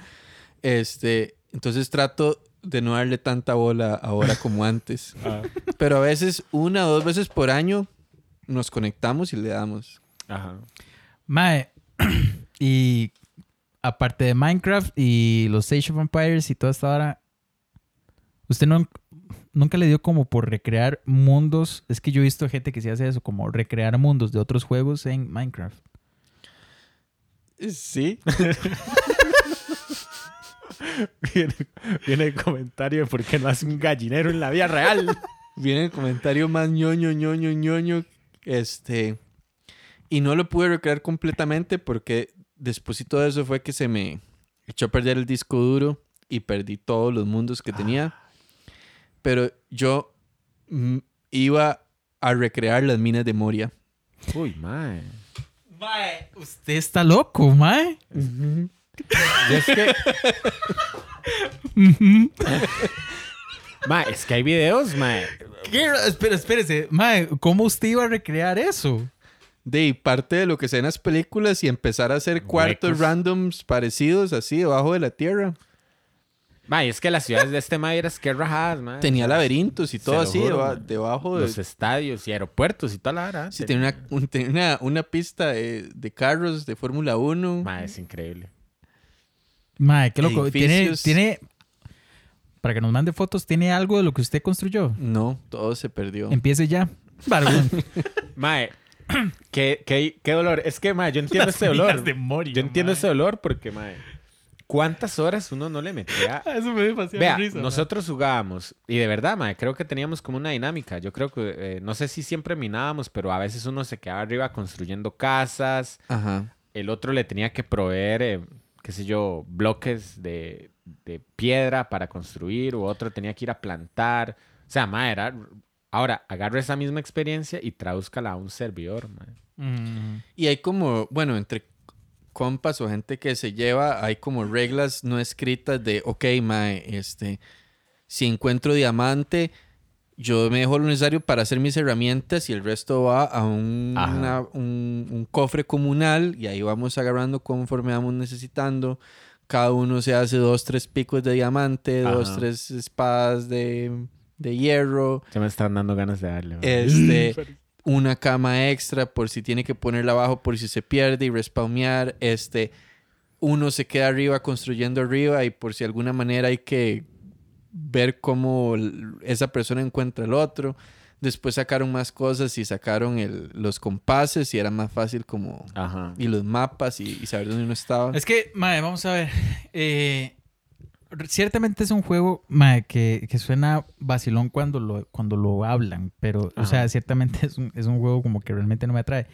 Este, entonces trato de no darle tanta bola ahora como antes. Pero a veces, una o dos veces por año, nos conectamos y le damos. Ajá. Mae, y aparte de Minecraft y los Age of Empires y toda esta hora, ¿usted no, nunca le dio como por recrear mundos? Es que yo he visto gente que se hace eso, como recrear mundos de otros juegos en Minecraft. Sí. Viene, viene el comentario de por qué no hace un gallinero en la vida real. Viene el comentario más ñoño, ñoño, ñoño. Este. Y no lo pude recrear completamente porque después y todo eso fue que se me echó a perder el disco duro y perdí todos los mundos que tenía. Pero yo mm, iba a recrear las minas de Moria. Uy, mae. Mae, usted está loco, mae. Yo es que. mae, es que hay videos, mae. Espera, espérese. Mae, ¿cómo usted iba a recrear eso? De parte de lo que se en las películas y empezar a hacer cuartos Huecos. randoms parecidos así debajo de la tierra. Mae, es que las ciudades de este mae eran que rajadas, mae. Tenía laberintos y todo así juro, deba- man. debajo de... Los estadios y aeropuertos y toda la vara. Sí, tenía una, un- tenía una, una pista de, de carros de Fórmula 1. Mae, es increíble. Mae, qué loco. Tiene, tiene. Para que nos mande fotos, ¿tiene algo de lo que usted construyó? No, todo se perdió. Empiece ya. Mae, qué, qué, qué dolor. Es que, mae, yo entiendo ese dolor. yo entiendo ese dolor porque, mae, ¿cuántas horas uno no le metía? Eso me dio Vea, risa, nosotros jugábamos y de verdad, mae, creo que teníamos como una dinámica. Yo creo que, eh, no sé si siempre minábamos, pero a veces uno se quedaba arriba construyendo casas. Ajá. El otro le tenía que proveer, eh, qué sé yo, bloques de, de piedra para construir, o otro tenía que ir a plantar. O sea, mae, era... Ahora, agarro esa misma experiencia y tradúzcala a un servidor, mae. Mm. Y hay como, bueno, entre compas o gente que se lleva, hay como reglas no escritas de, ok, mae, este, si encuentro diamante, yo me dejo lo necesario para hacer mis herramientas y el resto va a un, una- un, un cofre comunal y ahí vamos agarrando conforme vamos necesitando. Cada uno se hace dos, tres picos de diamante, dos, tres espadas de, de hierro. Ya me están dando ganas de darle. Este, una cama extra por si tiene que ponerla abajo por si se pierde y respawnear. Este, uno se queda arriba construyendo arriba y por si de alguna manera hay que ver cómo esa persona encuentra el otro. Después sacaron más cosas y sacaron el- los compases y era más fácil como... Ajá. Y los mapas y, y saber dónde uno estaba. Es que, mae, vamos a ver. Eh, ciertamente es un juego, mae, que, que suena vacilón cuando lo, cuando lo hablan, pero, o sea, ciertamente es un, es un juego como que realmente no me atrae.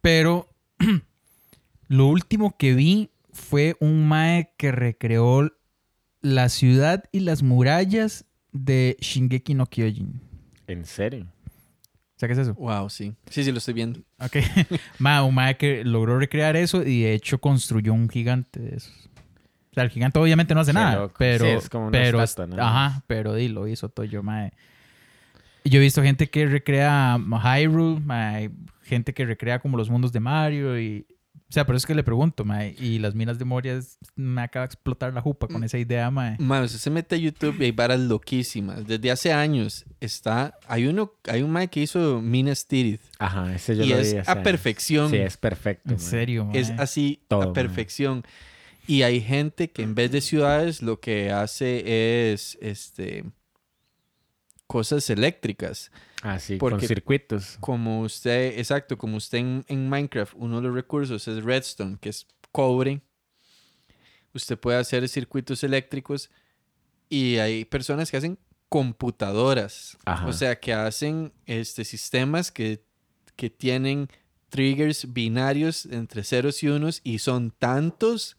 Pero lo último que vi fue un mae que recreó la ciudad y las murallas de Shingeki no Kyojin. ¿En serio? ¿Sabes qué es eso? Wow, sí. Sí, sí, lo estoy viendo. Ok. Ma, un mae que logró recrear eso y de hecho construyó un gigante de esos. Sea, el gigante obviamente no hace Qué nada, loco. pero... Sí, es como una pero, estatua, ¿no? Ajá, pero di, lo hizo todo yo, mae. Yo he visto gente que recrea Hyrule, mae, gente que recrea como los mundos de Mario y... O sea, por eso es que le pregunto, mae. Y las minas de Moria es- me acaba de explotar la jupa Mm. con esa idea, mae. Man, usted se mete a YouTube y hay varas loquísimas. Desde hace años está... Hay uno... Hay un mae que hizo Minas Tirith. Ajá, ese yo y lo es vi hace a años. perfección. Sí, es perfecto. En mae. serio, mae. Es así Todo, a man. perfección. Y hay gente que en vez de ciudades lo que hace es este cosas eléctricas. Ah, sí, Porque- con circuitos. Como usted, exacto, como usted en, en Minecraft, uno de los recursos es redstone, que es cobre. Usted puede hacer circuitos eléctricos y hay personas que hacen computadoras. Ajá. O sea, que hacen este, sistemas que, que tienen triggers binarios entre ceros y unos y son tantos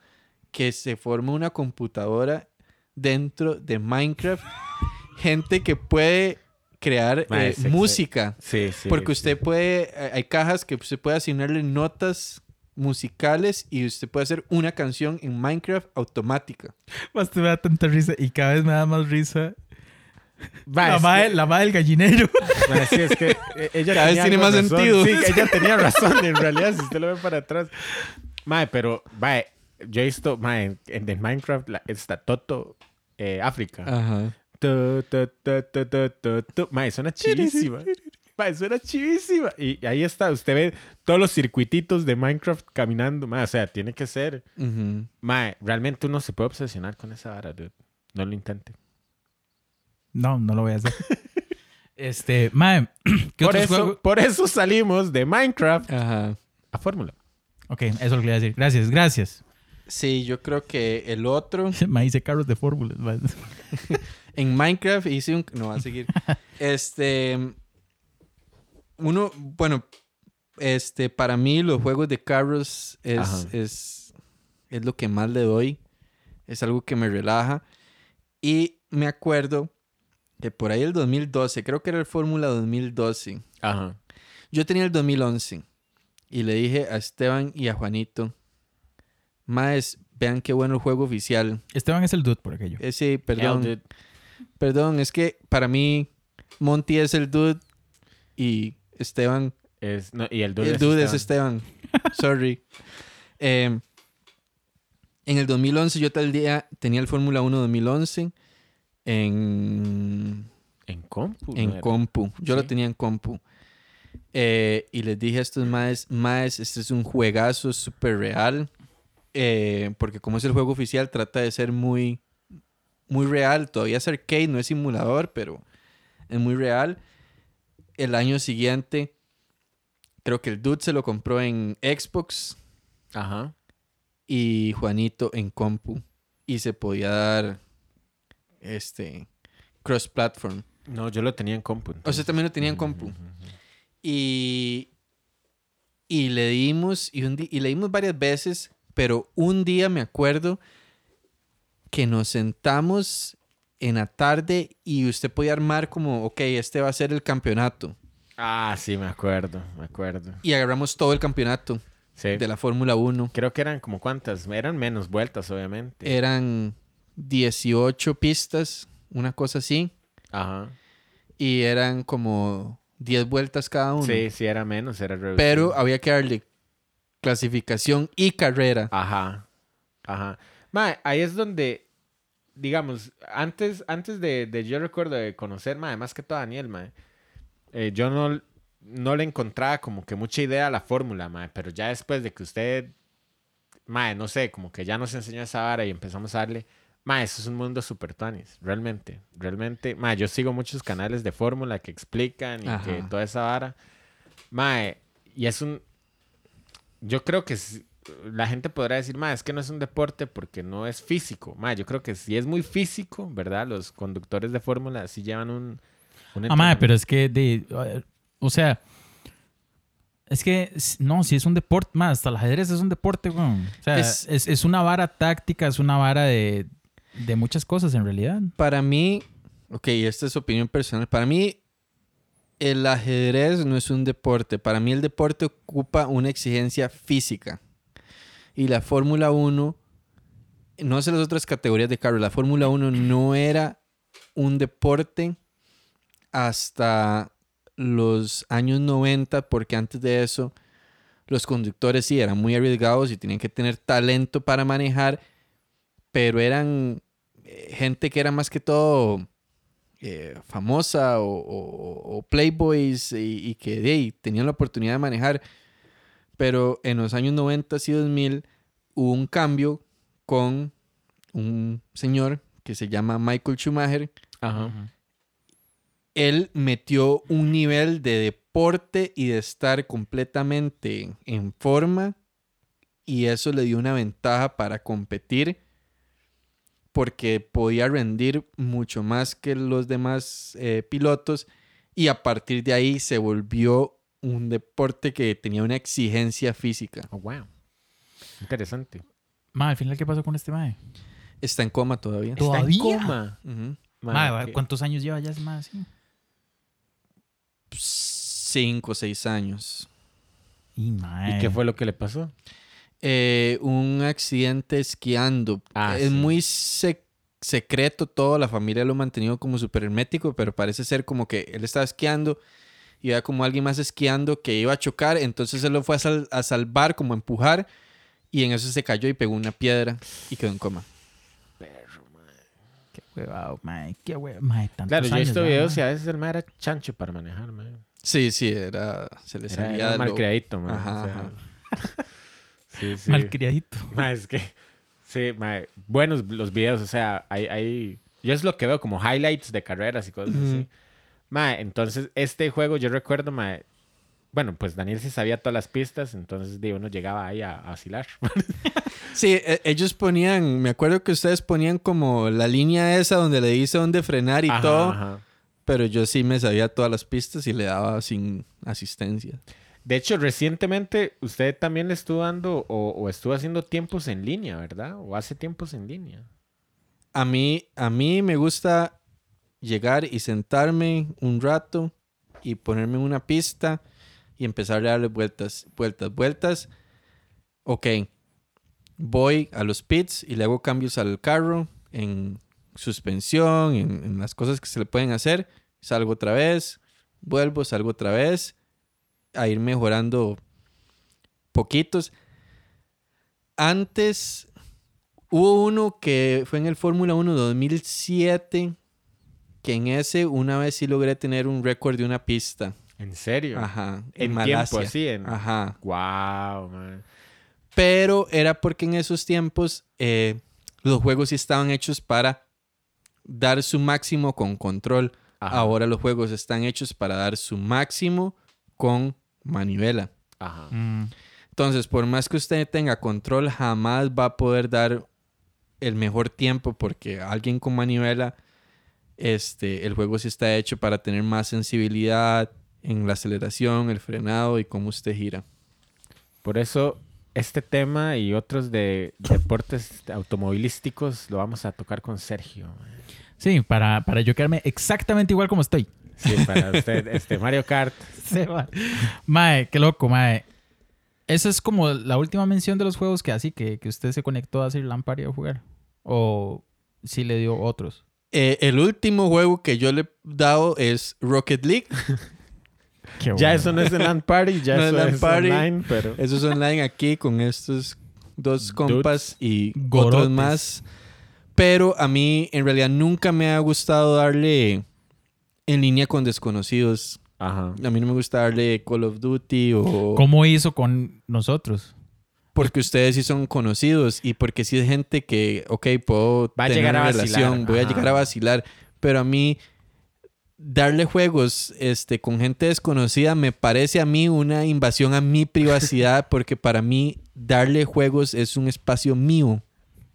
que se forma una computadora dentro de Minecraft. Gente que puede crear eh, sí, música. Sí, sí. Porque sí. usted puede, eh, hay cajas que usted puede asignarle notas musicales y usted puede hacer una canción en Minecraft automática. Más te me da tanta risa y cada vez me da más risa. La, que- la mae del gallinero. mae, sí, es que eh, ella Cada vez tiene más razón. sentido. Sí, ella tenía razón en realidad, si usted lo ve para atrás. Mae, pero, yo he visto, mae, en, en Minecraft la- está Toto eh, África. Ajá. Tu, tu, tu, suena chivísima. Mae, suena chivísima. Y ahí está, usted ve todos los circuititos de Minecraft caminando. Mae, o sea, tiene que ser. Mae, realmente uno se puede obsesionar con esa vara, dude. No lo intente. No, no lo voy a hacer. este, mae, ¿qué Por eso, por eso salimos de Minecraft Ajá. a Fórmula. Ok, eso es lo que le iba a decir. Gracias, gracias. Sí, yo creo que el otro Me hice carros de fórmulas. en Minecraft hice un no va a seguir. este uno, bueno, este para mí los juegos de carros es es es lo que más le doy. Es algo que me relaja y me acuerdo que por ahí el 2012, creo que era el Fórmula 2012. Ajá. Yo tenía el 2011 y le dije a Esteban y a Juanito, Maes, vean qué bueno el juego oficial. Esteban es el dude por aquello. Ese, perdón, Hell, dude. perdón, es que para mí Monty es el dude y Esteban, Es, no, y el dude, el es dude es Esteban. Esteban. Sorry. Eh, en el 2011 yo tal día tenía el Fórmula 1 2011 en En compu. ¿no en era? compu. Yo lo Sí. tenía en compu. Eh, y les dije a estos maes, maes, este es un juegazo súper real. Eh, porque como es el juego oficial, trata de ser muy, muy real. Todavía es arcade, no es simulador, pero es muy real. El año siguiente, creo que el dude se lo compró en Xbox Ajá. y Juanito en compu. Y se podía dar este cross-platform. No, yo lo tenía en compu. O sea, también lo tenía en compu. Y, y le dimos, y, un y le dimos varias veces, pero un día me acuerdo que nos sentamos en la tarde y usted podía armar como, ok, este va a ser el campeonato. Ah, sí, me acuerdo, me acuerdo. Y agarramos todo el campeonato Sí. de la Fórmula 1. Creo que eran como cuántas, eran menos vueltas, obviamente. Eran 18 pistas, una cosa así, Ajá. y eran como 10 vueltas cada uno. Sí, sí, era menos, era reducido. Pero había que darle clasificación y carrera. Ajá. Ajá. Mae, ahí es donde, digamos, antes, antes de, de yo recuerdo de conocer, mae, más que todo a Daniel, mae, eh, yo no, no le encontraba como que mucha idea a la fórmula, mae, pero ya después de que usted, mae, no sé, como que ya nos enseñó esa vara y empezamos a darle, mae, eso es un mundo super tuanis, realmente, realmente, mae, yo sigo muchos canales de fórmula que explican y Ajá. que toda esa vara, mae, y es un, yo creo que la gente podrá decir, ma, es que no es un deporte porque no es físico. Ma, yo creo que si es muy físico, ¿verdad? Los conductores de fórmula sí llevan un... un Ah, entrenamiento. pero es que, de, o sea, es que, no, si es un deporte, más, hasta el ajedrez es un deporte, weón. O sea, Es- es, es una vara táctica, es una vara de, de muchas cosas en realidad. Para mí, ok, esta es opinión personal. Para mí, el ajedrez no es un deporte. Para mí, el deporte ocupa una exigencia física. Y la Fórmula 1, no sé las otras categorías de carro, la Fórmula 1 no era un deporte hasta los años 90, porque antes de eso, los conductores sí eran muy arriesgados y tenían que tener talento para manejar, pero eran eh, gente que era más que todo eh, famosa o, o- o playboys y, y que tenían la oportunidad de manejar. Pero en los años 90 y 2000 hubo un cambio con un señor que se llama Michael Schumacher. Ajá. Él metió un nivel de deporte y de estar completamente en forma y eso le dio una ventaja para competir porque podía rendir mucho más que los demás eh, pilotos y a partir de ahí se volvió un deporte que tenía una exigencia física. Oh, wow. Interesante. Ma, al final, ¿qué pasó con este mae? Está en coma todavía. ¿Todavía? Está en coma. Ma, Ma, ¿cuántos años lleva ya ese mae así? Cinco o seis años. Y, mae. ¿Y qué fue lo que le pasó? Eh, un accidente esquiando. Ah, es sí. muy sec- secreto todo, la familia lo ha mantenido como súper hermético, pero parece ser como que él estaba esquiando y había como alguien más esquiando que iba a chocar, entonces él lo fue a, sal- a salvar, como a empujar, y en eso se cayó y pegó una piedra y quedó en coma. Qué huevado, mae. Qué huevado, mae. Tantos Claro, yo he visto videos y a veces el mae era chancho para manejar, mae. Sí, sí, era, se le Era, salía era de lo- malcriadito, mae. Ajá, o sea. ajá. sí, sí. Malcriadito. Ma, es que, sí, ma, buenos los videos, o sea, hay, hay, yo es lo que veo como highlights de carreras y cosas así. Ma, entonces, este juego yo recuerdo, ma, bueno, pues Daniel sí sabía todas las pistas, entonces de uno llegaba ahí a, a vacilar. Sí, e- ellos ponían, me acuerdo que ustedes ponían como la línea esa donde le dice dónde frenar y Ajá, todo, ajá. pero yo sí me sabía todas las pistas y le daba sin asistencia. De hecho, recientemente usted también estuvo dando o, estuvo haciendo tiempos en línea, ¿verdad? O hace tiempos en línea. A mí, a mí me gusta llegar y sentarme un rato y ponerme en una pista y empezar a darle vueltas, vueltas, vueltas. Ok, voy a los pits y le hago cambios al carro en suspensión, en, en las cosas que se le pueden hacer. Salgo otra vez, vuelvo, salgo otra vez, a ir mejorando poquitos. Antes hubo uno que fue en el Fórmula 1 2007, que en ese una vez sí logré tener un récord de una pista. ¿En serio? Ajá, en, En Malasia. tiempo, así. En... Ajá. Wow, man. Pero era porque en esos tiempos eh, los juegos sí estaban hechos para dar su máximo con control. Ajá. Ahora los juegos están hechos para dar su máximo con manivela. Ajá. Mm. Entonces, por más que usted tenga control, jamás va a poder dar el mejor tiempo porque alguien con manivela, este, el juego sí está hecho para tener más sensibilidad en la aceleración, el frenado y cómo usted gira. Por eso, este tema y otros de deportes automovilísticos lo vamos a tocar con Sergio. Sí, para, para yo quedarme exactamente igual como estoy. Sí, para usted, este Mario Kart. Mae, qué loco, mae. Esa es como la última mención de los juegos que así que, que usted se conectó a Sir Lampard a jugar. O si le dio otros. Eh, el último juego que yo le he dado es Rocket League. Qué Ya eso no es de LAN Party, ya No es eso LAN es party. online, pero... Eso es online aquí con estos dos Dudes. compas y Gorotes. otros más. Pero a mí en realidad nunca me ha gustado darle en línea con desconocidos. Ajá. A mí no me gusta darle Call of Duty o... ¿Cómo hizo con nosotros? Porque ustedes sí son conocidos y porque sí es gente que, ok, puedo Va a tener llegar a una vacilar, relación, voy a ajá. llegar a vacilar. Pero a mí, darle juegos este, con gente desconocida me parece a mí una invasión a mi privacidad porque para mí darle juegos es un espacio mío.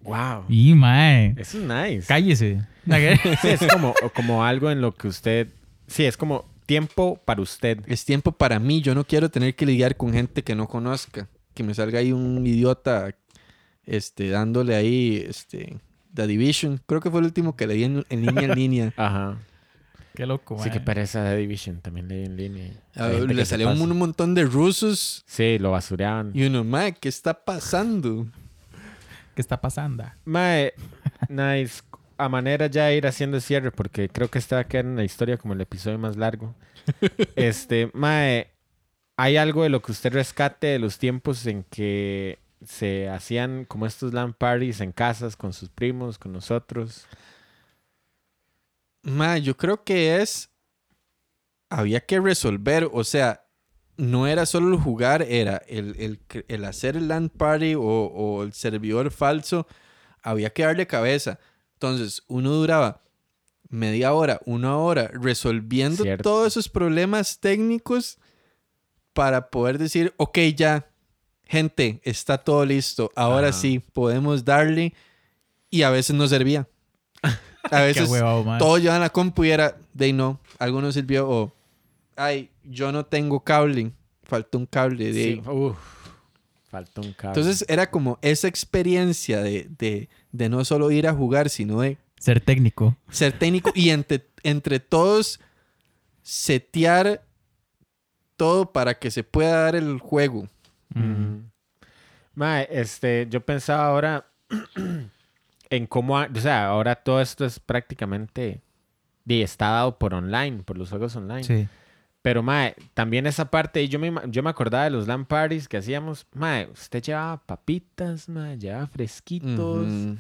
Wow. Y mae. Eso es nice. Cállese. Sí, es como, como algo en lo que usted... Sí, es como tiempo para usted. Es tiempo para mí. Yo no quiero tener que lidiar con gente que no conozca. Que me salga ahí un idiota este, dándole ahí este, The Division. Creo que fue el último que leí en, en línea en línea. Ajá. Qué loco, Sí, mae. que pereza de Division. También leí en línea. Le salió un, un montón de rusos. Sí, lo basureaban. Y uno, mae, ¿qué está pasando? ¿Qué está pasando? Mae, nice. A manera ya de ir haciendo cierre, porque creo que esta va a quedar en la historia como el episodio más largo. este, Mae, ¿hay algo de lo que usted rescate de los tiempos en que se hacían como estos LAN parties en casas con sus primos, con nosotros? Mae, yo creo que es. Había que resolver. O sea, no era solo el jugar, era el, el, el hacer el LAN party o, o el servidor falso. Había que darle cabeza. Entonces, uno duraba media hora, una hora resolviendo Cierto. todos esos problemas técnicos para poder decir, ok, ya, gente, está todo listo. Ahora sí, podemos darle. Y a veces no servía. A veces huevado, mae. todos llevan la compu y era, de no, algo no sirvió. O, ay, yo no tengo cable. Falta un cable. De Sí, uf, falta un cable. Entonces era como esa experiencia de, de, de no solo ir a jugar, sino de Ser técnico. ser técnico y entre, entre todos setear todo para que se pueda dar el juego. Mae, este, yo pensaba ahora en cómo, o sea, ahora todo esto es prácticamente y está dado por online, por los juegos online. Sí. Pero mae, también esa parte, yo me, yo me acordaba de los LAN parties que hacíamos, mae, usted llevaba papitas, mae, llevaba fresquitos. Ujú.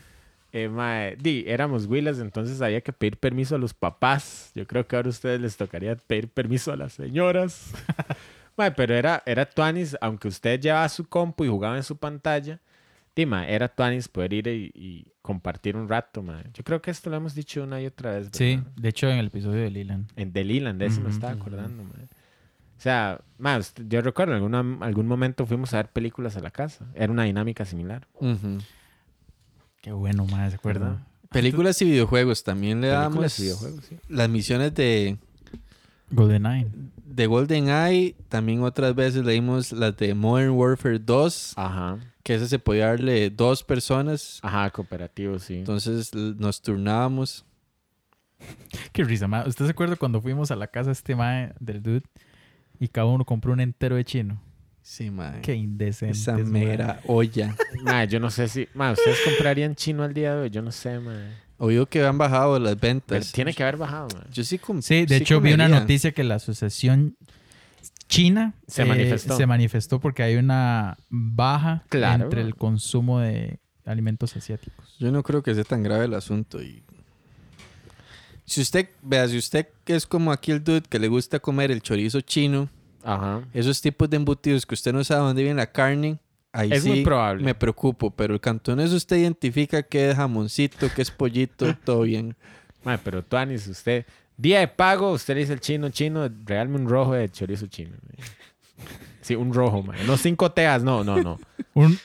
Eh, mae, di, éramos huilas, entonces había que pedir permiso a los papás. Yo creo que ahora a ustedes les tocaría pedir permiso a las señoras. mae, pero era, era tuanis, aunque usted llevaba su compu y jugaba en su pantalla, di, mae, era tuanis poder ir y, y compartir un rato, mae. Yo creo que esto lo hemos dicho una y otra vez, Sí, de hecho en el episodio de Leland. En The Leland, de eso me estaba acordando, mae. O sea, usted- yo recuerdo en alguna- algún momento fuimos a ver películas a la casa. Era una dinámica similar. Qué bueno, mae, ¿se acuerda? ¿Verdad? Películas y videojuegos también le damos Películas y videojuegos, sí. las misiones de, GoldenEye. de GoldenEye. También otras veces leímos las de Modern Warfare 2, Ajá. Que ese se podía darle dos personas. Ajá, cooperativo, sí. Entonces nos turnábamos. Qué risa, ma. ¿Usted se acuerda cuando fuimos a la casa este mae del dude y cada uno compró un entero de chino? Sí, mae. Qué indecente. Esa mera olla. Mae, yo no sé si. Mae, ¿ustedes comprarían chino al día de hoy? Yo no sé, mae. Oído que han bajado las Pero ventas. tiene que haber bajado, mae. Yo sí com- Sí, de hecho vi una noticia que la asociación china Se eh, manifestó. se manifestó porque hay una baja Claro. entre el consumo de alimentos asiáticos. Yo no creo que sea tan grave el asunto. Y... Si usted, vea, si usted que es como aquí el dude que le gusta comer el chorizo chino, Ajá. esos tipos de embutidos que usted no sabe dónde viene la carne, ahí Es sí muy probable. me preocupo. Pero el cantonés usted identifica que es jamoncito, que es pollito, todo bien. Mae, pero tú, Anis, usted. Día de pago, usted le dice al chino, chino, regálame un rojo de chorizo chino. Sí, un rojo, mae. No cinco teas, no, no, no. Un,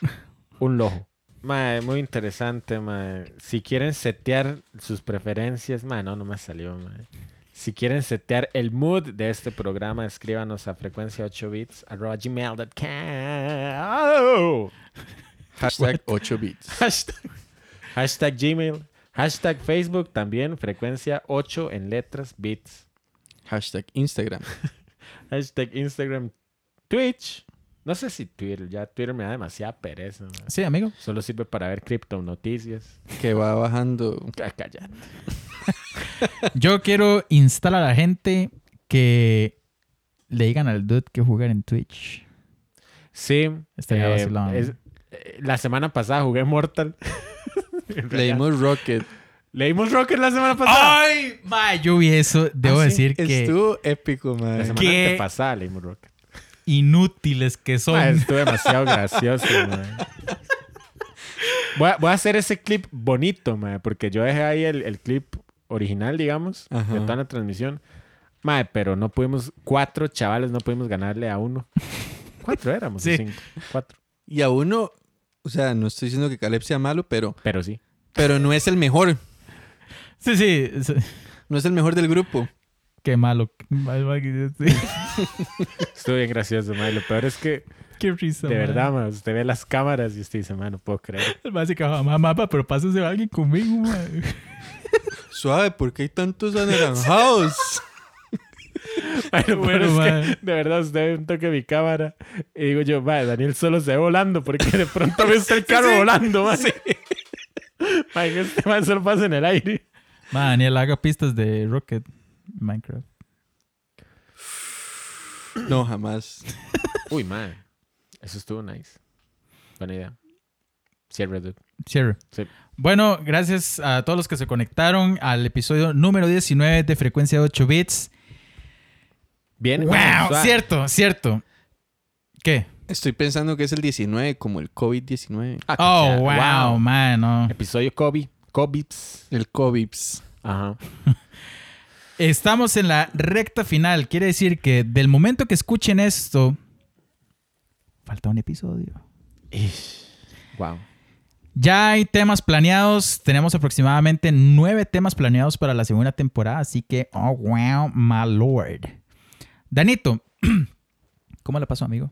Un lojo. Mae, muy interesante, mae. Si quieren setear sus preferencias, mae, no, no me salió, mae. Si quieren setear el mood de este programa, escríbanos a frecuencia 8 bits arroba gmail.com. Hashtag 8 bits. Hashtag, hashtag Gmail. Hashtag Facebook también, frecuencia 8 en letras, bits. Hashtag Instagram. Hashtag Instagram, Twitch. No sé si Twitter, ya Twitter me da demasiada pereza. sí, amigo. Solo sirve para ver cripto noticias. Que va bajando. Ah, Cállate. Yo quiero instar a la gente que le digan al dude que jugar en Twitch. Sí. Estaría eh, es- eh, la semana pasada jugué Mortal. Leímos Rocket. Leímos Rocket la semana pasada. ¡Ay! Mae, yo vi eso. Debo ¿Ah, sí? decir que Estuvo épico, La man. semana ¿Qué? antepasada leímos Rocket. inútiles que son. Ma, estuvo demasiado gracioso, ma. Voy a, voy a hacer ese clip bonito, ma, porque yo dejé ahí el, el clip original, digamos, Ajá. de toda la transmisión. Ma, pero no pudimos, cuatro chavales no pudimos ganarle a uno. Cuatro éramos, Sí. cinco. Cuatro. Y a uno, o sea, no estoy diciendo que Caleb sea malo, pero, Pero sí. pero no es el mejor. Sí, sí. sí. No es el mejor del grupo. Qué malo. Estuvo bien gracioso, ma. y Lo peor es que, Qué risa. de verdad, ma, usted ve las cámaras y usted dice, ma, no puedo creer. El se cagaba, mamá, mapa, pero pásese a alguien conmigo, mae. Suave, ¿por qué hay tantos anaranjados? Bueno, es que, de verdad, usted toque mi cámara y digo yo, ma, Daniel solo se ve volando porque de pronto ve usted el carro volando, ma. Ma, que este man solo pasa en el aire. Ma, Daniel, haga pistas de Rocket Minecraft. No, jamás. Uy, man. Eso estuvo nice. Buena idea. Cierre, dude. Cierre. Sí. Bueno, gracias a todos los que se conectaron al episodio número 19 de Frecuencia 8 Bits. Bien. ¡Wow! Cierto, cierto. ¿Qué? Estoy pensando que es el 19, como el COVID-19. Ah, Oh, ya, wow, man, no. Episodio Kobe. Kobips. El COVIDs. Ajá. Estamos en la recta final. Quiere decir que del momento que escuchen esto, falta un episodio. Wow. Ya hay temas planeados. Tenemos aproximadamente nueve temas planeados para la segunda temporada. Así que, oh, wow, my lord. Danito, ¿cómo le pasó, amigo?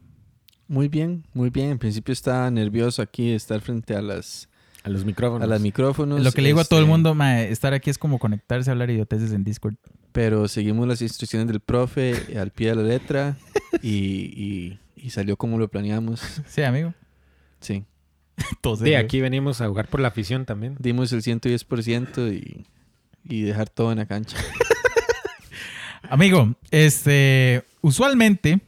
Muy bien, muy bien. En principio estaba nervioso aquí de estar frente a las A los micrófonos. a los micrófonos. Lo que le digo a todo el este, mundo, estar aquí es como conectarse a hablar idioteces en Discord. Pero seguimos las instrucciones del profe al pie de la letra y, y- y salió como lo planeamos. Sí, amigo. Sí. Todo Sí, aquí venimos a jugar por la afición también. Dimos el 110% y, y dejar todo en la cancha. Amigo, este, usualmente,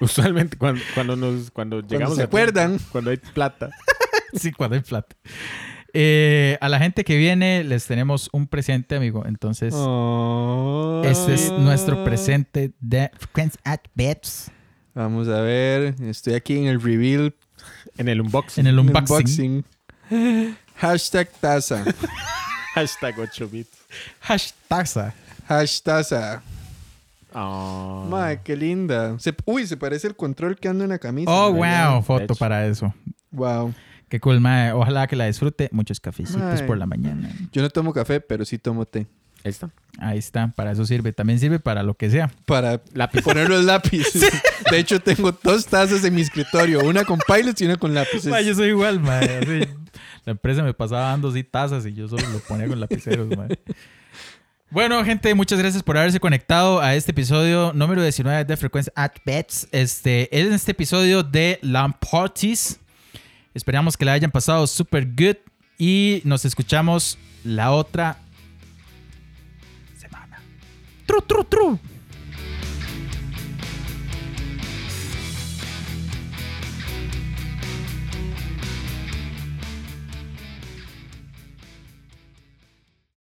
Usualmente cuando, cuando nos cuando llegamos se a- acuerdan. cuando hay plata. sí, cuando hay plata. Eh, a la gente que viene les tenemos un presente, amigo. Entonces, Oh. ese es nuestro presente de Frequency at Bets. Vamos a ver. Estoy aquí en el reveal. En el unboxing. En el unboxing. unboxing. Hashtag taza. Hashtag 8 bits. Hashtag. Hashtag. Oh. Mae, qué linda. Se- uy, se parece el control que ando en la camisa. Oh, ¿verdad? wow, foto para eso. Wow. Qué cool, mae. Ojalá que la disfrute. Muchos cafecitos por la mañana. Yo no tomo café, pero sí tomo té. Ahí está. Ahí está, para eso sirve. También sirve para lo que sea. Para Lápiz. poner los lápices. De hecho, tengo dos tazas en mi escritorio. Una con pilots y una con lápices. Yo soy igual, así. La empresa me pasaba dando así tazas y yo solo lo ponía con lapiceros, mae. Bueno, gente, muchas gracias por haberse conectado a este episodio número 19 de Frecuencia at Bets. Este, en este episodio de Lamp Parties. Esperamos que la hayan pasado super good y nos escuchamos la otra semana. Tru, tru, tru.